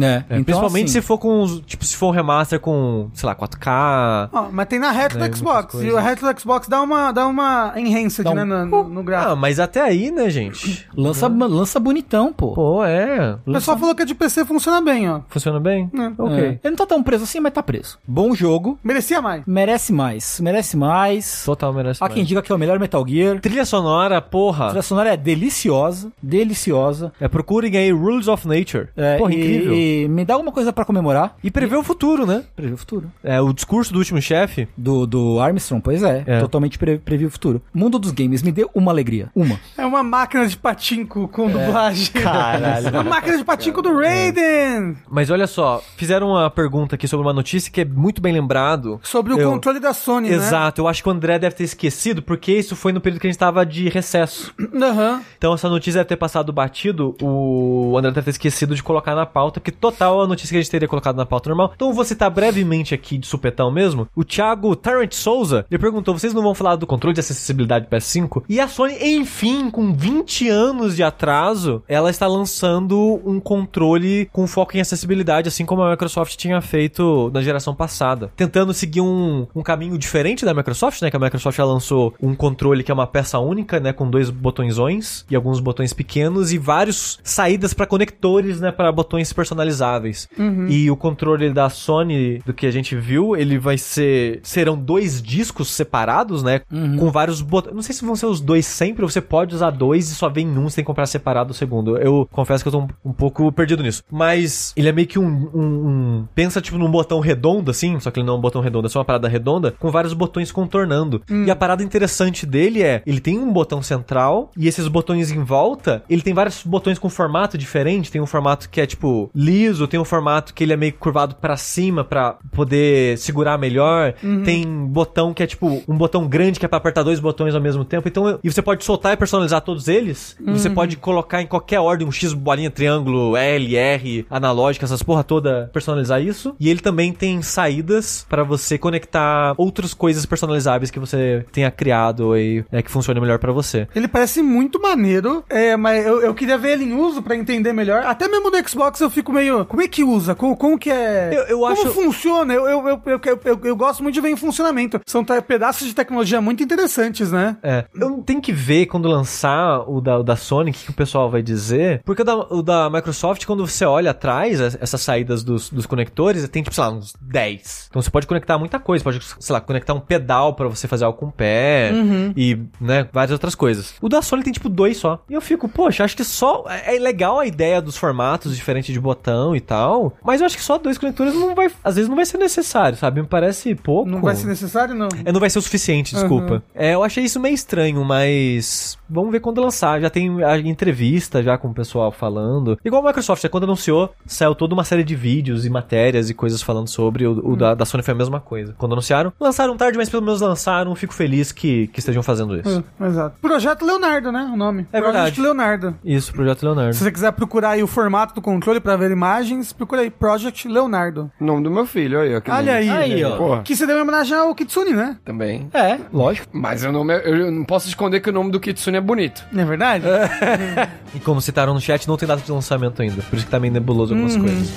É, É, principalmente se for com, tipo, se for um remaster com, sei lá, 4K. Ó, mas tem na retro É, do Xbox. E o retro do Xbox dá uma, dá uma enhanced, Dá um- né, no, no, no Ah, gráfico. mas até aí, né, gente? Lança, lança bonitão, pô. Pô, é. o pessoal falou que a de PC funciona bem, ó. Funciona bem? É. Ok. É. Ele não tá tão preso assim, mas tá preso. Bom jogo. Merecia mais. Merece mais. Merece mais. Total merece Há mais. quem diga que é o melhor Metal Gear. Trilha sonora, A porra. trilha sonora é deliciosa. Deliciosa. É, procurem aí Rules of Nature. É, porra, e, incrível. e me dá alguma coisa pra comemorar. E prevê o futuro, né? Prever o futuro. É, o discurso do último chefe. Do, do Armstrong, pois é. É. Totalmente pre, previ o futuro. Mundo dos games, me deu uma alegria. Uma. É uma máquina de patinco com dublagem. Caralho. É uma máquina de patinco do Raiden. Mas olha só, fizeram uma pergunta aqui sobre uma notícia que é muito bem lembrado. Sobre o Eu- controle da Sony, né? Exato, eu acho que o André deve ter esquecido, porque isso foi no período que a gente tava de recesso. Aham. Então essa notícia deve ter passado batido, o André deve ter esquecido de colocar na pauta, porque total a notícia que a gente teria colocado na pauta normal. Então vou citar brevemente aqui, de supetão mesmo, o Thiago Tarrant Souza, ele perguntou, vocês não vão falar do controle de acessibilidade do PS5? E a Sony, enfim, com 20 anos de atraso, ela está lançando um controle com foco em acessibilidade, assim como a Microsoft tinha feito na geração passada. Tentando seguir um, um caminho diferente da Microsoft, né? Que a Microsoft já lançou um controle que é uma peça única, né? Com dois botõezões e alguns botões pequenos e vários saídas para conectores, né? Para botões personalizáveis. E o controle da Sony, do que a gente viu, ele vai ser. Serão dois discos separados, né? Com vários botões. Não sei se vão ser os dois sempre, ou você pode usar dois e só vem um, você tem que comprar separado o segundo. Eu confesso que eu tô um, um pouco perdido nisso. Mas ele é meio que um, um- um- Pensa tipo num botão redondo, assim, só que ele não é um botão redondo, é só uma parada redonda, com vários botões contornando. E a parada interessante dele é: ele tem um botão central, e esses botões em volta, ele tem vários botões com formato diferente. Tem um formato que é tipo liso, tem um formato que ele é meio curvado pra cima pra poder segurar melhor. Tem botão que é tipo um botão grande que é pra apertar dois botões ao mesmo tempo. Então, e você pode soltar e personalizar todos eles. Você pode colocar em qualquer ordem um X, bolinha, triângulo, L, R, analógica, essas porra toda, personalizar isso. E ele também tem saídas pra você conectar outras coisas personalizáveis que você tenha criado aí, né, que funcione melhor pra você. Ele parece muito maneiro, é, mas eu, eu queria ver ele em uso pra entender melhor. Até mesmo no Xbox eu fico meio. Como é que usa? Como, como que é. Eu- eu como acho- funciona? Eu, eu, eu, eu, eu, gosto muito de ver em funcionamento. São pedaços de tecnologia muito interessantes, né? É. Eu tenho que ver quando lançar o da, o da Sony, o que, que o pessoal vai dizer. Porque o da, o da Microsoft, quando você olha atrás, es- essas saídas dos, dos conectores, tem, tipo, sei lá, uns 10. Então você pode conectar muita coisa. Pode, sei lá, conectar um pedal pra você fazer algo com o pé. E, né, várias outras coisas. O da Sony tem, tipo, dois só. E eu fico, poxa, acho que só. É é legal a ideia dos formatos diferentes de botão e tal. Mas eu acho que só dois conectores não vai. Às vezes não vai ser necessário, sabe? Me parece pouco. Não vai ser necessário, não. É, não vai ser o suficiente, desculpa. É, eu achei isso meio estranho, mas vamos ver quando lançar. Já tem a entrevista já com o pessoal falando. Igual a Microsoft, né, quando anunciou, saiu toda uma série de vídeos e matérias e coisas falando sobre. O, o da, da Sony foi a mesma coisa. Quando anunciaram, lançaram tarde, mas pelo menos lançaram. Fico feliz que, que estejam fazendo isso. É, exato. Projeto Leonardo, né? O nome. É Projeto verdade. Leonardo. Isso, Projeto Leonardo. Se você quiser procurar aí o formato do controle pra ver imagens, procura aí Project Leonardo. Nome do meu filho, aí, ó. que Olha aí. Aí, ó. Porra, Que você deu em homenagem ao Kitsune, né? também. É, lógico. Mas o nome, é- eu não posso esconder que o nome do Kitsune é bonito. Não é verdade? E como citaram no chat, não tem data de lançamento ainda. Por isso que tá meio nebuloso algumas coisas.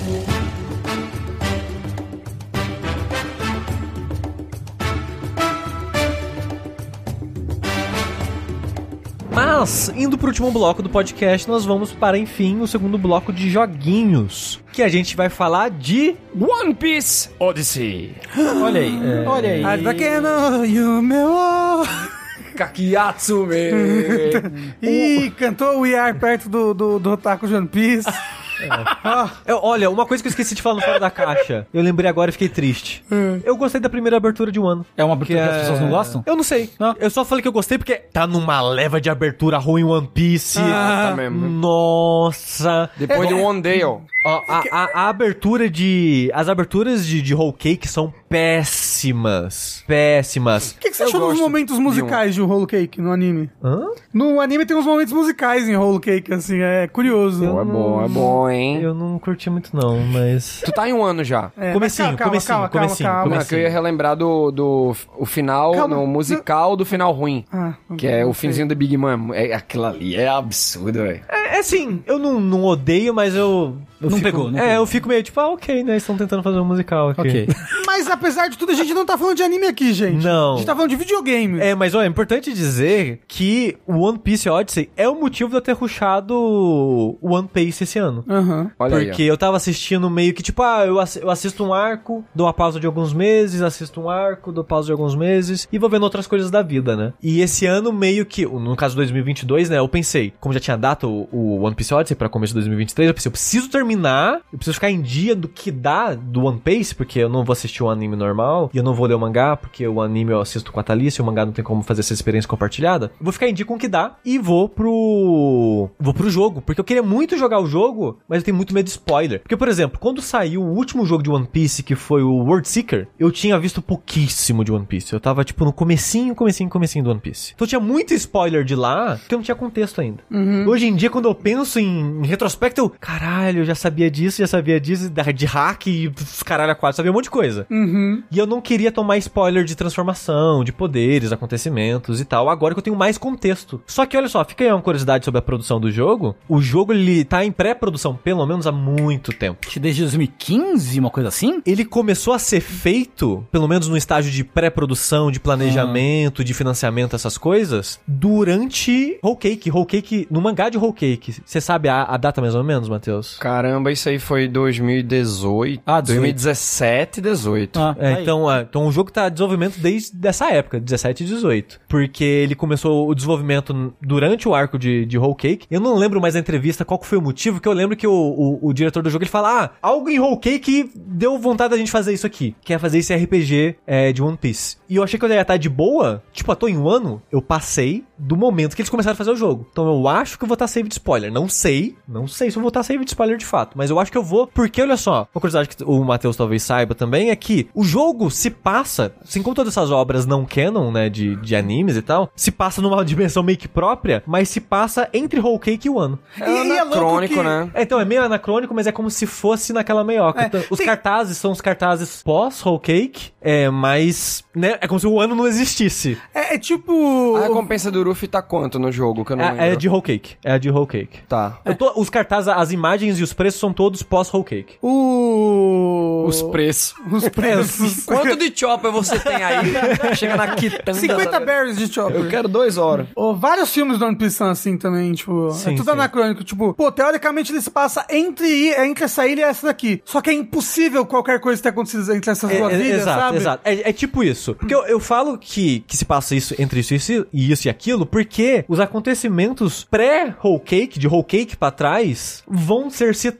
Mas, indo pro último bloco do podcast, nós vamos para, enfim, o segundo bloco de joguinhos. Que a gente vai falar de. One Piece Odyssey. Olha aí, olha aí. Adakeno Yume wo. Kakiatsume. Ih, cantou We Are perto do, do, do Otaku de One Piece. Eu- olha, uma coisa que eu esqueci de falar no Fora da Caixa. Eu lembrei agora e fiquei triste. Eu gostei da primeira abertura de One. É uma abertura Que que as é- pessoas não gostam? Eu não sei. Não. Eu só falei que eu gostei porque tá numa leva de abertura ruim One Piece. Ah, tá mesmo. Nossa. Depois de One Day, ó. Ó, a, a- a abertura de. As aberturas de, de Whole Cake são péssimas. Péssimas. O que, que você Eu achou dos momentos de um. musicais de Whole Cake no anime? Hã? No anime tem uns momentos musicais em Whole Cake, assim, é curioso. Pô, é bom, é bom, hein? Eu não curti muito, não, mas. Tu tá em um ano já. É, Comecinho, calma, comecinho, calma, calma, comecinho, calma. Não, é que eu ia relembrar do, do o final, Calma. no musical do final ruim. Ah, Que é não o finzinho do Big Man. É, aquilo ali é absurdo, velho. É, é assim, eu não, não odeio, mas eu. Eu Não fico- pegou, não É, pegou. eu fico meio tipo, ah, ok, né? Estão tentando fazer um musical aqui. Ok. Mas apesar de tudo, a gente não tá falando de anime aqui, gente. Não. A gente tá falando de videogame. É, mas olha, é importante dizer que o One Piece Odyssey é o motivo de eu ter rushado o One Piece esse ano. Aham. Olha Porque aí, eu tava assistindo meio que tipo, ah, eu, ass- eu assisto um arco, dou uma pausa de alguns meses, assisto um arco, dou pausa de alguns meses e vou vendo outras coisas da vida, né? E esse ano meio que, no caso 2022, né, eu pensei, como já tinha data o, o One Piece Odyssey pra começo de 2023, eu pensei, eu preciso terminar, eu preciso ficar em dia do que dá do One Piece, porque eu não vou assistir o anime normal e eu não vou ler o mangá, porque o anime eu assisto com a Thalissa e o mangá não tem como fazer essa experiência compartilhada. Eu vou ficar em dia com o que dá e vou pro vou pro jogo, porque eu queria muito jogar o jogo, mas eu tenho muito medo de spoiler. Porque por exemplo, quando saiu o último jogo de One Piece, que foi o World Seeker, eu tinha visto pouquíssimo de One Piece. Eu tava tipo no comecinho, comecinho, comecinho do One Piece. Então tinha muito spoiler de lá que eu não tinha contexto ainda. Hoje em dia quando eu penso em, em retrospecto, eu, caralho, eu já sabia disso, já sabia disso, da- de hack e caralho, a quatro, sabia um monte de coisa. E eu não queria tomar spoiler de transformação, de poderes, acontecimentos e tal, agora que eu tenho mais contexto. Só que olha só, fica aí uma curiosidade sobre a produção do jogo. O jogo ele tá em pré-produção pelo menos há muito tempo. Desde 2015, uma coisa assim? Ele começou a ser feito, pelo menos no estágio de pré-produção, de planejamento, de financiamento, essas coisas, durante Whole Cake. Whole Cake, no mangá de Whole Cake. Você sabe a, a data mais ou menos, Matheus? Caramba, isso aí foi 2018. Ah, 18. 2017, 18. 18. Ah, É, então, é, então o jogo tá em desenvolvimento desde essa época, 17 e 18. Porque ele começou o desenvolvimento durante o arco de, de Whole Cake. Eu não lembro mais da entrevista qual que foi o motivo, que eu lembro que o, o, o diretor do jogo ele fala: Ah, algo em Whole Cake deu vontade da gente fazer isso aqui. Que é fazer esse RPG é, de One Piece. E eu achei que eu ia estar de boa. Tipo, à toa em um ano, eu passei do momento que eles começaram a fazer o jogo. Então eu acho que eu vou estar save de spoiler. Não sei. Não sei se eu vou estar save de spoiler de fato. Mas eu acho que eu vou. Porque, olha só, uma curiosidade que o Matheus talvez saiba também é que o jogo se passa, assim como todas essas obras não canon, né, de, de animes e tal, se passa numa dimensão meio que própria, mas se passa entre Whole Cake e o ano. É E- e é anacrônico, que- né? É, então é meio anacrônico, mas é como se fosse naquela meioca. É, Então, os tem- cartazes são os cartazes pós Whole Cake, é, mas, né, é como se o ano não existisse. É, é tipo. A recompensa do Ruffy tá quanto no jogo? Que eu não lembro. É, é de Whole Cake. É a de Whole Cake. Tá. Eu tô- os cartazes, as imagens e os preços são todos pós Whole Cake. O. Os preços. Os preços. Quanto de chopper você tem aí? Chega na quitanda. 50 sabe? berries de chopper. Eu quero dois horas. Ô, vários filmes do One Piece são assim também, tipo, Sim, é tudo sim. anacrônico. Tipo, pô, teoricamente ele se passa entre, entre essa ilha e essa daqui. Só que é impossível qualquer coisa ter acontecido entre essas É, duas é, ilhas, exato, sabe? exato. É, é tipo isso. Porque eu, eu falo que, que se passa isso entre isso e isso, e isso e aquilo, porque os acontecimentos pré-Whole Cake, de Whole Cake pra trás, vão ser citados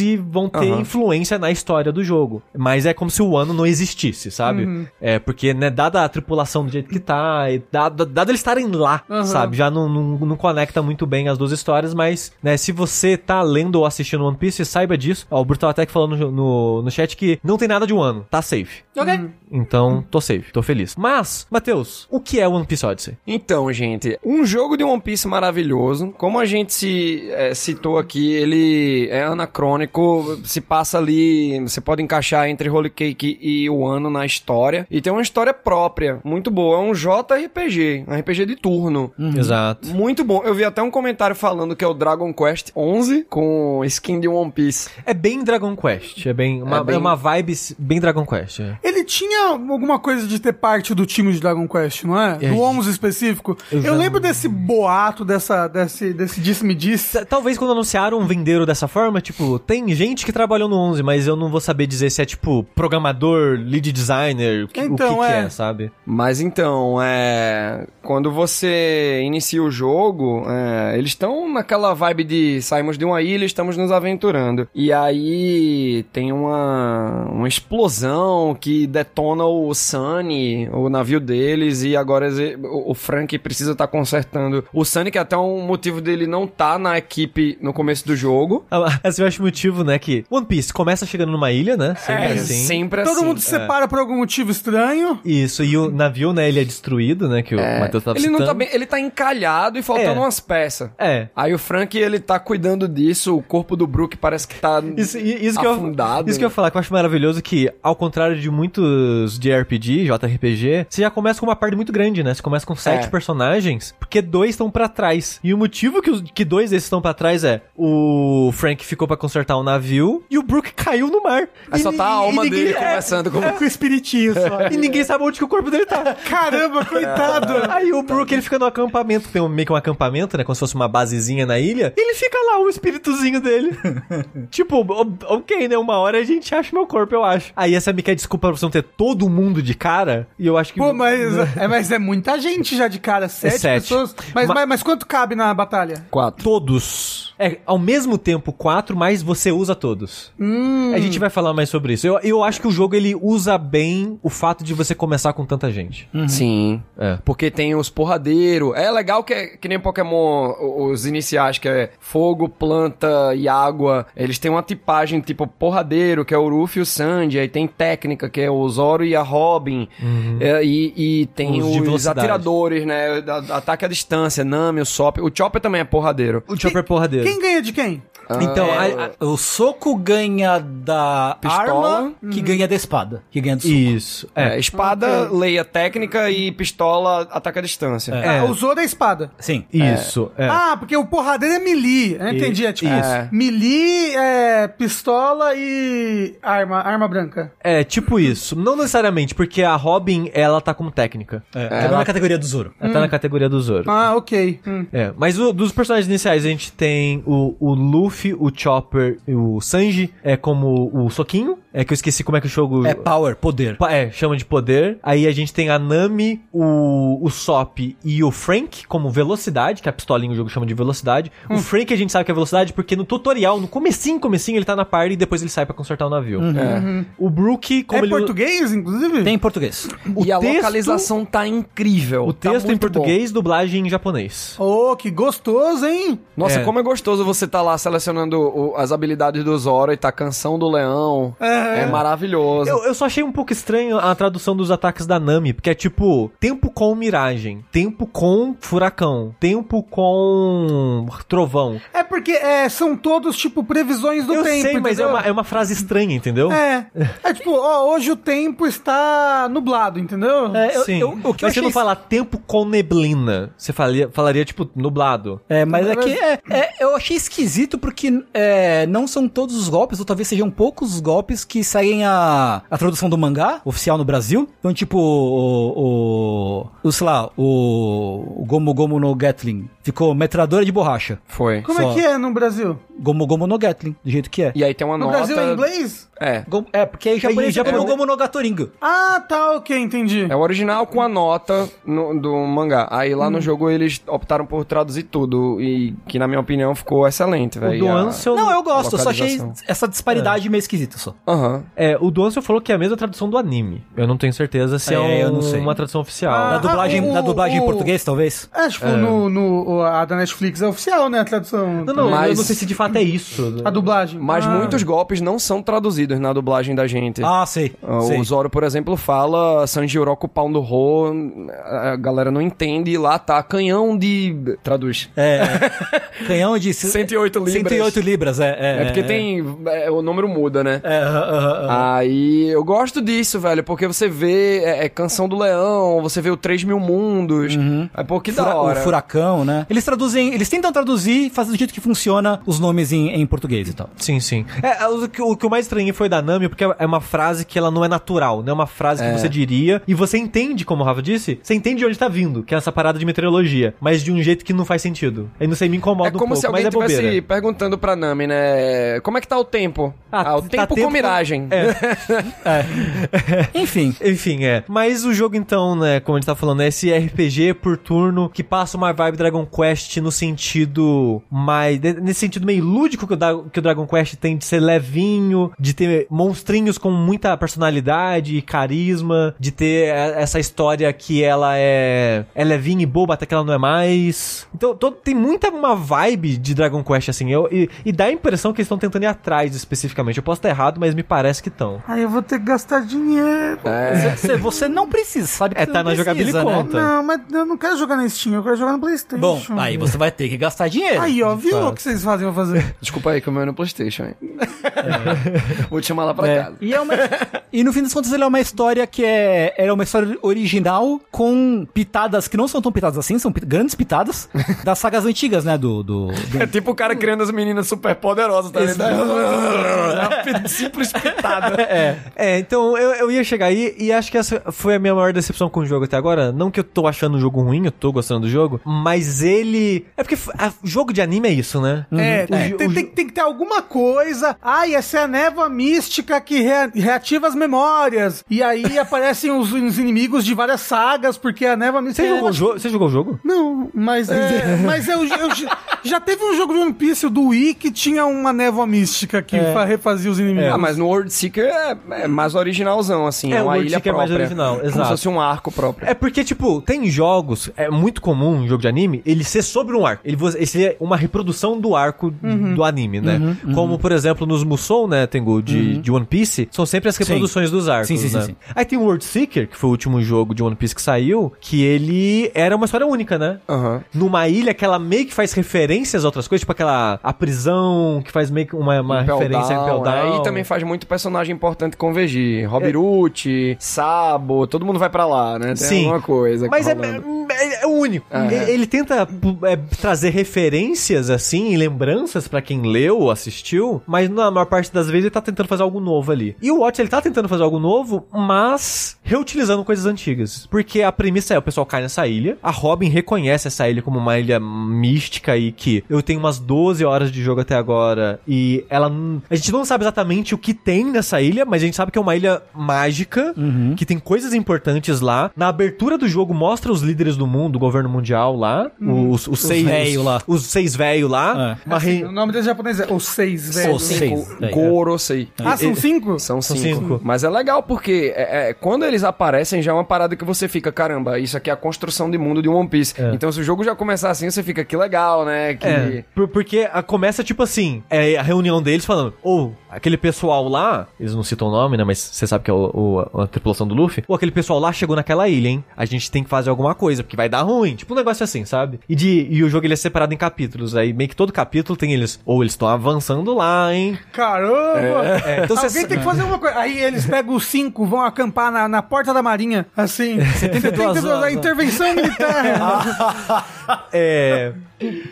e vão ter Aham. influência na história do jogo. Mas é como se o ano não existisse, sabe? É, porque, né, dada a tripulação do jeito que tá, e dado, dado eles estarem lá, Aham. sabe? Já não, não, não conecta muito bem as duas histórias, mas, né, se você tá lendo ou assistindo One Piece, saiba disso. Ó, o Brutal Attack falou no, no, no chat que não tem nada de um ano, tá safe. Ok. Então, tô safe, tô feliz. Mas, Matheus, o que é One Piece Odyssey? Então, gente, um jogo de One Piece maravilhoso. Como a gente se é, citou aqui, ele é anacrônico, se passa ali, você pode encaixar entre Holy Cake e o ano na história. E tem uma história própria, muito boa. É um JRPG, um RPG de turno. Exato. Muito bom. Eu vi até um comentário falando que é o Dragon Quest 11 com skin de One Piece. É bem Dragon Quest, é bem uma, é bem- uma vibe bem Dragon Quest. é. Tinha alguma coisa de ter parte do time de Dragon Quest, não é? É, Do 11 específico. eu Eu, lembro não- desse boato, dessa, desse, desse disse-me-disse. Talvez quando anunciaram venderam dessa forma, tipo, tem gente que trabalhou no 11, mas eu não vou saber dizer se é tipo programador, lead designer, o que, o Então, que que é. é, sabe? Mas então, é. Quando você inicia o jogo, é, eles estão naquela vibe de saímos de uma ilha e estamos nos aventurando. E aí tem uma, uma explosão que detona o Sunny, o navio deles, e agora o Frank precisa estar consertando o Sunny, que é até um motivo dele não estar na equipe no começo do jogo. Ah, Esse eu acho o motivo, né, que One Piece começa chegando numa ilha, né? Sempre É, assim. sempre Todo assim. mundo se separa por algum motivo estranho. Isso, e o navio, né, ele é destruído, né, que o Matheus tava Ele não citando. tá bem, ele tá encalhado e faltando É. umas peças. É. Aí o Frank, ele tá cuidando disso, o corpo do Brook parece que tá Isso, isso, que eu, afundado. isso que eu ia falar, que eu acho maravilhoso que, ao contrário de muitos de RPG, JRPG, você já começa com uma parte muito grande, né? Você começa com sete É. personagens, porque dois estão pra trás. E o motivo que, os, que dois desses estão pra trás é o Frank ficou pra consertar o navio e o Brook caiu no mar. Aí E só tá a alma ninguém- dele é, conversando com Com o espiritinho só. E ninguém sabe onde que o corpo dele tá. Caramba, coitado. Aí o Brook, ele fica no acampamento, tem um- meio que um acampamento, né? Como se fosse uma basezinha na ilha. E ele fica lá, o espíritozinho dele. tipo, ok, né? Uma hora a gente acha meu corpo, eu acho. Aí essa me quer desculpa pra você não ter todo mundo de cara. E eu acho que. Pô, mas é, mas é muita gente já de cara. Sete, sete. pessoas. Mas, Ma- mas, mas quanto cabe na batalha? Quatro. Todos. É, ao mesmo tempo quatro, mas você usa todos. A gente vai falar mais sobre isso. Eu, eu acho que o jogo ele usa bem o fato de você começar com tanta gente. Sim. É. Porque tem os porradeiros. É legal que, é- que nem Pokémon, os iniciais, que é fogo, planta e água. Eles têm uma tipagem tipo porradeiro, que é o Ruffy e o Sandy. Aí tem técnica, que é o Zoro e a Robin. É, e, e tem Os os, atiradores, né? da- Ataque à distância, Nami, o Sop. O Chopper também é porradeiro. O Chopper porradeiro. Quem ganha de quem? Então, É, a- a- O soco ganha da Pistola. arma, que ganha da espada. Que ganha do soco. Isso. É, É. espada, leia técnica e pistola, ataque à distância. É. Ah, usou da espada. Sim. Isso. É. Ah, porque o porradeiro é melee. Eu entendi. É tipo, Isso. melee é pistola e arma, arma branca. É, tipo isso. Não necessariamente, porque a Robin, ela tá como técnica. É, tá na categoria do Zoro. Ela tá na categoria do Zoro. Ah, ok. Hum. É, mas o- dos personagens iniciais a gente tem o, o Luffy, o Chopper e o Sanji é como o Soquinho. É que eu esqueci como é que o jogo. É power, poder. Pa- É, chama de poder. Aí a gente tem a Nami, o, o Sop e o Frank como velocidade, que a pistolinha o jogo chama de velocidade. Hum. O Frank a gente sabe que é velocidade porque no tutorial, no comecinho, comecinho, ele tá na party e depois ele sai pra consertar o navio. É. O Brook, como Uhum. é ele... português, inclusive? Tem em português. O e a texto- localização tá incrível. O tá texto em muito bom. português, dublagem em japonês. Oh, que gostoso, hein? Nossa, É. como é gostoso você tá lá selecionando o- as habilidades do Zoro e tá Canção do Leão. É. É, maravilhoso. Eu, eu só achei um pouco estranho a tradução dos ataques da Nami, porque é tipo, tempo com miragem, tempo com furacão, tempo com trovão. É porque é, são todos, tipo, previsões do eu tempo. sei, mas é uma, é uma frase estranha, entendeu? É. É tipo, ó, hoje o tempo está nublado, entendeu? É, eu- Sim. eu- o que eu mas você achei não fala tempo com neblina. Você falaria, falaria tipo, nublado. É, mas é que é, é, eu achei esquisito porque é, não são todos os golpes, ou talvez sejam poucos os golpes que seguem a, a tradução do mangá oficial no Brasil. Então, tipo, o, o, o sei lá, o, o Gomu Gomu no Gatling ficou metralhadora de borracha. Foi. Como Só. é que é no Brasil? Gomu Gomu no Gatling, do jeito que é. E aí tem uma No nota. Brasil é em inglês? É. É, porque aí japonês Aí, é Gomu japonês- Gomu no Gatoringa. Ah, tá, ok, entendi. É o original com a nota no- do mangá. Aí lá no jogo eles optaram por traduzir tudo. E que, na minha opinião, ficou excelente, velho. do a- Ansel- Não, eu gosto, eu só achei essa disparidade meio esquisita só. Aham. É, o do Ansel falou que é a mesma tradução do anime. Eu não tenho certeza se é, É, um- eu não sei. uma tradução oficial. Ah, Na dublagem, o- na dublagem em o- português, talvez? É, tipo, No, no, a da Netflix é oficial, né? A tradução. Não, não, eu Mas- não sei se de fato é isso. A dublagem. Mas Ah. muitos golpes não são traduzidos na dublagem da gente. Ah, sei. Ah, sei. O Zoro, por exemplo, fala Sanjiroku pau no Ro, a galera não entende e lá tá canhão de... Traduz. É. Canhão de 108 libras. 108 libras, é. É, É porque tem... é, o número muda, né? É, aham, aham, aham. Aí eu gosto disso, velho, porque você vê é, é Canção do Leão, você vê o 3 mil mundos. Aí, pô, que Fura- da hora. O furacão, né? Eles traduzem, eles tentam traduzir, fazer do jeito que funciona os nomes em, em português e tal. Sim, sim. É, o, que, o que eu mais estranhei foi da Nami, porque é uma frase que ela não é natural, não é uma frase que É. você diria, e você entende, como o Rafa disse, você entende de onde tá vindo, que é essa parada de meteorologia, mas de um jeito que não faz sentido. Aí não sei, me incomoda É como um pouco, se alguém mas é estivesse bobeira. perguntando pra Nami, né? Como é que tá o tempo? Ah, o tá tempo, com miragem. É. Enfim. Enfim, é. Mas o jogo, então, né, como a gente tá falando, é esse RPG por turno que passa uma vibe Dragon Quest no sentido mais. Nesse sentido meio lúdico que o, Da- que o Dragon Quest tem de ser levinho, de ter monstrinhos com muita personalidade e carisma, de ter é, essa história que ela é, é levinha e boba até que ela não é mais. Então, to- tem muita uma vibe de Dragon Quest, assim, eu, e, e dá a impressão que eles estão tentando ir atrás especificamente. Eu posso estar errado, mas me parece que estão. Aí eu vou ter que gastar dinheiro. Você, você não precisa, sabe? que É, tá não na jogabilidade né? conta. Não, mas eu não quero jogar na Steam, eu quero jogar no Playstation. Bom, aí você vai ter que gastar dinheiro. Aí, ó, viu o que vocês fazem eu fazer? Desculpa aí que o meu é no Playstation, hein? Vou te chamar lá pra É. casa. E, é uma- e no fim das contas ele é uma história que é, é uma história original com pitadas que não são tão pitadas assim, são grandes pitadas das sagas antigas, né? Do, do, do- É tipo o cara criando as meninas super poderosas, tá ligado? Simples pitada. É, então eu, eu ia chegar aí e acho que essa foi a minha maior decepção com o jogo até agora. Não que eu tô achando o jogo ruim, eu tô gostando do jogo, mas ele. É porque a- jogo de anime é isso, né? É, O tem, jo- tem- o tem- tem que ter alguma coisa. Ai, essa é a névoa mística que rea- reativa as memórias. E aí aparecem os, os inimigos de várias sagas, porque a névoa mística. Você, jogou o jogo? Você jogou o jogo? Não, mas é. mas eu, eu já- teve um jogo de One Piece, do Wii, que tinha uma névoa mística que fa- refazia os inimigos. Ah, mas no World Seeker é, é mais originalzão, assim. É, É, o uma World ilha Seeker é mais própria. original, Como exato. se fosse um arco próprio. É porque, tipo, tem jogos, é muito comum um jogo de anime, ele ser sobre um arco. Ele, ele é uma reprodução do arco Uhum. do anime, né? Como, por exemplo, nos Musou, né, Tengu, de, de One Piece, são sempre as reproduções dos arcos, Uhum. Sim, sim, sim, né? sim. Aí tem o World Seeker, que foi o último jogo de One Piece que saiu, que ele era uma história única, né? Numa ilha que ela meio que faz referências a outras coisas, tipo aquela a prisão, que faz meio que uma, uma Impel referência a Down, Impel Down. Aí também faz muito personagem importante convergir. Robiruti, Sabo, todo mundo vai pra lá, né? Tem Sim. alguma coisa. Mas é, rolando. é, é único. É. Ele, ele tenta pu- é, trazer referências, assim, e lembranças pra quem leu ou assistiu, mas na maior parte das vezes ele tá tentando fazer algo novo ali. E o Watch, ele tá tentando fazer algo novo, mas reutilizando coisas antigas. Porque a premissa é, o pessoal cai nessa ilha, a Robin reconhece essa ilha como uma ilha mística e que eu tenho umas 12 horas de jogo até agora e ela. A gente não sabe exatamente o que tem nessa ilha, mas a gente sabe que é uma ilha mágica, que tem coisas importantes lá. Na abertura do jogo mostra os líderes do mundo, o governo mundial lá, os, os seis. véio lá. Os seis velhos lá. É. Assim, o nome desse japonês é Os Seis Velhos. Os Seis. É. Gorosei. Ah, são cinco? São São cinco. cinco. Mas é legal porque é, é, quando eles aparecem já é uma parada que você fica, caramba, isso aqui é a construção de mundo de One Piece. É. Então se o jogo já começar assim, você fica, que legal, né? Que... É, por- porque começa tipo assim, é a reunião deles falando, ou aquele pessoal lá, eles não citam o nome, né, mas você sabe que é o, o- a tripulação do Luffy, ou aquele pessoal lá chegou naquela ilha, hein, a gente tem que fazer alguma coisa, porque vai dar ruim, tipo um negócio assim, sabe? E, de, e o jogo ele é separado em capítulos, aí meio que todo capítulo tem eles, ou eles estão avançando lá, hein, Caramba! É, então Alguém cê- tem que fazer uma coisa. Aí eles pegam os cinco, vão acampar na, na porta da marinha, assim. 72 horas, a né? intervenção militar. é,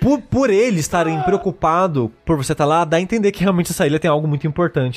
por, por eles estarem preocupados por você estar lá, dá a entender que realmente essa ilha tem algo muito importante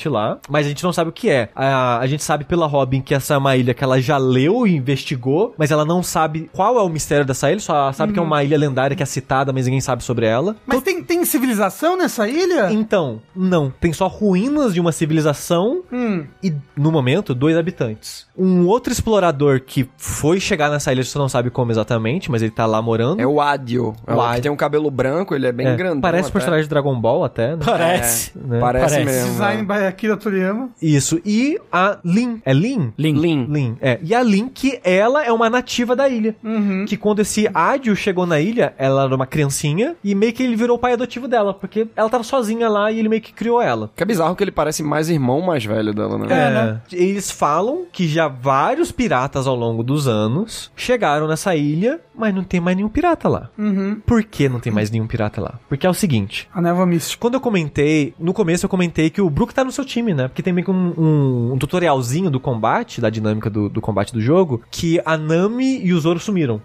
lá, mas a gente não sabe o que é. A, a gente sabe pela Robin que essa é uma ilha que ela já leu e investigou, mas ela não sabe qual é o mistério dessa ilha, só sabe que é uma ilha lendária que é citada, mas ninguém sabe sobre ela. Mas tem, tem civilização nessa ilha? Então, não. Tem só ruínas de uma civilização Hum. e, no momento, dois habitantes. Um outro explorador que foi chegar nessa ilha, você não sabe como exatamente, mas ele tá lá morando. É o Adio. É o O Adio. que tem um cabelo branco, ele é bem É, grandão. Parece até. personagem de Dragon Ball até, né? Parece. né? Parece, Parece. mesmo. Design é. by Akira Toriyama. Isso. E a Lin. É Lin? Lin. Lin. Lin, é. E a Lin, que ela é uma nativa da ilha. Que quando esse Ádio chegou na ilha, ela era uma criancinha e meio que ele virou o pai adotivo dela, porque ela tava sozinha lá e ele meio que criou ela. Que é bizarro que ele parece mais irmão mais velho dela, né? É, né? Eles falam que já vários piratas ao longo dos anos chegaram nessa ilha, mas não tem mais nenhum pirata lá. Por que não tem mais nenhum pirata lá? Porque é o seguinte. A névoa mística. Quando eu comentei, no começo eu comentei que o Brook tá no seu time, né? Porque tem meio que um, um- um tutorialzinho do combate, da dinâmica do, do combate do jogo, que a Nami e o Zoro sumiram.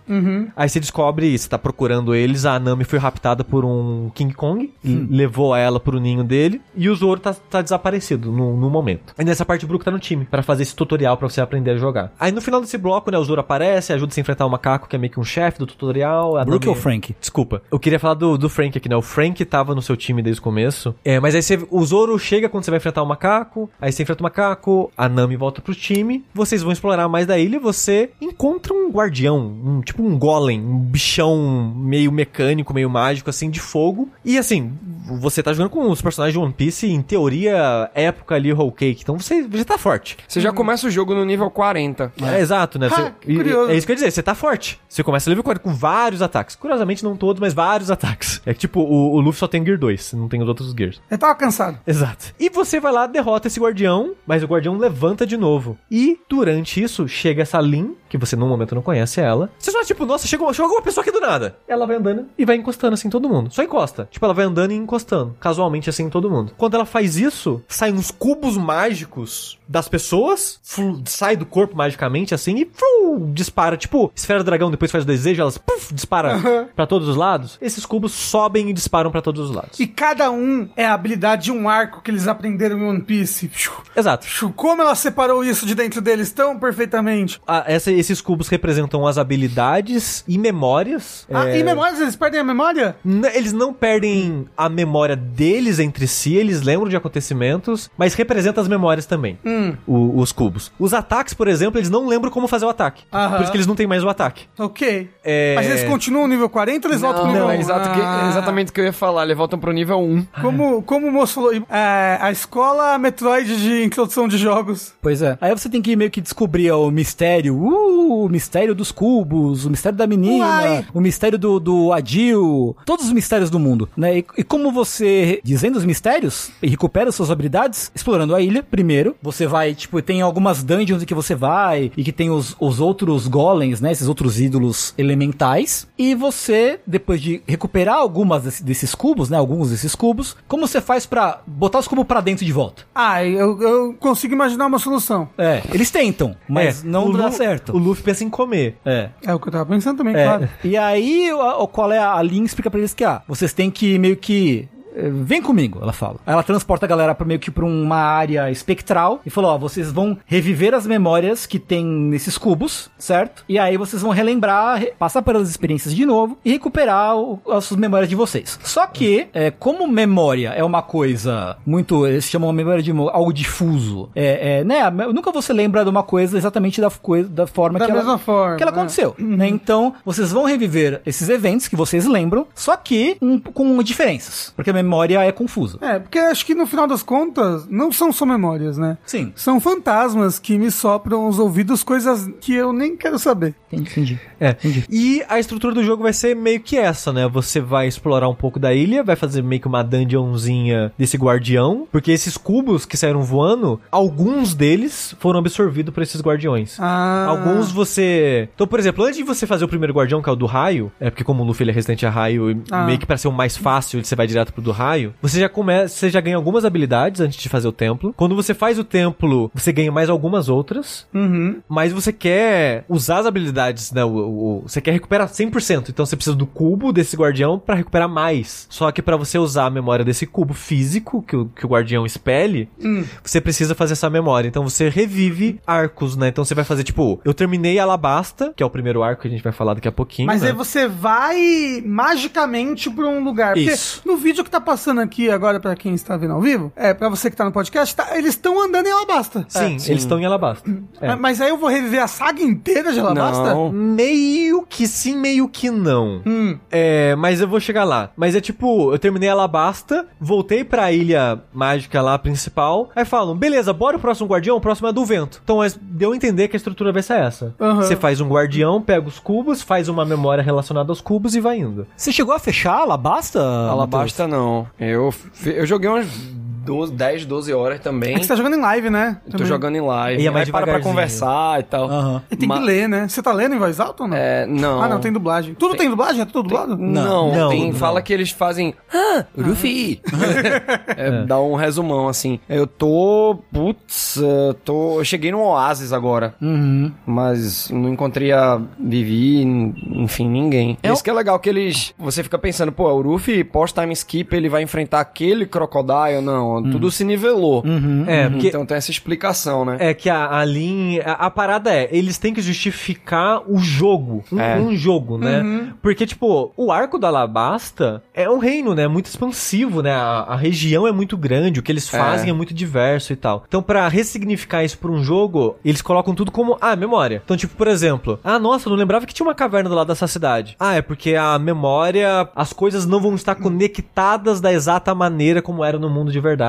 Aí você descobre, você tá procurando eles, a Nami foi raptada por um King Kong, e levou ela pro ninho dele, e o Zoro tá, tá desaparecido no, no momento. E nessa parte o Brook tá no time, pra fazer esse tutorial pra você aprender a jogar. Aí no final desse bloco, né, o Zoro aparece, ajuda você a enfrentar o macaco, que é meio que um chefe do tutorial. a Brook Nami- ou Frank? Desculpa. Eu queria falar do, do Frank aqui, né? O Frank tava no seu time desde o começo. É, mas aí você, o Zoro chega quando você vai enfrentar o macaco. Aí você enfrenta o macaco, a Nami volta pro time. Vocês vão explorar mais da ilha e você encontra um guardião, um, tipo um golem, um bichão meio mecânico, meio mágico, assim, de fogo. E assim, você tá jogando com os personagens de One Piece, em teoria, época ali, Whole Cake. Então você já tá forte. Você já começa o jogo no nível 40. É, exato, né? Ah, Você- que e- curioso. é isso que eu ia dizer, você tá forte. Você começa level 40 com vários ataques. Curiosamente, não todos, mas vários ataques. É que, tipo, o, o Luffy só tem Gear 2, não tem os outros Gears. Eu tava cansado. Exato. E você vai lá, derrota esse guardião, mas o guardião levanta de novo. E, durante isso, chega essa Lin, que você no momento não conhece ela. Você só, tipo, nossa, chegou, chegou alguma pessoa aqui do nada. Ela vai andando e vai encostando assim em todo mundo. Só encosta. Tipo, ela vai andando e encostando, casualmente assim em todo mundo. Quando ela faz isso, saem uns cubos mágicos das pessoas, flu- sai do corpo magicamente assim e flu, dispara. Tipo, esfera do dragão depois faz o desejo, elas puf, dispara pra todos os lados. Esses cubos sobem e disparam pra todos os lados. E cada um é a habilidade de um arco que eles aprenderam em One Piece. Exato. Como ela separou isso de dentro deles tão perfeitamente? Ah, essa- esses cubos representam as habilidades e memórias. Ah, É, e memórias, eles perdem a memória? n- Eles não perdem a memória deles entre si, eles lembram de acontecimentos, mas representa as memórias também. Hum, o- os cubos. Os ataques, por exemplo, eles não lembram como fazer o ataque. Aham. Por isso que eles não têm mais o ataque. ok. É... Mas eles continuam no nível 40 ou eles voltam pro Não, nível não, 1? é exato que- Ah. exatamente o que eu ia falar. Eles voltam pro nível 1. Como, como o moço falou, é, a escola Metroid de introdução de jogos. Pois é. Aí você tem que meio que descobrir o mistério. Uh, o mistério dos cubos, o mistério da menina, Uai. o mistério do, do Adil, todos os mistérios do mundo, né? E, e como você, dizendo os mistérios, e recupera suas habilidades, explorando a ilha, primeiro, você vai, tipo, tem algumas dungeons em que você vai, e que tem os, os outros golems, né? Esses outros ídolos elementais. E você, depois de recuperar algumas desse- desses cubos, né? Alguns desses cubos, como você faz pra botar os cubos pra dentro de volta? Ah, eu, eu consigo imaginar uma solução. É, eles tentam, mas É, não dá Lu- certo. O Luffy pensa em comer. É. É o que eu tava pensando também, É. claro. E aí, o, o- qual é a, a linha explica pra eles que, ah, vocês têm que meio que vem comigo, ela fala. Aí ela transporta a galera pra meio que pra uma área espectral e falou, ó, vocês vão reviver as memórias que tem nesses cubos, certo? E aí vocês vão relembrar, re- passar pelas experiências de novo e recuperar o- as suas memórias de vocês. Só que, é, como memória é uma coisa muito, eles chamam a memória de algo difuso, é, é, né? Nunca você lembra de uma coisa exatamente da coisa, da forma Da que mesma ela, forma, que ela né? aconteceu, né? Então, vocês vão reviver esses eventos que vocês lembram, só que um- com diferenças, porque a memória é confusa. É, porque acho que no final das contas, não são só memórias, né? Sim. São fantasmas que me sopram os ouvidos coisas que eu nem quero saber. Entendi, entendi. É. E a estrutura do jogo vai ser meio que essa, né? Você vai explorar um pouco da ilha, vai fazer meio que uma dungeonzinha desse guardião, porque esses cubos que saíram voando, alguns deles foram absorvidos por esses guardiões. Ah. Alguns você. Então, por exemplo, antes de você fazer o primeiro guardião, que é o do raio, é porque como o Luffy ele é resistente a raio, Ah. meio que pra ser o mais fácil, você vai direto pro do raio, você já começa, você já ganha algumas habilidades antes de fazer o templo. Quando você faz o templo, você ganha mais algumas outras. Uhum. Mas você quer usar as habilidades, né? O, o- você quer recuperar 100%. Então você precisa do cubo desse guardião pra recuperar mais. Só que pra você usar a memória desse cubo físico que o, que o guardião expele, Hum. você precisa fazer essa memória. Então você revive arcos, né? Então você vai fazer tipo, eu terminei Alabasta, que é o primeiro arco que a gente vai falar daqui a pouquinho. Mas né? aí você vai magicamente pra um lugar. Porque Isso. no vídeo que tá passando aqui agora, pra quem está vendo ao vivo, é, pra você que tá no podcast, tá- eles estão andando em Alabasta. Sim, sim. eles estão em Alabasta. É. Mas aí eu vou reviver a saga inteira de Alabasta? Não. Meio que sim, meio que não. Hum. É, mas eu vou chegar lá. Mas é tipo, eu terminei Alabasta, voltei pra ilha mágica lá principal. Aí falam, beleza, bora o próximo guardião, o próximo é do vento. Então mas deu a entender que a estrutura vai ser essa. Aham. Você faz um guardião, pega os cubos, faz uma memória relacionada aos cubos e vai indo. Você chegou a fechar a Alabasta? Alabasta não. Eu, eu joguei umas 12, 10, 12 horas também. É que você tá jogando em live, né? Tô Também. jogando em live. E é mais Aí para pra conversar e tal. Aham. E tem Ma- que ler, né? Você tá lendo em voz alta ou não? É, não. Ah, não, tem dublagem. Tudo tem, dublagem? É tudo dublado? Não, Não, tem, não. fala que eles fazem. Ah, Ruffy! É, Dá um resumão assim. Eu tô. Putz, tô. Eu cheguei no Oasis agora. Uhum. Mas não encontrei a Vivi, enfim, ninguém. É Isso que é legal, que eles. Você fica pensando, pô, o Ruffy, pós-time skip, ele vai enfrentar aquele Crocodile? Não, tudo se nivelou. Uhum. É, porque Então tem essa explicação, né? É que a, a linha. A, a parada é, eles têm que justificar o jogo. Um, É. um jogo, né? Porque, tipo, o arco da Alabasta é um reino, né? Muito expansivo, né? A, a região é muito grande, o que eles fazem é. muito diverso e tal. Então, pra ressignificar isso pra um jogo, eles colocam tudo como, ah, memória. Então, tipo, por exemplo, ah, nossa, eu não lembrava que tinha uma caverna do lado dessa cidade. Ah, é porque a memória, as coisas não vão estar conectadas da exata maneira como era no mundo de verdade.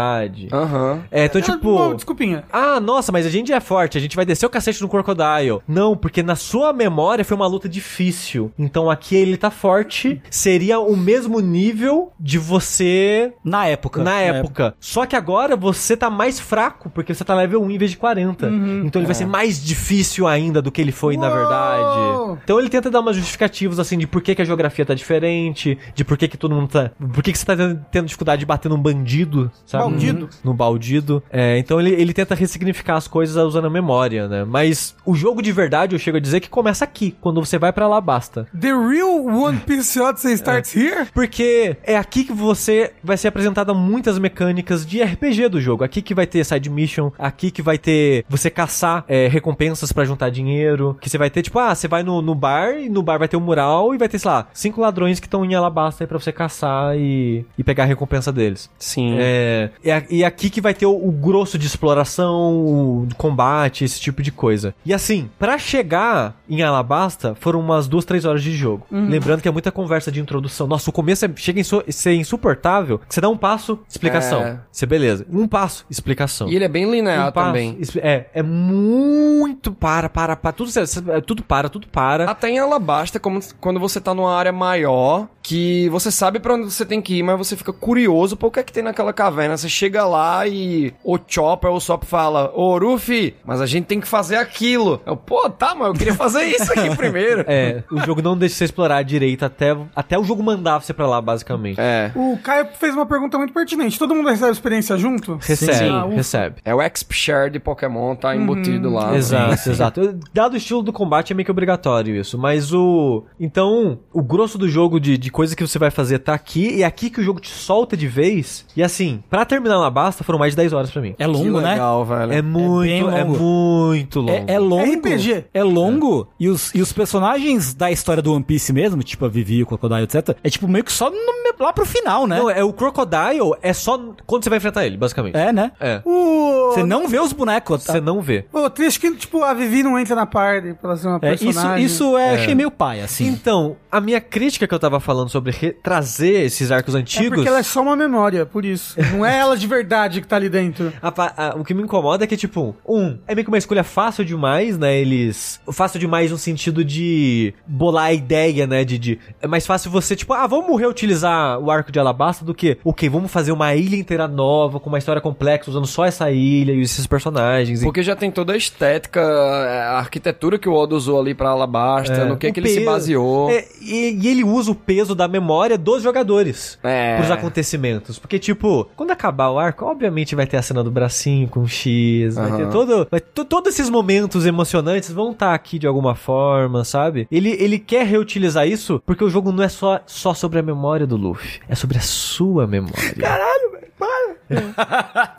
Aham. É, então, Ah, tipo. bom, desculpinha. Ah, nossa, mas a gente é forte, a gente vai descer o cacete no Crocodile. Não, porque na sua memória foi uma luta difícil. Então aqui ele tá forte. Seria o mesmo nível de você Na época. na época. Só que agora você tá mais fraco, porque você tá level 1 em vez de 40. Então ele vai ser mais difícil ainda do que ele foi na Uou! verdade. Então ele tenta dar umas justificativas assim de por que, que a geografia tá diferente, de por que, que todo mundo tá. Por que, que você tá tendo, tendo dificuldade de bater num bandido, sabe? Baldido. No baldido. É, então ele, ele tenta ressignificar as coisas usando a memória, né? Mas o jogo de verdade, eu chego a dizer que começa aqui, quando você vai pra Alabasta. The real One Piece Odyssey starts here? Porque é aqui que você vai ser apresentada muitas mecânicas de RPG do jogo. Aqui que vai ter side mission, aqui que vai ter você caçar é, recompensas pra juntar dinheiro. Que você vai ter, tipo, ah, você vai no, no bar e no bar vai ter um mural e vai ter, sei lá, cinco ladrões que estão em Alabasta aí pra você caçar e, e pegar a recompensa deles. Sim. É, e a- e aqui que vai ter o, o grosso de exploração, o combate, esse tipo de coisa. E assim, pra chegar em Alabasta, foram umas duas, três horas de jogo. Lembrando que é muita conversa de introdução. Nossa, o começo é- chega a ser insuportável. Você dá um passo, explicação. É. Você beleza. Um passo, explicação. E ele é bem linear um passo, também. É, é muito para, para, para. Tudo, é, tudo para, tudo para. Até em Alabasta, como quando você tá numa área maior, que você sabe pra onde você tem que ir, mas você fica curioso por que é que tem naquela caverna. Você chega lá e o Chopper ou o Sop fala, ô Ruffy, mas a gente tem que fazer aquilo. Eu, pô, tá, mas eu queria fazer isso aqui primeiro. É, o jogo não deixa você explorar direito até, até o jogo mandar você pra lá, basicamente. É. O Caio fez uma pergunta muito pertinente. Todo mundo recebe experiência junto? Recebe, Sim. Ah, recebe. É o XP Share de Pokémon, tá embutido lá. Exato, exato. Dado o estilo do combate, é meio que obrigatório isso. Mas o. Então, o grosso do jogo de, de coisa que você vai fazer tá aqui, e é aqui que o jogo te solta de vez. E assim, pra terminar uma basta, foram mais de 10 horas pra mim. É Que longo, né? legal, velho. É muito, é, longo. muito longo. É, é longo. RPG. É longo. E, os, e os personagens da história do One Piece mesmo, tipo a Vivi, o Crocodile, etc., é tipo meio que só no- lá pro final, né? Não, é o Crocodile é só quando você vai enfrentar ele, basicamente. É, né? É. O... Você não vê os bonecos. Você não vê. Pô, triste que, tipo, a Vivi não entra na party pra ser uma É, isso, personagem. isso é, achei meio pai, assim. Então, a minha crítica que eu tava falando sobre re- trazer esses arcos É antigos. porque ela é só uma memória, por isso. Não é ela de verdade que tá ali dentro. A a- o que me incomoda é que, tipo, um, é meio que uma escolha fácil demais, né? Eles. Fácil demais no sentido de bolar a ideia, né? De, de- É mais fácil você, tipo, ah, vamos reutilizar o arco de Alabasta do que, ok, vamos fazer uma ilha inteira nova, com uma história complexa, usando só essa ilha e esses personagens. E- Porque já tem toda a estética, a arquitetura que o Oda usou ali pra Alabasta, É, no que, o que ele se peso- baseou. É, e, e ele usa o peso da memória dos jogadores. É. Pros acontecimentos. Porque, tipo, quando acabar o arco, obviamente vai ter a cena do bracinho com X, vai Aham. ter todo. Vai, to- todos esses momentos emocionantes vão estar aqui de alguma forma, sabe? Ele, ele quer reutilizar isso porque o jogo não é só, só sobre a memória do Luffy, é sobre a sua memória.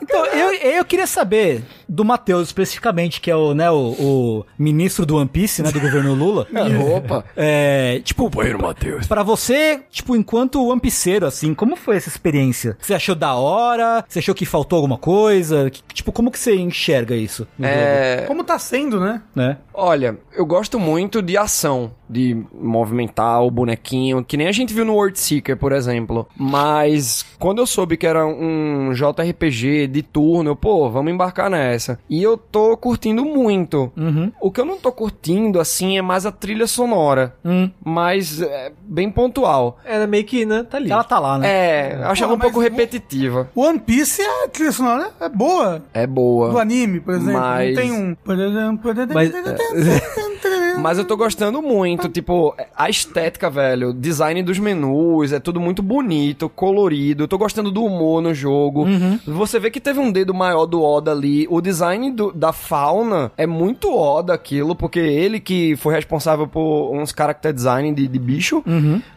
Então, eu, eu queria saber do Matheus especificamente, que é o, né, o, o ministro do One Piece, né, do governo Lula. Opa. É, tipo, Matheus. Pra você, tipo, enquanto One Pieceiro, assim, como foi essa experiência? Você achou da hora? Você achou que faltou alguma coisa? Que- tipo, como que você enxerga isso É, Como tá sendo, né? né? olha, eu gosto muito de ação, de movimentar o bonequinho, que nem a gente viu no World Seeker, por exemplo. Mas quando eu soube que era um JRPG de turno, eu, pô, vamos embarcar nessa. E eu tô curtindo muito. Uhum. O que eu não tô curtindo, assim, é mais a trilha sonora. Hum. Mas é bem pontual. Era meio que, né? Tá ali. Ela tá lá, né? É, eu acho ela um pouco o- repetitiva. One Piece, a trilha sonora é boa. É boa. Do anime, por exemplo. Mas- Não tem um... Mas, Mas eu tô gostando muito, tipo, a estética, velho, o design dos menus, é tudo muito bonito, colorido. Eu tô gostando do humor no jogo. Você vê que teve um dedo maior do Oda ali. O design do- da fauna é muito Oda aquilo, porque ele que foi responsável por uns character design de, de bicho.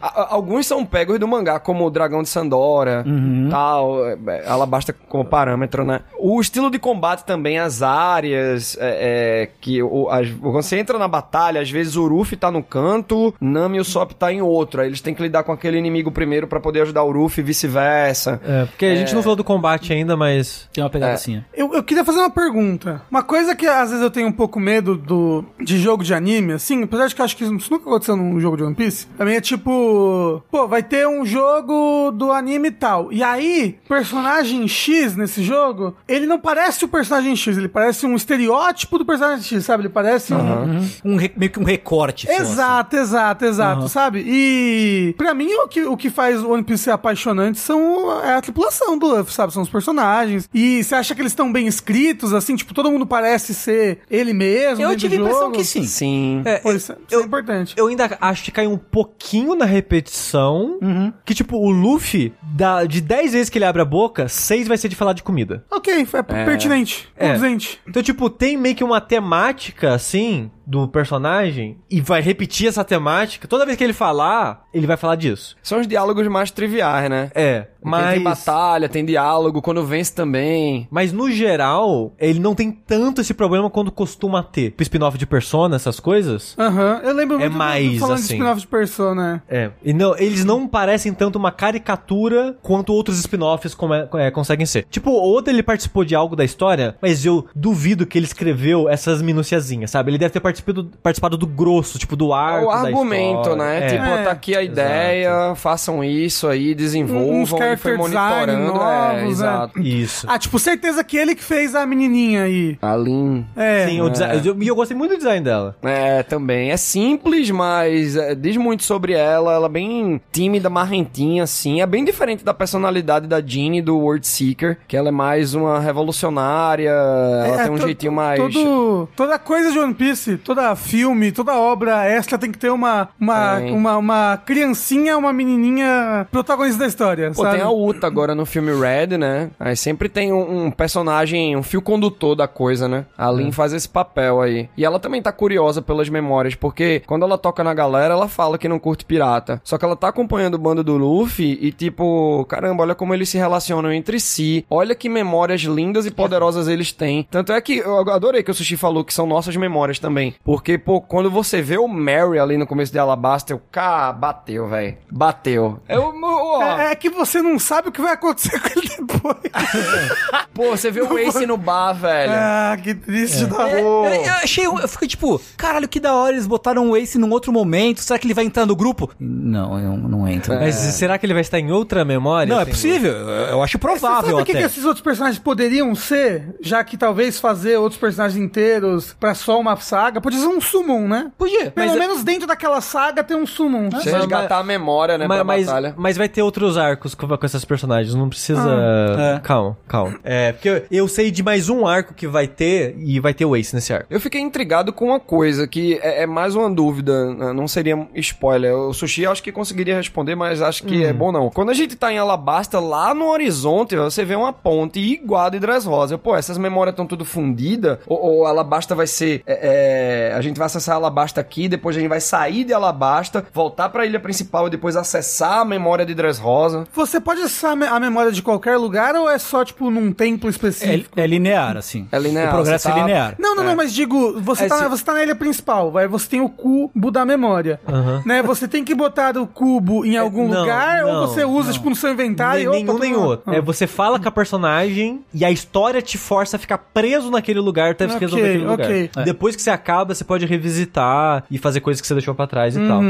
A- a- alguns são pegos do mangá, como o Dragão de Sandora, tal, é, é, Alabasta como parâmetro, né? O estilo de combate também, as áreas, é, é, que o, as- quando você entra na batalha, às vezes o Ruffy tá no canto, Nami e o Sop tá em outro. Aí eles têm que lidar com aquele inimigo primeiro pra poder ajudar o Ruffy e vice-versa. é, porque a gente não falou do combate ainda, mas. Tem uma pegada É. assim, ó. Eu, eu queria fazer uma pergunta. Uma coisa que às vezes eu tenho um pouco medo do, de jogo de anime, assim, apesar de que eu acho que isso nunca aconteceu num jogo de One Piece, também é tipo, pô, vai ter um jogo do anime e tal. E aí, personagem X nesse jogo, ele não parece o personagem X, ele parece um estereótipo do personagem X, sabe? Ele parece um. Um re- meio que um recorte. só, assim. Exato, exato, exato, sabe? E pra mim o que, o que faz o One Piece ser apaixonante são é a tripulação do Luffy, sabe? São os personagens. E você acha que eles estão bem escritos, assim? Tipo, todo mundo parece ser ele mesmo Eu tive a impressão jogo? que sim. Sim. É, Pô, isso, é- isso eu- é importante. Eu ainda acho que caiu um pouquinho na repetição. Que, tipo, o Luffy, da, de 10 vezes que ele abre a boca, 6 vai ser de falar de comida. Ok, é, pertinente, É. Então, tipo, tem meio que uma temática, assim, do personagem, e vai repetir essa temática. Toda vez que ele falar, ele vai falar disso. São os diálogos mais triviais, né? É, Mas... Tem batalha, tem diálogo, quando vence também. Mas no geral, ele não tem tanto esse problema quando costuma ter. Pro spin-off de Persona, essas coisas. Aham, eu lembro É muito mais, falando de assim. spin-off de Persona. É. E não, eles não parecem tanto uma caricatura quanto outros spin-offs come- é, conseguem ser. Tipo, o Oda ele participou de algo da história, mas eu duvido que ele escreveu essas minuciazinhas, sabe? Ele deve ter participado, participado do grosso, tipo, do É arco o da argumento, história. né? É. Tipo, É. tá aqui a ideia, façam isso aí, desenvolvam. Uns e foi character design monitorando. é, novos, exato. Isso. Ah, tipo, certeza que ele que fez a menininha aí. A Lin. É. Sim, o design, eu- e eu, gostei muito do design dela. É, também. É simples, mas é, diz muito sobre ela. Ela é bem tímida, marrentinha, assim. É bem diferente da personalidade da Jeannie do World Seeker, que ela é mais uma revolucionária. Ela É, tem um jeitinho mais. todo- toda coisa de One Piece, toda filme, toda obra extra tem que ter uma, uma, Tem. uma, uma criancinha, uma menininha protagonista da história, Pô, sabe? Tem a Uta agora no filme Red, né? Aí sempre tem um, um personagem, um fio condutor da coisa, né? A Lin faz esse papel aí. E ela também tá curiosa pelas memórias, porque quando ela toca na galera, ela fala que não curte pirata. Só que ela tá acompanhando o bando do Luffy e tipo, caramba, olha como eles se relacionam entre si. Olha que memórias lindas e poderosas eles têm. Tanto é que eu adorei que o Sushi falou que são nossas memórias também. Porque, pô, quando você vê o Mary ali no começo de Alabasta, eu, cá, bateu, velho. Bateu. Eu, ó, É, é que você não sabe o que vai acontecer com ele depois. Pô, você vê o Ace no bar, velho. ah, que triste da É, eu, eu achei, eu fiquei tipo, caralho, que da hora, eles botaram o Ace num outro momento, será que ele vai entrar no grupo? Não, eu não entro. Mas será que ele vai estar em outra memória? Não, é Assim, possível, eu, acho Você provável sabe o que, esses outros personagens poderiam ser? Já que talvez fazer outros personagens inteiros pra só uma saga, podia ser um summon, né? Podia, Pelo Mas é- menos dentro daquela saga tem um summon. Você resgatar a memória, né, mas, pra mas, batalha. mas vai ter outros arcos com, esses personagens, não precisa... é. Calma, calma. É, porque eu, eu sei de mais um arco que vai ter, e vai ter o Ace nesse arco. Eu fiquei intrigado com uma coisa que é, é mais uma dúvida, né, não seria spoiler. O Sushi acho que conseguiria responder, mas acho que é bom não. Quando a gente tá em Alabasta, lá no horizonte, você vê uma ponte igual a de Dressrosa. Pô, essas memórias estão tudo fundidas? Ou, ou Alabasta vai ser... é, é, a gente vai acessar Alabasta aqui, depois a gente vai sair de Alabasta, voltar pra ilha principal e depois acessar a memória de Dressrosa. Você pode acessar a me- a memória de qualquer lugar ou é só, tipo, num templo específico? É, é linear, assim. É linear, O progresso você tá- é linear. Não, não, É. não, mas digo, você, É, tá, se- você tá na ilha principal, vai, você tem o cubo da memória. Né? Você tem que botar o cubo em algum não, lugar não, ou você usa, tipo, no seu inventário? Nem, nenhum nem outro. Ah. É, você fala com a personagem e a história te força a ficar preso naquele lugar até você Ok, resolver aquele lugar. ok. É. Depois que você acaba, você pode revisitar e fazer coisas que você deixou pra trás e tal.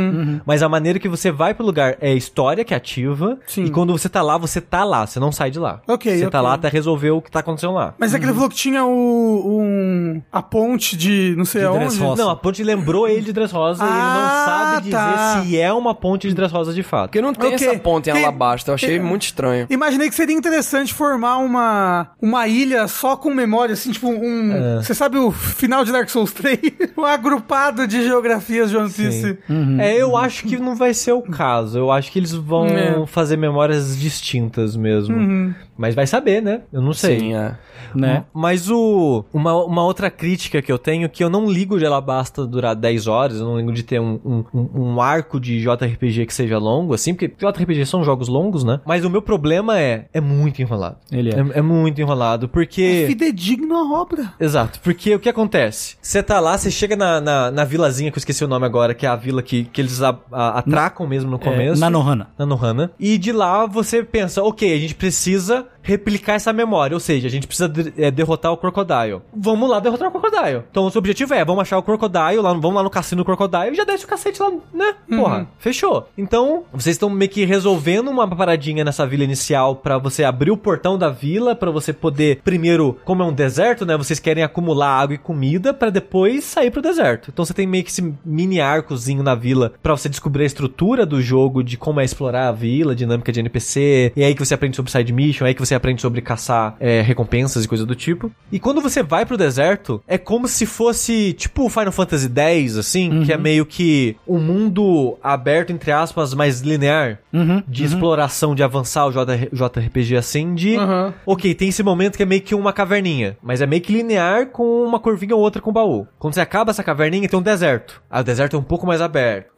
Mas a maneira que você vai pro lugar é a história que ativa. Sim. E quando você tá lá, você tá lá, você não sai de lá. Ok, Você tá ok. lá até resolver o que tá acontecendo lá. Mas é que ele falou que tinha o, um, a ponte de não sei De aonde. Dressrosa. Não, a ponte lembrou ele de Dressrosa e ele não Ah, sabe dizer tá. se é uma ponte de Dressrosa de fato. Porque não tem Ok. essa ponte em Tem- Alabasta, eu achei tem- muito estranho. Imaginei que seria interessante formar uma, uma ilha só com memória, assim, tipo um... É. Você sabe o final de Dark Souls 3? um agrupado de geografias de One Piece. É, eu acho que não vai ser o caso. Eu acho que eles vão É. fazer memórias distintas mesmo. Mas vai saber, né? Eu não sei. Sim, é. Né? Mas o uma, uma outra crítica que eu tenho que eu não ligo de Alabasta durar 10 horas, eu não ligo de ter um, um, um- arco de JRPG que seja longo, assim, porque JRPG são jogos longos, né? Mas o meu problema é, é muito enrolado. Ele é. É, é muito enrolado, É porque... fidedigno a obra. Exato, porque o que acontece? Você tá lá, você chega na, na, na vilazinha, que eu esqueci o nome agora, que é a vila que, que eles a- a- atracam mesmo no É, começo. Nanohana. na Nohana. E de lá você pensa, ok, a gente precisa replicar essa memória, ou seja, a gente precisa de- é, derrotar o Crocodile. Vamos lá derrotar o Crocodile. Então o seu objetivo é, vamos achar o Crocodile, lá, vamos lá no cassino do Crocodile e já desce o cacete lá, né? Porra, fechou. Então, vocês estão meio que resolvendo uma paradinha nessa vila inicial pra você abrir o portão da vila, pra você poder, primeiro, como é um deserto, né? Vocês querem acumular água e comida pra depois sair pro deserto. Então você tem meio que esse mini arcozinho na vila pra você descobrir a estrutura do jogo, de como é explorar a vila, dinâmica de NPC, e aí que você aprende sobre side mission, é aí que você aprende sobre caçar é, recompensas e coisa do tipo. E quando você vai pro deserto, é como se fosse tipo Final Fantasy X, assim, que é meio que um mundo aberto, entre aspas, mais linear, de exploração, de avançar o J- JRPG assim, de Uhum. Ok, tem esse momento que é meio que uma caverninha, mas é meio que linear com uma curvinha ou outra com baú. Quando você acaba essa caverninha, tem um deserto. Aí o deserto é um pouco mais aberto.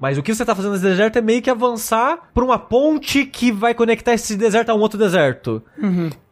Mas o que você tá fazendo nesse deserto é meio que avançar pra uma ponte que vai conectar esse deserto a um outro deserto.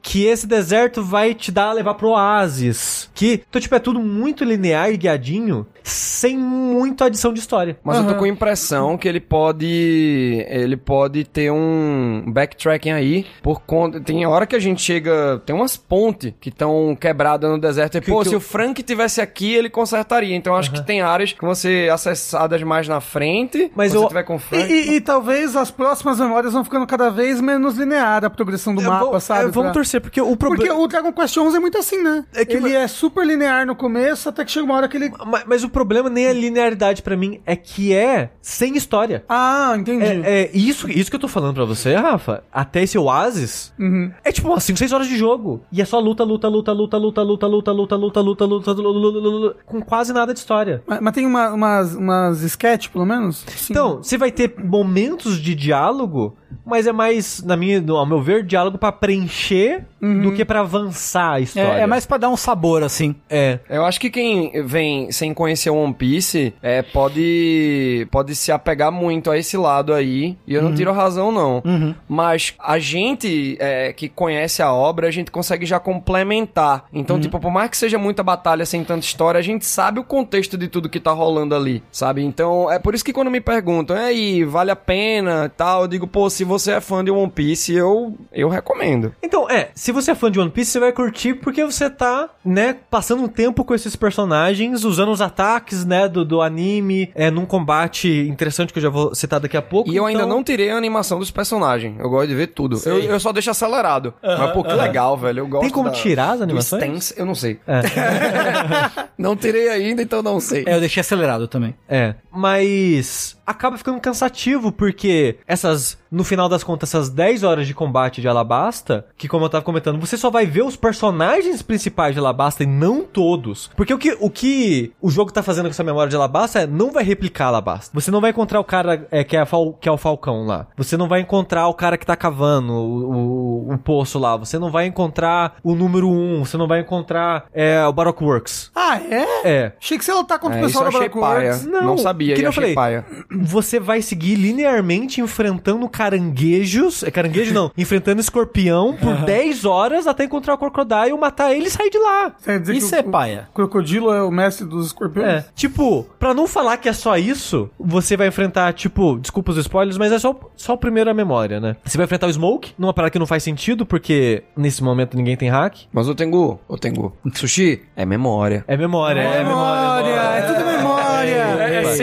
Que esse deserto vai te dar levar pro oásis. Que, então, tipo, é tudo muito linear e guiadinho, sem muito adição de história. Mas eu tô com a impressão que ele pode. Ele pode ter um backtracking aí. Por conta. Tem hora que a gente chega. Tem umas pontes que estão quebradas no deserto. E, pô, que se eu- o Frank tivesse aqui, ele consertaria. Então eu acho que tem áreas que vão ser acessadas mais na frente. Mas eu- tiver com o E, Frank. e- e talvez as próximas memórias vão ficando cada vez menos linear a progressão do Eu mapa, vou- sabe? é, vamos Pra- torcer, porque o Porque problema... o Dragon Quest 11 é muito assim, né? É que- ele é super linear no começo, até que chega uma hora que ele... Mas, mas o problema nem é a linearidade pra mim, é que é sem história. Ah, entendi. É, é isso, isso que eu tô falando pra você, Rafa. Até esse Oasis Uhum. é tipo umas 5, 6 horas de jogo. E é só luta, luta, luta, luta, luta, luta, luta, luta, luta, luta, luta, luta, luta, luta, luta, com quase nada de história. Mas, mas tem uma, umas, umas sketch, pelo menos? Sim. Então, você vai ter momentos de diálogo, mas é mais, na minha, no- ao meu ver, diálogo pra preencher do que pra avançar a história. É, é mais pra dar um sabor, assim. É. Eu acho que quem vem sem conhecer One Piece é, pode, pode se apegar muito a esse lado aí. E eu não tiro a razão, não. Mas a gente é, que conhece a obra, a gente consegue já complementar. Então, tipo, por mais que seja muita batalha sem tanta história, a gente sabe o contexto de tudo que tá rolando ali, sabe? Então, é por isso que quando me perguntam, e aí, vale a pena tal, eu digo, pô, se você é fã de One Piece, eu, eu recomendo. Então, é, se você é fã de One Piece, você vai curtir porque você tá, né, passando um tempo com esses personagens, usando os ataques, né, do, do anime, é, num combate interessante que eu já vou citar daqui a pouco. E eu ainda então- não tirei a animação dos personagens. Eu gosto de ver tudo. Eu, eu só deixo acelerado. Mas, pô, que legal, velho. Eu gosto Tem como da- tirar as animações? stance. Eu não sei. É. não tirei ainda, então não sei. É, eu deixei acelerado também. É, mas acaba ficando cansativo porque essas, no final das contas, essas 10 horas de combate de Alabasta, que como eu tava comentando, você só vai ver os personagens principais de Alabasta e não todos. Porque o que o, que o jogo tá fazendo com essa memória de Alabasta é não vai replicar Alabasta. Você não vai encontrar o cara é, que, é a fal- que é o Falcão lá. Você não vai encontrar o cara que tá cavando o, o, o poço lá. Você não vai encontrar o número 1. Você não vai encontrar é, o Baroque Works. Ah, é? É. Achei que você ia lutar contra É, o pessoal da achei Baroque paia. Works. Não, Não, sabia, que nem eu achei falei. paia. Você vai seguir linearmente enfrentando caranguejos. É caranguejo não. enfrentando escorpião por 10 horas até encontrar o Crocodile, matar ele e sair de lá. Isso que é o, paia. o crocodilo é o mestre dos escorpiões? É. Tipo, pra não falar que é só isso, você vai enfrentar, tipo, desculpa os spoilers, mas é só, só o primeiro a memória, né? Você vai enfrentar o Smoke, numa parada que não faz sentido, porque nesse momento ninguém tem hack. Mas o Tengu, o Tengu, sushi é memória. É memória, é, memória. é memória.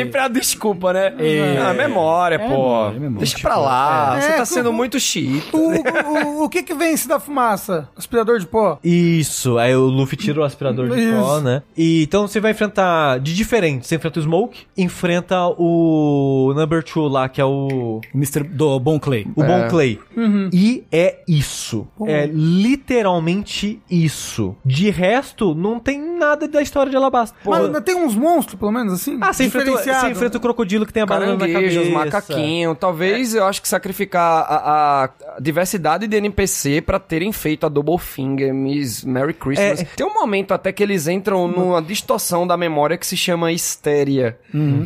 Sempre a desculpa, né? Ah, memória, pô. memória, memória. Deixa pra lá. É. Você É, tá sendo como- muito chique. O, o, o que que vence da fumaça? Aspirador de pó? Isso, aí o Luffy tira o aspirador de Isso. pó, né? E então você vai enfrentar de diferente. Você enfrenta o Smoke, enfrenta o Number Two lá, que é o. Mr. do Bon Clay. O É. Bon Clay. E é isso. É literalmente isso. De resto, não tem nada da história de Alabasta. Mas, mas tem uns monstros, pelo menos, assim? Ah, você enfrenta, diferenciado. Você enfrenta o crocodilo que tem a banana na cabeça. macaquinho. Talvez eu acho que sacrificar a, a diversidade de NPC pra terem feito a Double Finger, Miss Merry Christmas. É. Tem um momento até que eles entram numa distorção da memória que se chama histeria.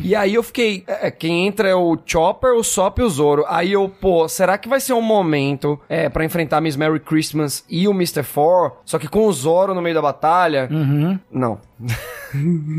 E aí eu fiquei, é, quem entra é o Chopper, o Sop e o Zoro. Aí eu, pô, será que vai ser um momento é, para enfrentar Miss Merry Christmas e o Mr. Four, só que com o Zoro no meio da batalha? Não.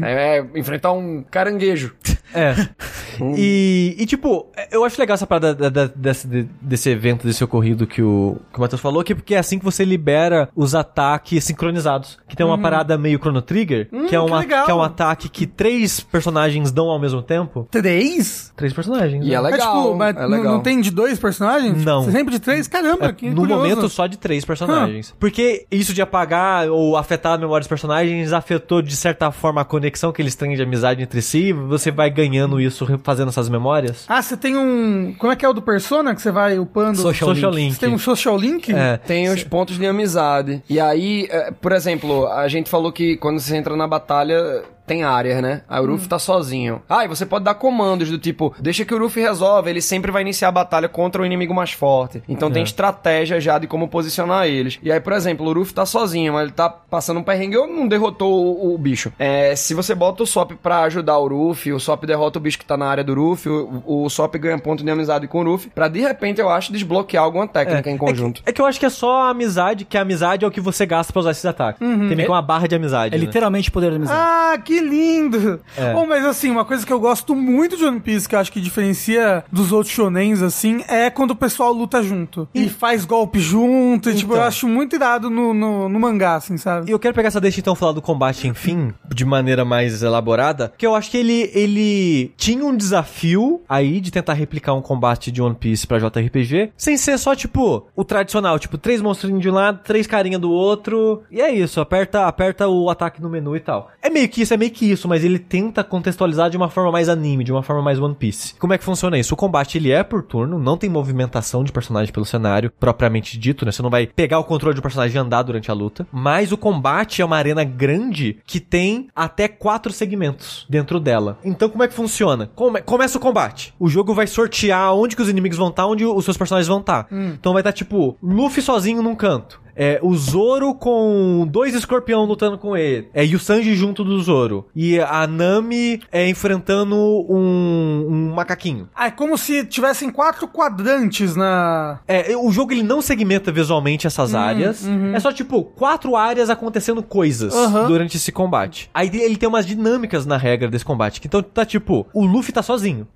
É, é enfrentar um caranguejo. É. E, e, tipo, eu acho legal essa parada da- da- desse, de- desse evento, desse ocorrido que o, que o Matheus falou, que porque é assim que você libera os ataques sincronizados. Que tem uma parada meio Chrono Trigger, que, é Hum, um, que que é um ataque que três personagens dão ao mesmo tempo. Três? Três personagens. E né? é É legal. tipo, mas é não- legal. não tem de dois personagens? Não. Sempre de três? Caramba, É, que no curioso. momento só de três personagens. Porque isso de apagar ou afetar a memória dos personagens afetou de certa forma a conexão que eles têm de amizade entre si. Você vai ganhando isso fazendo essas memórias. Ah, você tem um... Como é que é o do Persona que você vai upando? Social Social Link. Link. Você tem um social link? É. Tem os pontos de amizade. E aí, é, por exemplo, a gente falou que quando você entra na batalha, tem áreas, né? Aí o Ruffy tá sozinho. Ah, e você pode dar comandos do tipo, deixa que o Ruffy resolve, ele sempre vai iniciar a batalha contra o inimigo mais forte. Então tem estratégia já de como posicionar eles. E aí, por exemplo, o Ruffy tá sozinho, mas ele tá passando um perrengue ou não derrotou o, o bicho. É, se você bota o Sop pra ajudar o Ruffy, o Sop derrota o bicho que tá na área do Ruffy, o, o Sop ganha ponto de amizade com o Ruffy, pra de repente, eu acho, desbloquear alguma técnica em conjunto. É que, é que eu acho que é só a amizade, que a amizade é o que você gasta pra usar esses ataques. Tem meio que uma barra de amizade. É né? literalmente poder da amizade. Ah, que lindo! É. Bom, mas assim, uma coisa que eu gosto muito de One Piece, que eu acho que diferencia dos outros shonens, assim, é quando o pessoal luta junto. E faz golpe junto, e, tipo, eu Então. acho muito irado no, no, no mangá, assim, sabe? E eu quero pegar essa deixa então falar do combate, enfim, de maneira mais elaborada, que eu acho que ele, ele tinha um desafio aí de tentar replicar um combate de One Piece pra JRPG, sem ser só, tipo, o tradicional, tipo, três monstrinhos de um lado, três carinha do outro, e é isso, aperta, aperta o ataque no menu e tal. É meio que isso, é meio que isso, mas ele tenta contextualizar de uma forma mais anime, de uma forma mais One Piece. Como é que funciona isso? O combate, ele é por turno, não tem movimentação de personagem pelo cenário, propriamente dito, né? Você não vai pegar o controle de um personagem e andar durante a luta, mas o combate é uma arena grande que tem até quatro segmentos dentro dela. Então, como é que funciona? Come- começa o combate. O jogo vai sortear onde que os inimigos vão estar, onde os seus personagens vão estar. Então vai estar, tipo, Luffy sozinho num canto. É, o Zoro com dois escorpião lutando com ele. É, e o Sanji junto do Zoro. E a Nami é enfrentando um, um macaquinho. Ah, é como se tivessem quatro quadrantes na. É, o jogo ele não segmenta visualmente essas áreas. É só tipo quatro áreas acontecendo coisas Aham. durante esse combate. Aí ele tem umas dinâmicas na regra desse combate. que Então tá tipo, o Luffy tá sozinho.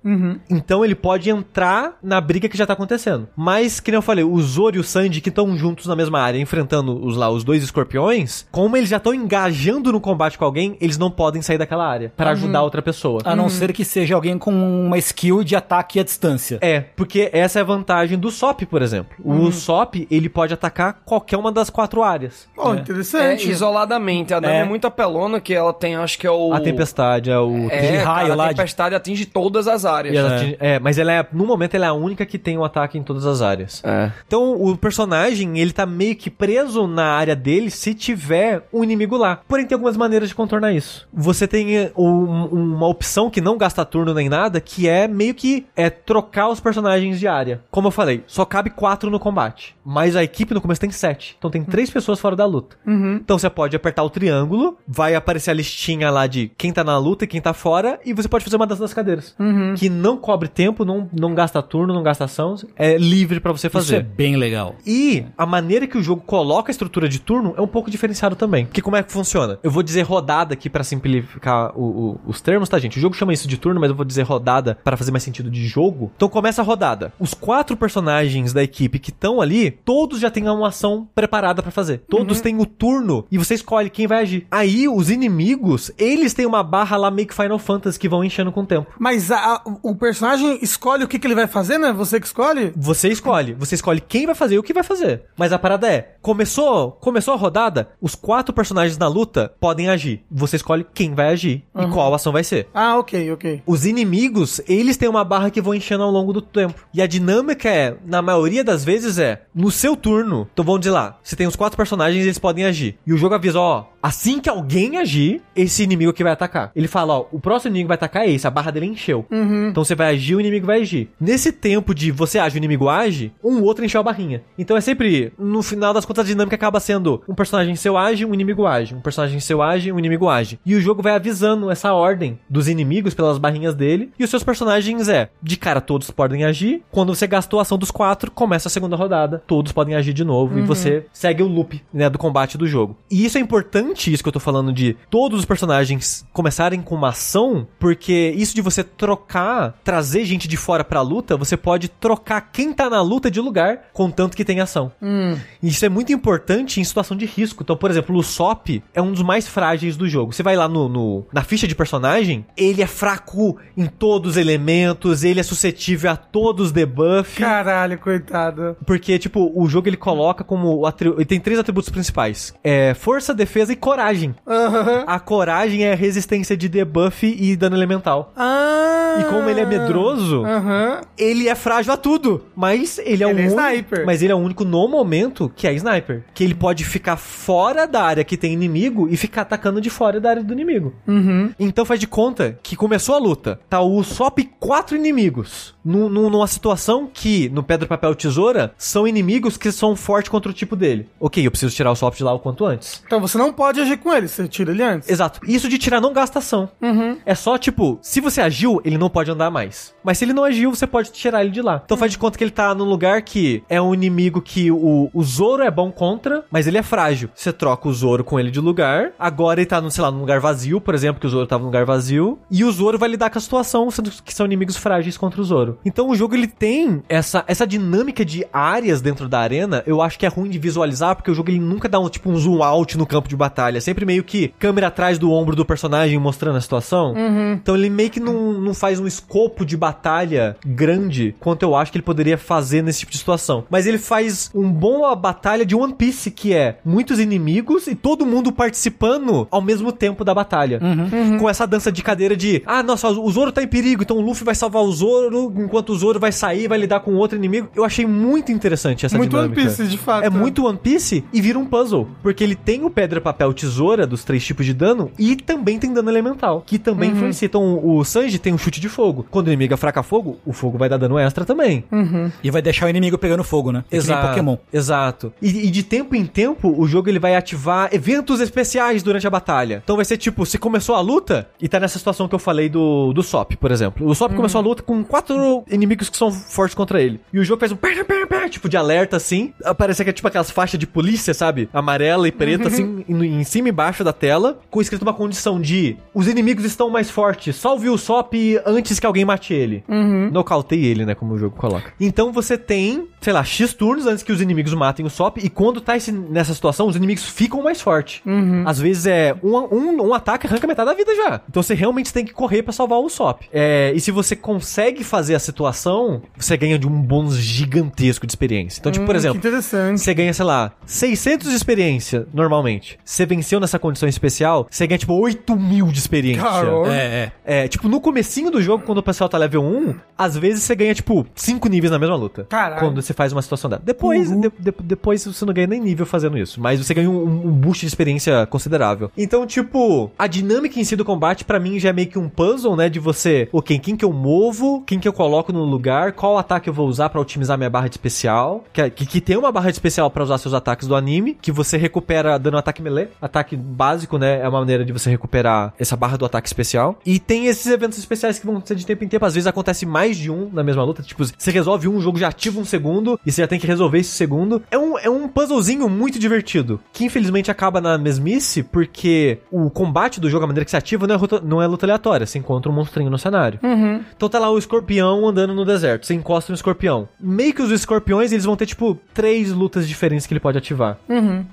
Então ele pode entrar na briga que já tá acontecendo. Mas, que nem eu falei, o Zoro e o Sanji que estão juntos na mesma área, enfrentando os lá, os dois escorpiões, como eles já estão engajando no combate com alguém, eles não podem sair daquela área pra ajudar outra pessoa. A não ser que seja alguém com uma skill de ataque à distância. É, porque essa é a vantagem do SOP, por exemplo. O SOP, ele pode atacar qualquer uma das quatro áreas. Oh, É, interessante. isoladamente. A Nami é. É. muito apelona que ela tem, acho que é o... A tempestade é o... É, de raio cara, lá a de- tempestade atinge todas as áreas. E ela atinge- é, mas ela é, no momento, ela é a única que tem um ataque em todas as áreas. É. Então, o personagem, ele tá meio que preso na área dele se tiver um inimigo lá. Porém, tem algumas maneiras de contornar isso. Você tem eh, um- uma opção que não gasta turno nem nada, que é meio que é trocar os personagens de área. Como eu falei, só cabe quatro no combate. Mas a equipe no começo tem sete. Então tem três pessoas fora da luta. Então você pode apertar o triângulo, vai aparecer a listinha lá de quem tá na luta e quem tá fora, e você pode fazer uma das cadeiras. Que não cobre tempo, não, não gasta turno, não gasta ação, é livre pra você fazer. Isso é bem legal. E a maneira que o jogo coloca a estrutura de turno é um pouco diferenciado também. Porque como é que funciona? Eu vou dizer rodada aqui pra simplificar o- o- os termos, tá, gente? O jogo chama isso de turno, mas eu vou dizer rodada para fazer mais sentido de jogo. Então começa a rodada. Os quatro personagens da equipe que estão ali, todos já têm uma ação preparada pra fazer. Todos têm o turno e você escolhe quem vai agir. Aí os inimigos, eles têm uma barra lá meio que Final Fantasy que vão enchendo com o tempo. Mas a- a- o personagem escolhe o que, que ele vai fazer, né? Você que escolhe? Você escolhe. Você escolhe quem vai fazer e o que vai fazer. Mas a parada é, começou, começou a rodada, os quatro personagens na luta podem agir. Você escolhe quem vai agir e qual ação vai ser. Ah, ok, ok. Os inimigos, eles têm uma barra que vão enchendo ao longo do tempo. E a dinâmica é, na maioria das vezes é, no seu turno, então vamos dizer lá, você tem os quatro personagens, eles podem agir. E o jogo avisa, ó, assim que alguém agir, esse inimigo que vai atacar. Ele fala, ó, o próximo inimigo vai atacar é esse, a barra dele encheu. Então você vai agir, o inimigo vai agir. Nesse tempo de você age, o inimigo age, um outro encheu a barrinha. Então é sempre, no final das contas, a dinâmica acaba sendo um personagem seu age, um inimigo age. Um personagem seu age, um inimigo age. E o jogo vai avisando essa ordem dos inimigos pelas barrinhas dele. E os seus personagens é, de cara, todos podem agir. Quando você gastou a ação dos quatro, começa a segunda rodada. Todos podem agir de novo. E você segue o loop, né, do combate do jogo. E isso é importante, isso que eu tô falando de todos os personagens começarem com uma ação, porque isso de você trocar, trazer gente de fora pra luta, você pode trocar quem tá na luta de lugar, contanto que tem ação. E Isso é muito importante em situação de risco. Então, por exemplo, o Sop é um dos mais frágeis do jogo. Você vai lá no, no- na ficha de personagem, ele é fraco em todos os elementos, ele é suscetível a todos os debuffs. Caralho, coitado. Porque, tipo, o jogo ele coloca como. Ele tem três atributos principais: é força, defesa e coragem. Aham. A coragem é resistência de debuff e dano elemental. Ah. E como ele é medroso, Aham. ele é frágil a tudo. Mas ele é Ele o é único. sniper. Mas ele é o único no momento que é sniper. Que ele pode ficar fora da área que tem inimigo e ficar atacando de fora da área do inimigo. Uhum. Então faz de conta que começou a luta. Tá o Sop quatro inimigos. Nu- nu- numa situação que, no Pedra, Papel, Tesoura, são inimigos que são fortes contra o tipo dele. Ok, eu preciso tirar o Sop de lá o quanto antes. Então você não pode agir com ele, você tira ele antes. Exato. Isso de tirar não gasta ação. É só, tipo, se você agiu, ele não pode andar mais. Mas se ele não agiu, você pode tirar ele de lá. Então faz de conta que ele tá num lugar que é um inimigo que o, o Zoro é bom contra, mas ele é frágil. Você troca o Zoro com ele de lugar. Agora ele tá, no, sei lá, num lugar vazio, por exemplo, que o Zoro tava num lugar vazio. E o Zoro vai lidar com a situação, sendo que são inimigos frágeis contra o Zoro. Então o jogo ele tem essa, essa dinâmica de áreas dentro da arena. Eu acho que é ruim de visualizar, porque o jogo ele nunca dá um tipo um zoom out no campo de batalha. É sempre meio que câmera atrás do ombro do personagem mostrando a situação. Então ele meio que não, não faz um escopo de batalha grande quanto eu acho que ele poderia fazer nesse tipo de situação. Mas ele faz um bom a batalha de One Piece, que é muitos inimigos e todo mundo participando ao mesmo tempo da batalha. Com essa dança de cadeira de, ah, nossa, o Zoro tá em perigo, então o Luffy vai salvar o Zoro, enquanto o Zoro vai sair, vai lidar com outro inimigo. Eu achei muito interessante essa Muito One dinâmica. Piece, de fato. É muito One Piece e vira um puzzle. Porque ele tem o pedra, papel, tesoura dos três tipos de dano e também tem dano elemental, que também Uhum. influencia. Então o Sanji tem um chute de fogo. Quando o inimigo é fraca fogo, o fogo vai dar dano extra também. E vai deixar o inimigo pegando fogo, né? É que nem Pokémon. Exato. E, e de tempo em tempo, o jogo ele vai ativar eventos especiais durante a batalha. Então vai ser tipo, se começou a luta, e tá nessa situação que eu falei do, do Sop, por exemplo. O Sop começou a luta com quatro inimigos que são fortes contra ele. E o jogo faz um pá, pá, pá, tipo de alerta assim. Parece que é tipo aquelas faixas de polícia, sabe? Amarela e preta, assim, em, em cima e embaixo da tela, com escrito uma condição de os inimigos estão mais fortes, salve o Sop antes que alguém mate ele. Nocautei ele, né? Como o jogo coloca. Então você tem, sei lá, X turnos antes que os inimigos matem o Sop, e quando tá esse- nessa situação, os inimigos ficam mais fortes. Às vezes é um, um, um ataque arranca metade da vida já. Então você realmente tem que correr pra salvar o Sop. É, e se você consegue fazer a situação, você ganha de um bônus gigantesco de experiência. Então, tipo, por Hum, exemplo, Que interessante. você ganha, sei lá, 600 de experiência, normalmente. Você venceu nessa condição especial, você ganha, tipo, 8 mil de experiência. Caramba. É, é. É, tipo, no comecinho do jogo, quando o pessoal tá level 1, às vezes você ganha, tipo, 5 níveis na mesma luta. Caralho. Quando você faz uma situação dela. Depois, de- de- depois você não ganha nem nível fazendo isso. Mas você ganha um, um boost de experiência considerável. Então, tipo, a dinâmica em si do combate, pra mim, já é meio que um puzzle, né? De você, ok, quem que eu movo, quem que eu coloco no lugar, qual ataque eu vou usar pra otimizar minha barra de especial. Que, que, que tem uma barra de especial pra usar seus ataques do anime, que você recupera dando ataque melee. Ataque básico, né? É uma maneira de você recuperar essa barra do ataque especial. E tem esses eventos especiais que vão ser de tempo em tempo. Às vezes acontece mais de um na mesma luta. Tipo, você resolve um, o jogo já ativa um segundo, e você já tem que resolver esse segundo. É um, é um puzzlezinho muito divertido. Que infelizmente acaba na mesmice, porque o combate do jogo, a maneira que se ativa, não é, luta- não é luta aleatória. Você encontra um monstrinho no cenário. Então tá lá o escorpião andando no deserto. Você encosta no escorpião. Meio que os escorpiões, eles vão ter, tipo, três lutas diferentes que ele pode ativar.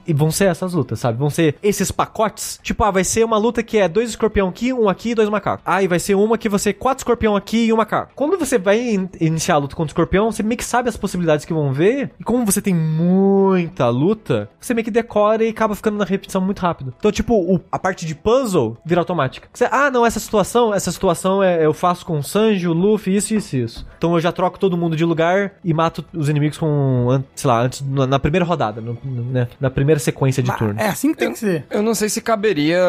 E vão ser essas lutas, sabe? Vão ser esses pacotes. Tipo, ah, vai ser uma luta que é dois escorpião aqui, um aqui e dois macacos. Ah, e vai ser uma que você quatro escorpião aqui e um macaco. Quando você vai in- iniciar a luta contra o escorpião, você meio que sabe as possibilidades que vão ver. E como você tem muita luta, você meio que decora e acaba ficando na repetição muito rápido. Então, tipo, o- a parte de puzzle vira automática. Você, ah, não, essa situação, essa situação é eu faço com o Sanji, o Luffy, isso, isso, isso. Então eu já troco todo mundo de lugar e mato os inimigos com, sei lá, antes, na, na primeira rodada, no- no- né, na primeira sequência de turnos. É assim que tem que ser. Eu não sei se caberia,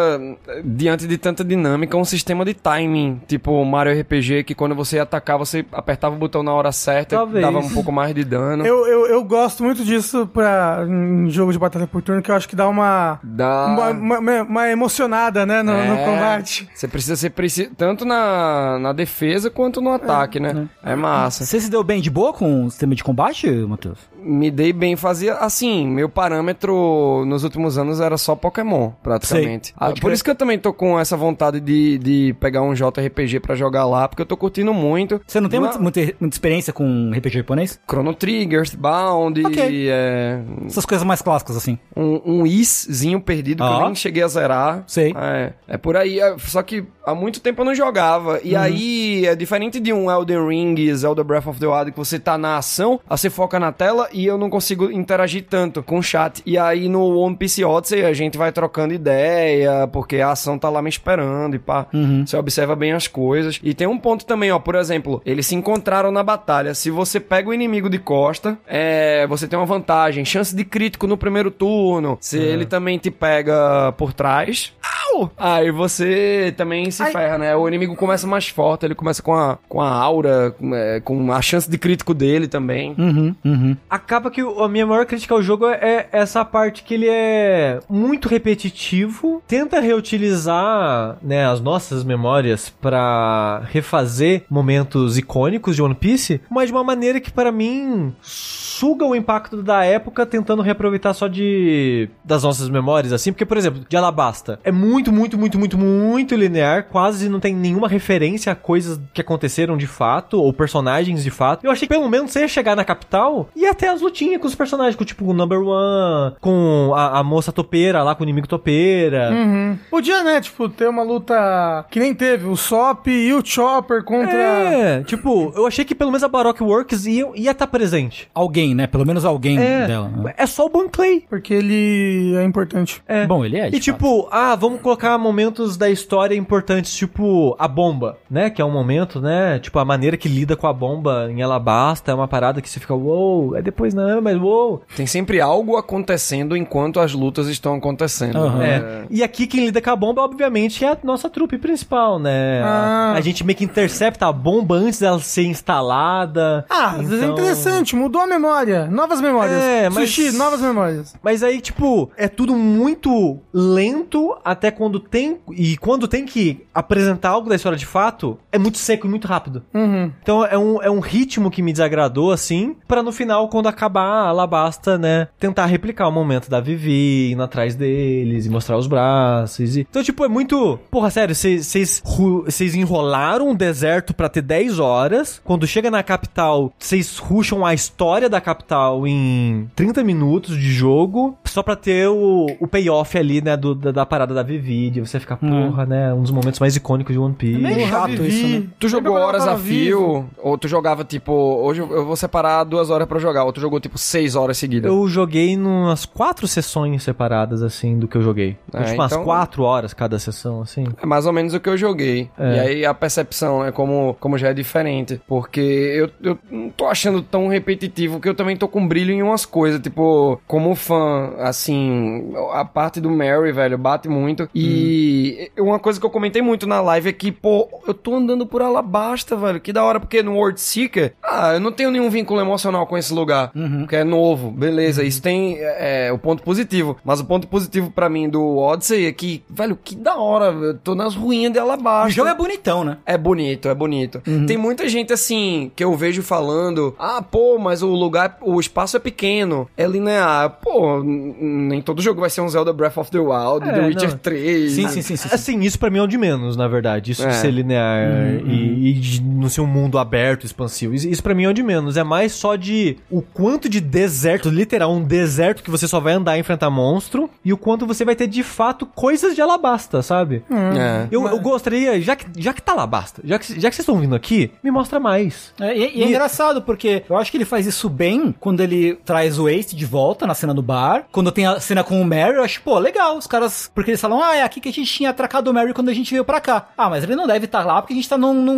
diante de tanta dinâmica, um sistema de timing, tipo Mario RPG, que quando você ia atacar, você apertava o botão na hora certa, Talvez. dava um pouco mais de dano. Eu, eu, eu gosto muito disso pra, em jogo de batalha por turno, que eu acho que dá uma, Dá... uma, uma, uma emocionada, né, no, no É. combate. Você precisa ser preci... tanto na, na defesa quanto no ataque, né? É massa. Você se deu bem de boa com o sistema de combate, Matheus? Me dei bem, fazia assim, meu parâmetro nos últimos anos era só Pokémon, praticamente. Ah, por crer. isso que eu também tô com essa vontade de, de pegar um JRPG pra jogar lá, porque eu tô curtindo muito. Você não tem Não- muita, muita, experiência com RPG japonês? Chrono Trigger, Earthbound, Ok. é, Essas coisas mais clássicas, assim. um, um Iszinho perdido que eu nem cheguei a zerar. Sei. É, é por aí. é, só que há muito tempo eu não jogava. E aí, é diferente de um Elden Ring, Zelda Breath of the Wild, que você tá na ação, aí você foca na tela e eu não consigo interagir tanto com o chat. E aí no One Piece Odyssey a gente vai trocando ideia, porque a ação tá lá me esperando e pá. Você observa bem as coisas. E tem um ponto também, ó, por exemplo, eles se encontraram na batalha. Se você pega o inimigo de costa, é, você tem uma vantagem, chance de crítico no primeiro turno. Se ele também te pega por trás, au! Aí você também se Ai. ferra, né? O inimigo começa mais forte, ele começa com a, com a aura, com, é, com a chance de crítico dele também. Uhum, uhum. Acaba que o- a minha maior crítica ao jogo é essa parte que ele é muito repetitivo, tenta reutilizar né, as nossas memórias pra refazer momentos icônicos de One Piece, mas de uma maneira que para mim suga o impacto da época tentando reaproveitar só de das nossas memórias assim, porque por exemplo, de Alabasta é muito, muito, muito, muito, muito linear, quase não tem nenhuma referência a coisas que aconteceram de fato ou personagens de fato. Eu achei que pelo menos você ia chegar na capital e ter as lutinhas com os personagens, com tipo o Number One, com a, a moça topeira lá, com o inimigo topeira. Uhum. Podia, né, tipo, ter uma luta que nem teve, o Sop e o Chopper contra... É, tipo, eu achei que pelo menos a Baroque Works ia estar ia tá presente. Alguém, né? Pelo menos alguém É, dela. né? é só o Bon Clay. Porque ele é importante. É. Bom, ele é, de E tipo, ah, vamos colocar momentos da história importantes, tipo a bomba, né? Que é um momento, né? Tipo, a maneira que lida com a bomba em Alabasta é uma parada que você fica, uou, é depois não, mas uou. Tem sempre algo acontecendo enquanto as lutas estão acontecendo. Né? É. E aqui quem lida com a bomba, obviamente, é a nossa trupe principal, né? A- Ah. A, gente meio que intercepta a bomba antes dela ser instalada. Ah, às vezes é Então- interessante, mudou a memória. Novas memórias. É, mas- Sushi, novas memórias. Mas aí, tipo, é tudo muito lento até quando tem. E quando tem que apresentar algo da história de fato, é muito seco e muito rápido. Uhum. Então é um, é um ritmo que me desagradou, assim, pra no final, quando acabar a Alabasta, né, tentar replicar o momento da Vivi, indo atrás deles e mostrar os braços. E... Então, tipo, é muito. Porra, sério, vocês enrolaram um deserto pra ter 10 horas. Quando chega na capital, vocês rusham a história da capital em 30 minutos de jogo, só pra ter o, o payoff ali, né, do, da, da parada da Vivi, você ficar, porra, né, um dos momentos mais icônicos de One Piece. meio Porra, chato isso, né? Tu jogou horas a fio? Ou tu jogava tipo, hoje eu vou separar duas horas pra jogar, ou tu jogou tipo seis horas seguidas? Eu joguei umas quatro sessões separadas, assim, do que eu joguei. É, tipo, umas então- quatro horas cada sessão, assim. É mais ou menos o que eu joguei. É. E aí a percepção, né, como, como já é diferente. Porque eu, eu não tô achando tão repetitivo que eu também tô com brilho em umas coisas. Tipo, como fã, assim, a parte do Mary, velho, bate muito. E uma coisa que eu comentei muito na live é que, pô, eu tô andando por Alabasta, velho. Que da hora, porque no World Seeker, ah, eu não tenho nenhum vínculo emocional com esse lugar. Porque é novo, beleza. Isso tem é, o ponto positivo. Mas o ponto positivo pra mim do Odyssey é que, velho, que da hora, eu tô nas ruínas de Alabasta. O jogo é bonitão, né? É bonito, é bonito. Tem muita gente assim que eu vejo falando: ah, pô, mas o lugar, o espaço é pequeno, é linear. Pô, nem todo jogo vai ser um Zelda Breath of the Wild, É, The Witcher não. 3. Sim, sim, sim, sim. sim. Assim, isso pra mim é o de menos, na verdade. Isso de É. ser linear e, e de não ser um mundo aberto, expansivo. Isso, isso pra mim é o de menos. É mais só de o quanto de deserto, literal, um deserto que você só vai andar e enfrentar monstro, e o quanto você vai ter de fato coisas de alabasta, sabe? É. Eu, eu gostaria, já que, já que tá alabasta, já que, já que vocês estão vindo aqui, me mostra mais. É, e, e é engraçado, porque eu acho que ele faz isso bem quando ele traz o Ace de volta na cena do bar. Quando tem a cena com o Mary, eu acho, pô, legal. Os caras. Porque eles falam, ah, é aqui que a gente tinha atracado o Mary quando a gente veio pra cá. Ah, mas ele não deve estar lá porque a gente tá num. num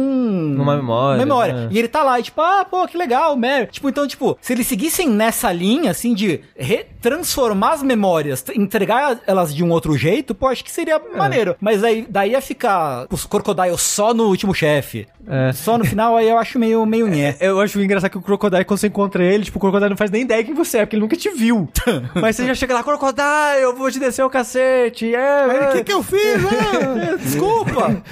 Numa memória, Memória. né? E ele tá lá, e tipo, ah, pô, que legal, Mary. Tipo, então, tipo, se eles seguissem nessa linha, assim, de retransformar as memórias, entregar elas de um outro jeito, pô, acho que seria É. maneiro. Mas aí, daí ia ficar os Crocodile só no último chefe. É. Só no final, aí eu acho meio, meio nhé. Eu acho engraçado que o Crocodile, quando você encontra ele, tipo, o Crocodile não faz nem ideia quem você é, porque ele nunca te viu. Mas você já chega lá, Crocodile, eu vou te descer o cacete. É, é. O que que eu fiz? Ah, Desculpa!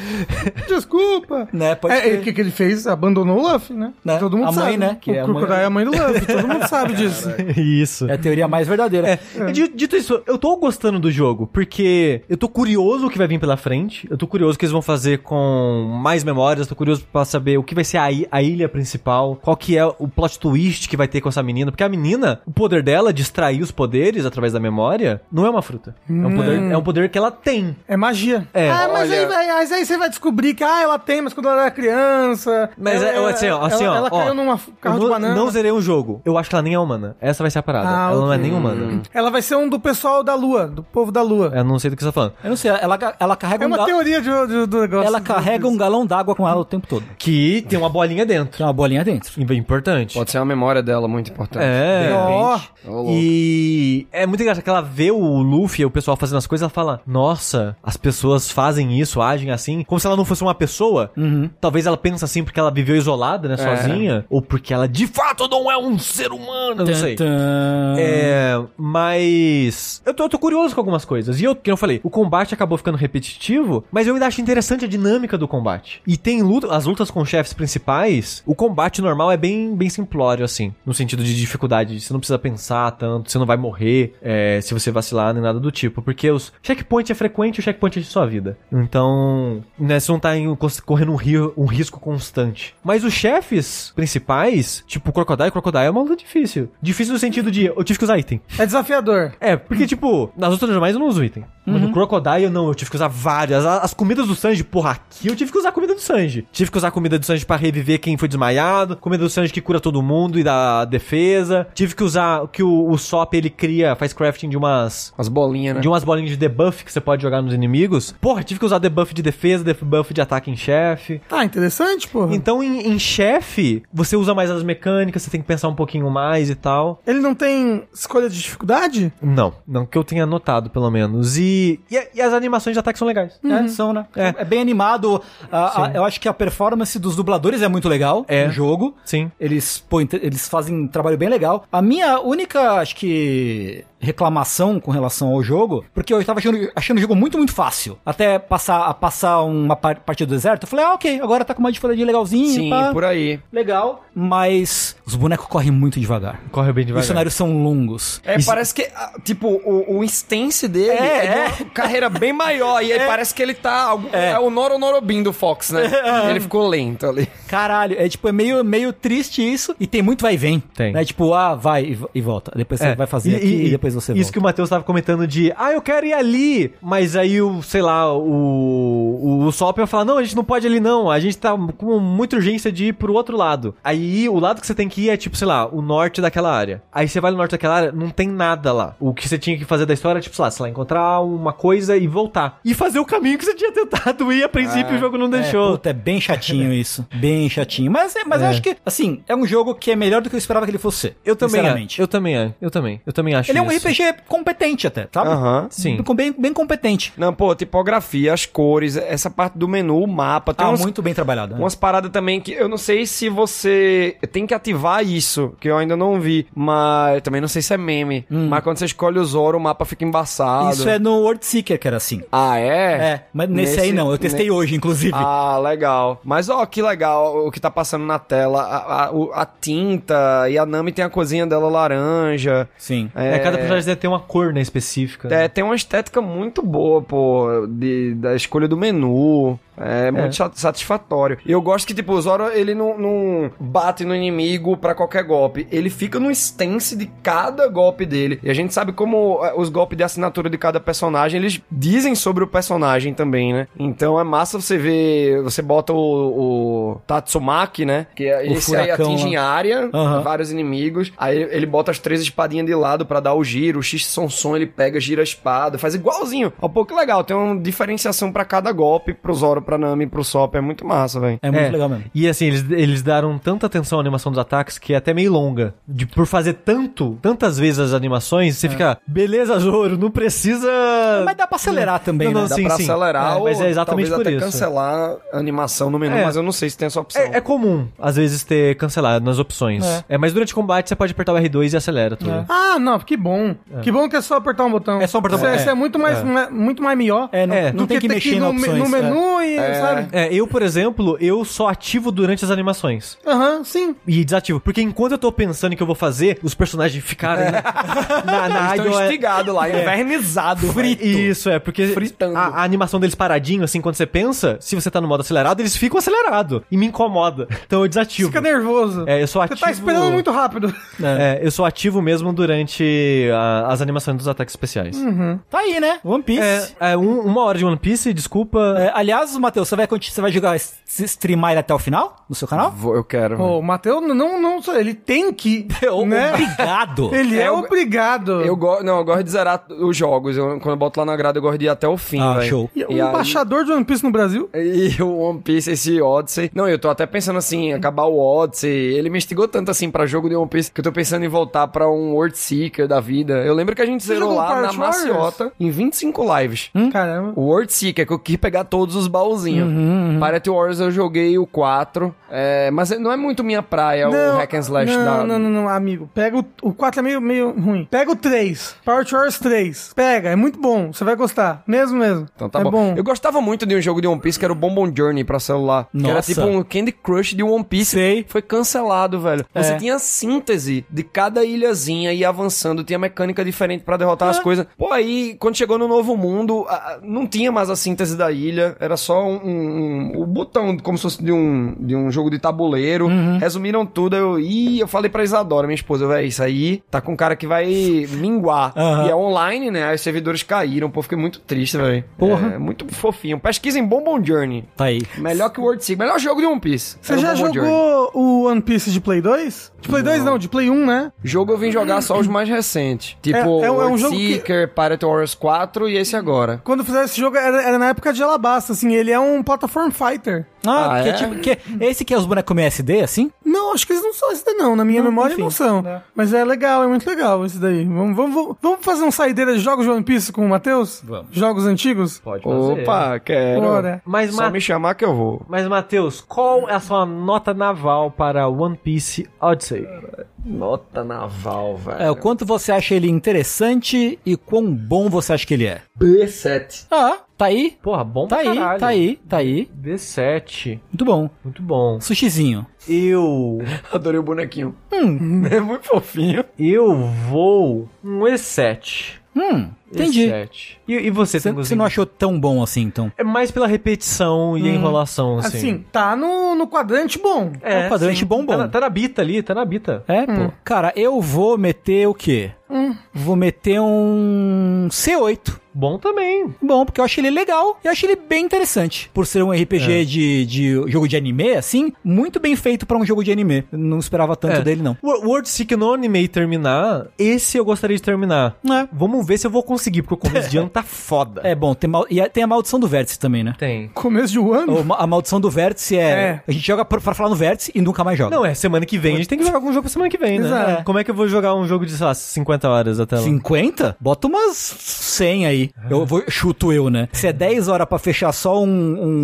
desculpa. né, pode É, o que, que ele fez? Abandonou o Luffy, né? Né? Todo mundo A mãe, sabe. né? Que o é a Crocodile mãe- é a mãe do Luffy, todo mundo sabe disso. Isso. É a teoria mais verdadeira. É, di- Dito isso, eu tô gostando do jogo, porque eu tô curioso o que vai vir pela frente, eu tô curioso o que eles vão fazer com mais memórias, tô curioso pra saber o que vai ser a, a ilha principal, qual que é o plot twist que vai ter com essa menina, porque a menina, o poder dela de extrair os poderes através da memória, não é uma fruta. É um poder, é um poder que ela tem. É magia. É. Ah, mas Olha- aí, vai- mas aí você vai descobrir que, ah, ela tem, mas quando ela era criança. Mas ela, é, assim, ó, assim, ela, ó, ela ó, caiu numa carro eu de não, banana. não zerei o jogo. Eu acho que ela nem é humana. Essa vai ser a parada. Ah, ela não é ok. nem humana. Ela vai ser um do pessoal da Lua, do povo da Lua. Eu não sei do que você tá falando. Eu não sei, ela, ela carrega É um uma ga- teoria de, de- do negócio. Ela carrega um galão d'água com ela o tempo todo. Que tem uma bolinha dentro. Tem uma bolinha dentro. Importante. Pode ser a memória dela muito importante. É. De Ó. E é muito engraçado que ela vê o Luffy, o pessoal fazendo as coisas, ela fala: Nossa, as pessoas fazem isso, agem assim, como se ela não fosse uma pessoa. Talvez ela pense assim porque ela viveu isolada, né, sozinha, ou porque ela de fato não é um ser humano, não sei. É, mas eu tô, eu tô curioso com algumas coisas. E eu, que eu falei, o combate acabou ficando repetitivo, mas eu ainda acho interessante a dinâmica do combate. E tem luta, as lutas com chefes principais, o combate normal é bem, bem simplório, assim, no sentido de dificuldade. Você não precisa pensar tanto, você não vai morrer é, se você vacilar nem nada do tipo, porque os checkpoint é frequente, o checkpoint de sua vida. Então, né, você não tá em- correndo um, rio, um risco constante. Mas os chefes principais, tipo o Crocodile, Crocodile é uma luta difícil. Difícil no sentido de eu tive que usar item. É desafiador. É, porque, tipo, nas outras normais eu não uso item. Mas no Crocodile, não, eu tive que usar várias. As comidas do Sanji, porra, aqui eu tive que usar a comida do Sanji. Tive que usar a comida do Sanji pra reviver quem foi desmaiado. Comida do Sanji que cura todo mundo e dá defesa. Tive que usar que o, o Sop ele cria, faz crafting de umas. As bolinhas, né? De umas bolinhas de debuff que você pode jogar nos inimigos. Porra, tive que usar debuff de defesa, debuff de ataque em chefe. Tá interessante, porra. Então, em, em chefe, você usa mais as mecânicas, você tem que pensar um pouquinho mais e tal. Ele não tem escolha de dificuldade? Não, não que eu tenha notado, pelo menos. E, e, e as animações de ataque são legais. É, são, né? É. É, bem animado. A- a- eu acho que a performance dos dubladores é muito legal É. no jogo. Sim. Eles, pô, eles fazem um trabalho bem legal. A minha única, acho que, reclamação com relação ao jogo, porque eu tava achando, achando o jogo muito, muito fácil. Até passar, a passar uma par- partida do deserto, eu falei, ah, ok, agora tá com uma dificuldade legalzinha. Sim, pá. por aí. Legal, mas os bonecos correm muito devagar. Corre bem E devagar. os cenários são longos. É, Isso- parece que, ah, tipo, o, o instance dele É, é, de uma carreira bem maior. E aí parece que ele tá. algo- É, o Noro Norobin do Fox, né? Ele ficou lento ali. Caralho, é tipo, é meio, meio triste isso. E tem muito vai e vem. Tem. Né? Tipo, ah, vai e, e volta. Depois você É, vai fazer aqui e, depois você Isso volta. que o Matheus tava comentando de, ah, eu quero ir ali, mas aí o, sei lá, o, o, Sop vai falar, não, a gente não pode ir ali não, a gente tá com muita urgência de ir pro outro lado. Aí o lado que você tem que ir é tipo, sei lá, o norte daquela área. Aí você vai no norte daquela área, não tem nada lá. O que você tinha que fazer da história é tipo, sei lá, sei lá, encontrar uma coisa e voltar. E fazer o caminho que você tinha tentado ir, a princípio o jogo não É, deixou. puta, é bem chatinho isso. Bem chatinho. Mas, é- mas eu É. acho que, assim, é um jogo que é melhor do que eu esperava que ele fosse eu também, eu também, é, eu também, eu também acho Ele é um isso. RPG competente até, sabe? Aham. Sim. Bem, bem competente. Não, pô, tipografia, as cores, essa parte do menu, o mapa. Tem Ah, muito bem trabalhado. né? umas paradas também que eu não sei se você tem que ativar isso, que eu ainda não vi. Mas também não sei se é meme. Mas quando você escolhe o Zoro, o mapa fica embaçado. Isso é no World Seeker que era assim. Ah, é? É, mas nesse, aí não. Eu testei hoje, inclusive. Ah, legal. Mas ó, que legal o que tá passando na tela. A, a- a tinta e a Nami tem a cozinha dela laranja. Sim. É, cada personagem deve ter uma cor, né, específica. É, tem uma estética muito boa, pô, de, da escolha do menu. É, muito sa- satisfatório. E eu gosto que, tipo, o Zoro, ele não, não bate no inimigo pra qualquer golpe. Ele fica no stance de cada golpe dele. E a gente sabe como é, os golpes de assinatura de cada personagem, eles dizem sobre o personagem também, né? Então é massa você ver... Você bota o, o Tatsumaki, né? Que é, O esse aí furacão atinge lá. em área, Aham. vários inimigos. Aí ele bota as três espadinhas de lado pra dar o giro. O X-Sonson ele pega, gira a espada, faz igualzinho. Ó, pô, que legal. Tem uma diferenciação pra cada golpe, pro Zoro, pra Nami, pro Sop. É muito massa, velho. É muito legal mesmo. E assim, eles, eles deram tanta atenção à animação dos ataques que é até meio longa. De, por fazer tanto, tantas vezes as animações, você fica, beleza, Zoro, não precisa. Mas dá pra acelerar também, Não, né? não, Dá sim, pra sim. acelerar É, ou mas é exatamente talvez por até isso. cancelar a animação no menu, É. mas eu não sei se tem essa opção. É, é comum, às vezes, ter cancelado nas opções. É. É. mas durante o combate você pode apertar o R2 e acelera tudo. É. Ah, não, que bom. Que bom que é só apertar um botão. É só apertar um é- botão. Isso é muito mais, É. ma- muito mais melhor. É, não, É, não tem que ter mexer na no, opções. no é. menu e, e, sabe? É, eu, por exemplo, eu só ativo durante as animações. Aham, sim. E desativo. Porque enquanto eu tô pensando em que eu vou fazer, os personagens ficarem né, na, na Estão água. é- lá, invernizado. Frito. Isso, é, porque Fritando. a, a animação deles paradinho, assim, quando você pensa, se você tá no modo acelerado, eles ficam acelerados. E me incomoda. Então eu desativo. Fica nervoso. É, eu sou Você ativo. tá esperando muito rápido. É, eu sou ativo mesmo durante a- as animações dos ataques especiais. Tá aí, né? One Piece. É, é, um- uma hora de One Piece, desculpa. É, aliás, Matheus, você vai, conti- você vai jogar, streamar ele até o final no seu canal? Vou- Eu quero. Ô, o Matheus não, não, ele tem que, né? Obrigado. Ele é, É, eu- obrigado. Eu gosto, não, eu gosto de zerar os jogos. Eu- quando eu boto lá na grade, eu gosto de ir até o fim, Ah, show. E o E aí- embaixador de One Piece no Brasil. E o One Piece, esse Odyssey. Não, eu tô até pensando assim, acabar o Odyssey. Ele me instigou tanto assim pra jogo de One Piece que eu tô pensando em voltar pra um World Seeker da vida. Eu lembro que a gente Você zerou lá na Warriors? maciota em 25 lives. Caramba. O World Seeker, que eu quis pegar todos os baúzinhos. Uhum, Pirate Wars eu joguei o 4, é, mas não é muito minha praia o hack and slash não, da... não, não, não, amigo. Pega o, o 4 é meio, meio ruim. Pega o 3. Power Wars 3. Pega, é muito bom. Você vai gostar. Mesmo, mesmo. Então tá é bom. bom. Eu gostava muito de um jogo de One Piece que era o Bonbon Journey pra celular. Que era Nossa. tipo um Candy Crush de One Piece. Sei. Foi cancelado, velho. Você É. tinha síntese de cada ilhazinha e avançando, tinha mecânica diferente pra derrotar as coisas. Pô, aí, quando chegou no Novo Mundo, não tinha mais a síntese da ilha, era só um, um- um- botão, como se fosse de um, de um jogo de tabuleiro. Resumiram tudo, eu, ih, eu falei pra Isadora, minha esposa, velho, isso aí tá com um cara que vai minguar. Aham. E é online, né? Os servidores caíram, pô, fiquei muito triste, velho. Porra. É muito fofinho. Pesquisem Bonbon Journey. Tá aí. Melhor que o World Seek. Melhor jogo de One Piece. Você já Bonbon Journey. jogou o One Piece de Play 2? De Play 2 não, de Play 1, né? Jogo eu vim jogar só os mais recentes. Tipo, É- é um- é um jogo que- Seeker, Pirate Warriors 4 e esse agora. Quando fizeram esse jogo, era, era na época de Alabasta, assim. Ele é um platform fighter. Ah, Ah, que é é? tipo, que, esse que é os bonecos meio SD, assim? Não, acho que eles não são esse daí, não. Na minha Não, memória enfim. não são. Mas é legal, é muito legal esse daí. Vamos, vamos, vamos, fazer um saideira de jogos de One Piece com o Matheus? Vamos. Jogos antigos? Pode fazer. Opa, quero. Bora. Mas, Só Ma- me chamar que eu vou. mas Matheus, qual é a sua nota naval para One Piece Odyssey? Nota naval, velho. É, o quanto você acha ele interessante e quão bom você acha que ele é. B7. Ah, tá aí. Porra, bom Tá pra aí, caralho. tá aí, tá aí. B7. Muito bom. Muito bom. Sushizinho. Eu. Adorei o bonequinho. Hum. É muito fofinho. Eu vou um E7. Hum, entendi. E, e você, Você, você não achou tão bom assim, então? É mais pela repetição e a enrolação, assim. Assim, tá no, no quadrante bom. É um quadrante sim. bom, bom. Tá na, tá na bita ali, tá na bita. É, pô. Cara, eu vou meter o quê? Vou meter um C8. Bom também. Bom, porque eu achei ele legal e eu achei ele bem interessante. Por ser um RPG de, de jogo de anime, assim, muito bem feito pra um jogo de anime. Não esperava tanto É. dele, não. World Seek no animei terminar, esse eu gostaria de terminar. É. Vamos ver se eu vou conseguir, porque o começo de ano tá foda. É bom, tem, mal- e a- tem a maldição do vértice também, né? Tem. Começo de um ano. O ma- A maldição do vértice é, É. A gente joga pra, pra falar no vértice e nunca mais joga. Não, é semana que vem. A gente tem que jogar algum jogo pra semana que vem, né? Exato. Como é que eu vou jogar um jogo de, sei lá, 50 horas até lá? 50? Bota umas 100 aí. Eu vou, chuto eu, né? Se é 10 horas pra fechar só um.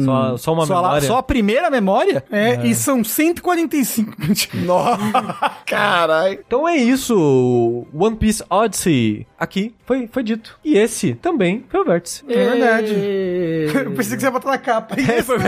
um- Só- só uma memória? só a primeira memória? É, e são 145. Caralho. Então é isso. One Piece Odyssey. Aqui foi, foi dito. E esse também foi o vértice. É verdade. Eu pensei que você ia botar na capa. É, foi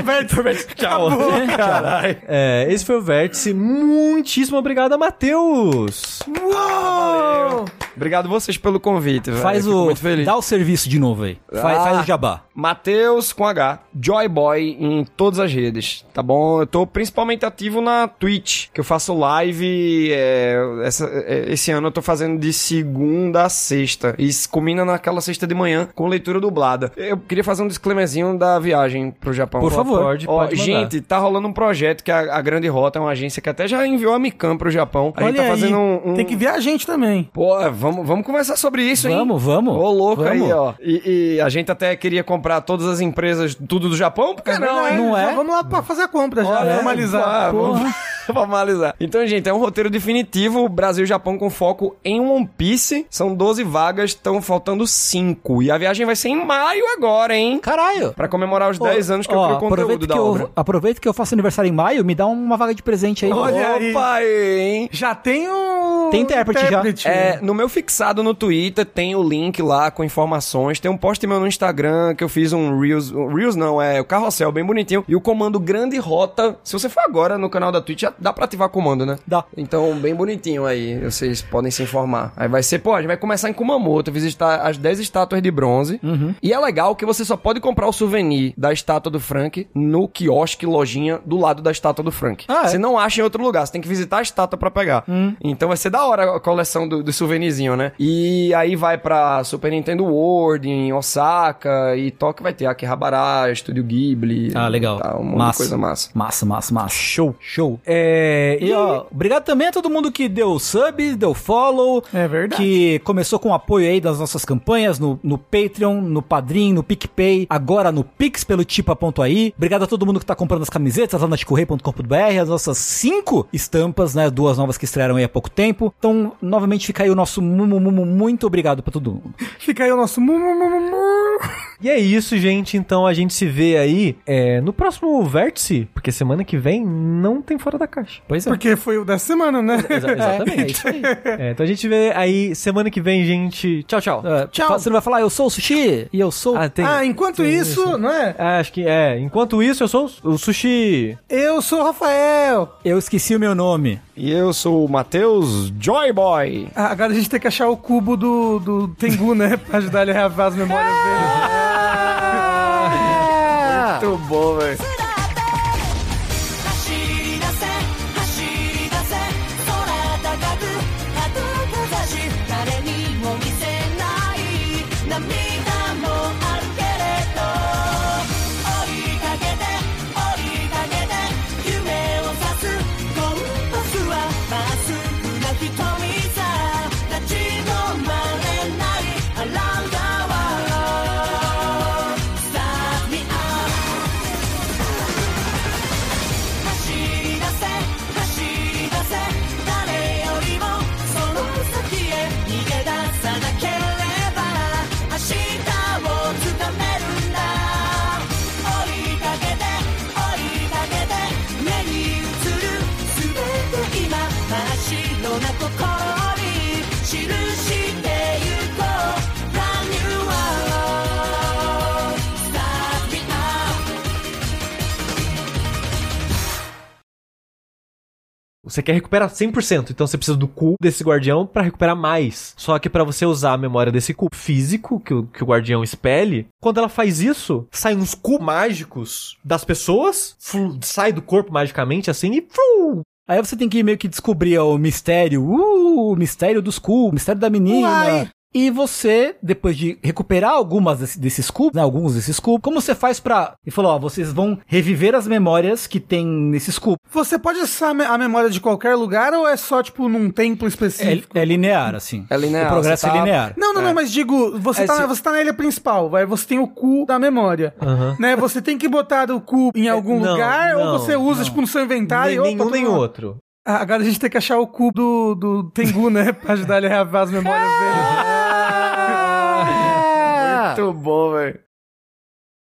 Tchau. Caralho. É, esse foi o vértice. Muitíssimo obrigado a Matheus. Uou! Obrigado vocês pelo convite, velho. Faz o. muito feliz. Dá o serviço de novo aí. Faz, Ah. faz o jabá. Matheus com H, Joyboy em todas as redes, tá bom? Eu tô principalmente ativo na Twitch, que eu faço live. é, essa- é, esse ano eu tô fazendo de segunda a sexta. E combina naquela sexta de manhã com leitura dublada. Eu queria fazer um disclaimerzinho da viagem pro Japão. Por favor. Pode, Ó, pode gente, tá rolando um projeto que a, a Grande Rota é uma agência que até já enviou a Micam pro Japão. A gente Olha tá aí, fazendo um, um- tem que ver a gente também. Pô, vamos, vamos conversar sobre isso, hein? Vamos, vamos. Ô, louco Vamos. aí, ó. E, e a gente até queria comprar todas as empresas, tudo do Japão, por que não, hein? não é? Já vamos lá pra fazer a compra já, Olha, normalizar. pá, vamos formalizar. Então, gente, é um roteiro definitivo, Brasil e Japão com foco em One Piece. São 12 vagas, estão faltando 5. E a viagem vai ser em maio agora, hein? Caralho. Pra comemorar os 10 anos que eu Ó, crio conteúdo aproveita da que obra. eu, aproveita que eu faço aniversário em maio, me dá uma vaga de presente aí. Olha aí. Opa, hein? Já tem o Tem intérprete já. É, no meu fixado no Twitter tem o link lá com informações. Tem um post meu no Instagram que eu fiz um Reels. um Reels não, é o carrossel bem bonitinho. E o comando grande rota. Se você for agora no canal da Twitch, já dá pra ativar comando, né? Dá. Então, bem bonitinho aí. Vocês podem se informar. Aí vai ser, pô, a gente vai começar em Kumamoto, visitar as 10 estátuas de bronze. E é legal que você só pode comprar o souvenir da estátua do Frank no quiosque, lojinha do lado da estátua do Frank. Ah, é? Você não acha em outro lugar, você tem que visitar a estátua pra pegar. Então vai ser da hora a coleção do, do souvenirzinho, né? E aí vai pra Super Nintendo World, em Osaka, e Tóquio vai ter Akihabara, Estúdio Ghibli. Ah, legal. Tá, um massa. coisa massa. Massa, massa, massa. Show. Show. É, E ó, obrigado também a todo mundo que deu sub, deu follow. É verdade. Que começou com o apoio aí das nossas campanhas no, no Patreon, no Padrim, no PicPay, agora no Pix pelo Tipa.ai. Obrigado a todo mundo que tá comprando as camisetas lá na chicorrei.com.br, as nossas cinco estampas, né? Duas novas que estrearam aí há pouco tempo. Então, novamente fica aí o nosso mu- mu- mu- muito obrigado pra todo mundo. Fica aí o nosso... mu- mu- mu- mu- mu. E é isso, gente. Então a gente se vê aí é, no próximo vértice, porque semana que vem não tem fora da caixa. Pois é. Porque foi o da semana, né? Exa- exatamente. É, é isso aí. É, então a gente vê aí semana que vem, gente. Tchau, tchau. É, Tchau. Você não vai falar, eu sou o Sushi e eu sou... Ah, tem- Ah, enquanto tem isso, não é? Ah, acho que é. Enquanto isso, eu sou o Sushi. Eu sou o Rafael. Eu esqueci o meu nome. E eu sou o Matheus Joyboy. Ah, agora a gente tem que achar o cubo do, do Tengu, né? Pra ajudar ele a reaver as memórias dele. Muito bom, velho. Você quer recuperar 100%, então você precisa do cu desse guardião pra recuperar mais. Só que pra você usar a memória desse cu físico que o, que o guardião expele, quando ela faz isso, saem uns cu mágicos das pessoas, sai do corpo magicamente assim e flu, Aí você tem que meio que descobrir ó, o mistério, uh, o mistério dos cubos, o mistério da menina. Uai. E você, depois de recuperar algumas desse- desses cubos, né, alguns desses cubos, como você faz pra... Ele falou, ó, vocês vão reviver as memórias que tem nesses cubos. Você pode acessar a me- a memória de qualquer lugar ou é só, tipo, num templo específico? É, é linear, assim. É linear, O progresso é tá- linear. Não, não, não, mas digo, você, É, tá, se- você tá na ilha principal, vai, você tem o cu da memória. Aham. Né? Você tem que botar o cu em algum não, lugar não, ou você usa, não. tipo, no seu inventário? nem, e, opa, nenhum nem outro. Ah, agora a gente tem que achar o cu do, do Tengu, né? Pra ajudar ele a reaver as memórias dele. Muito bom, velho.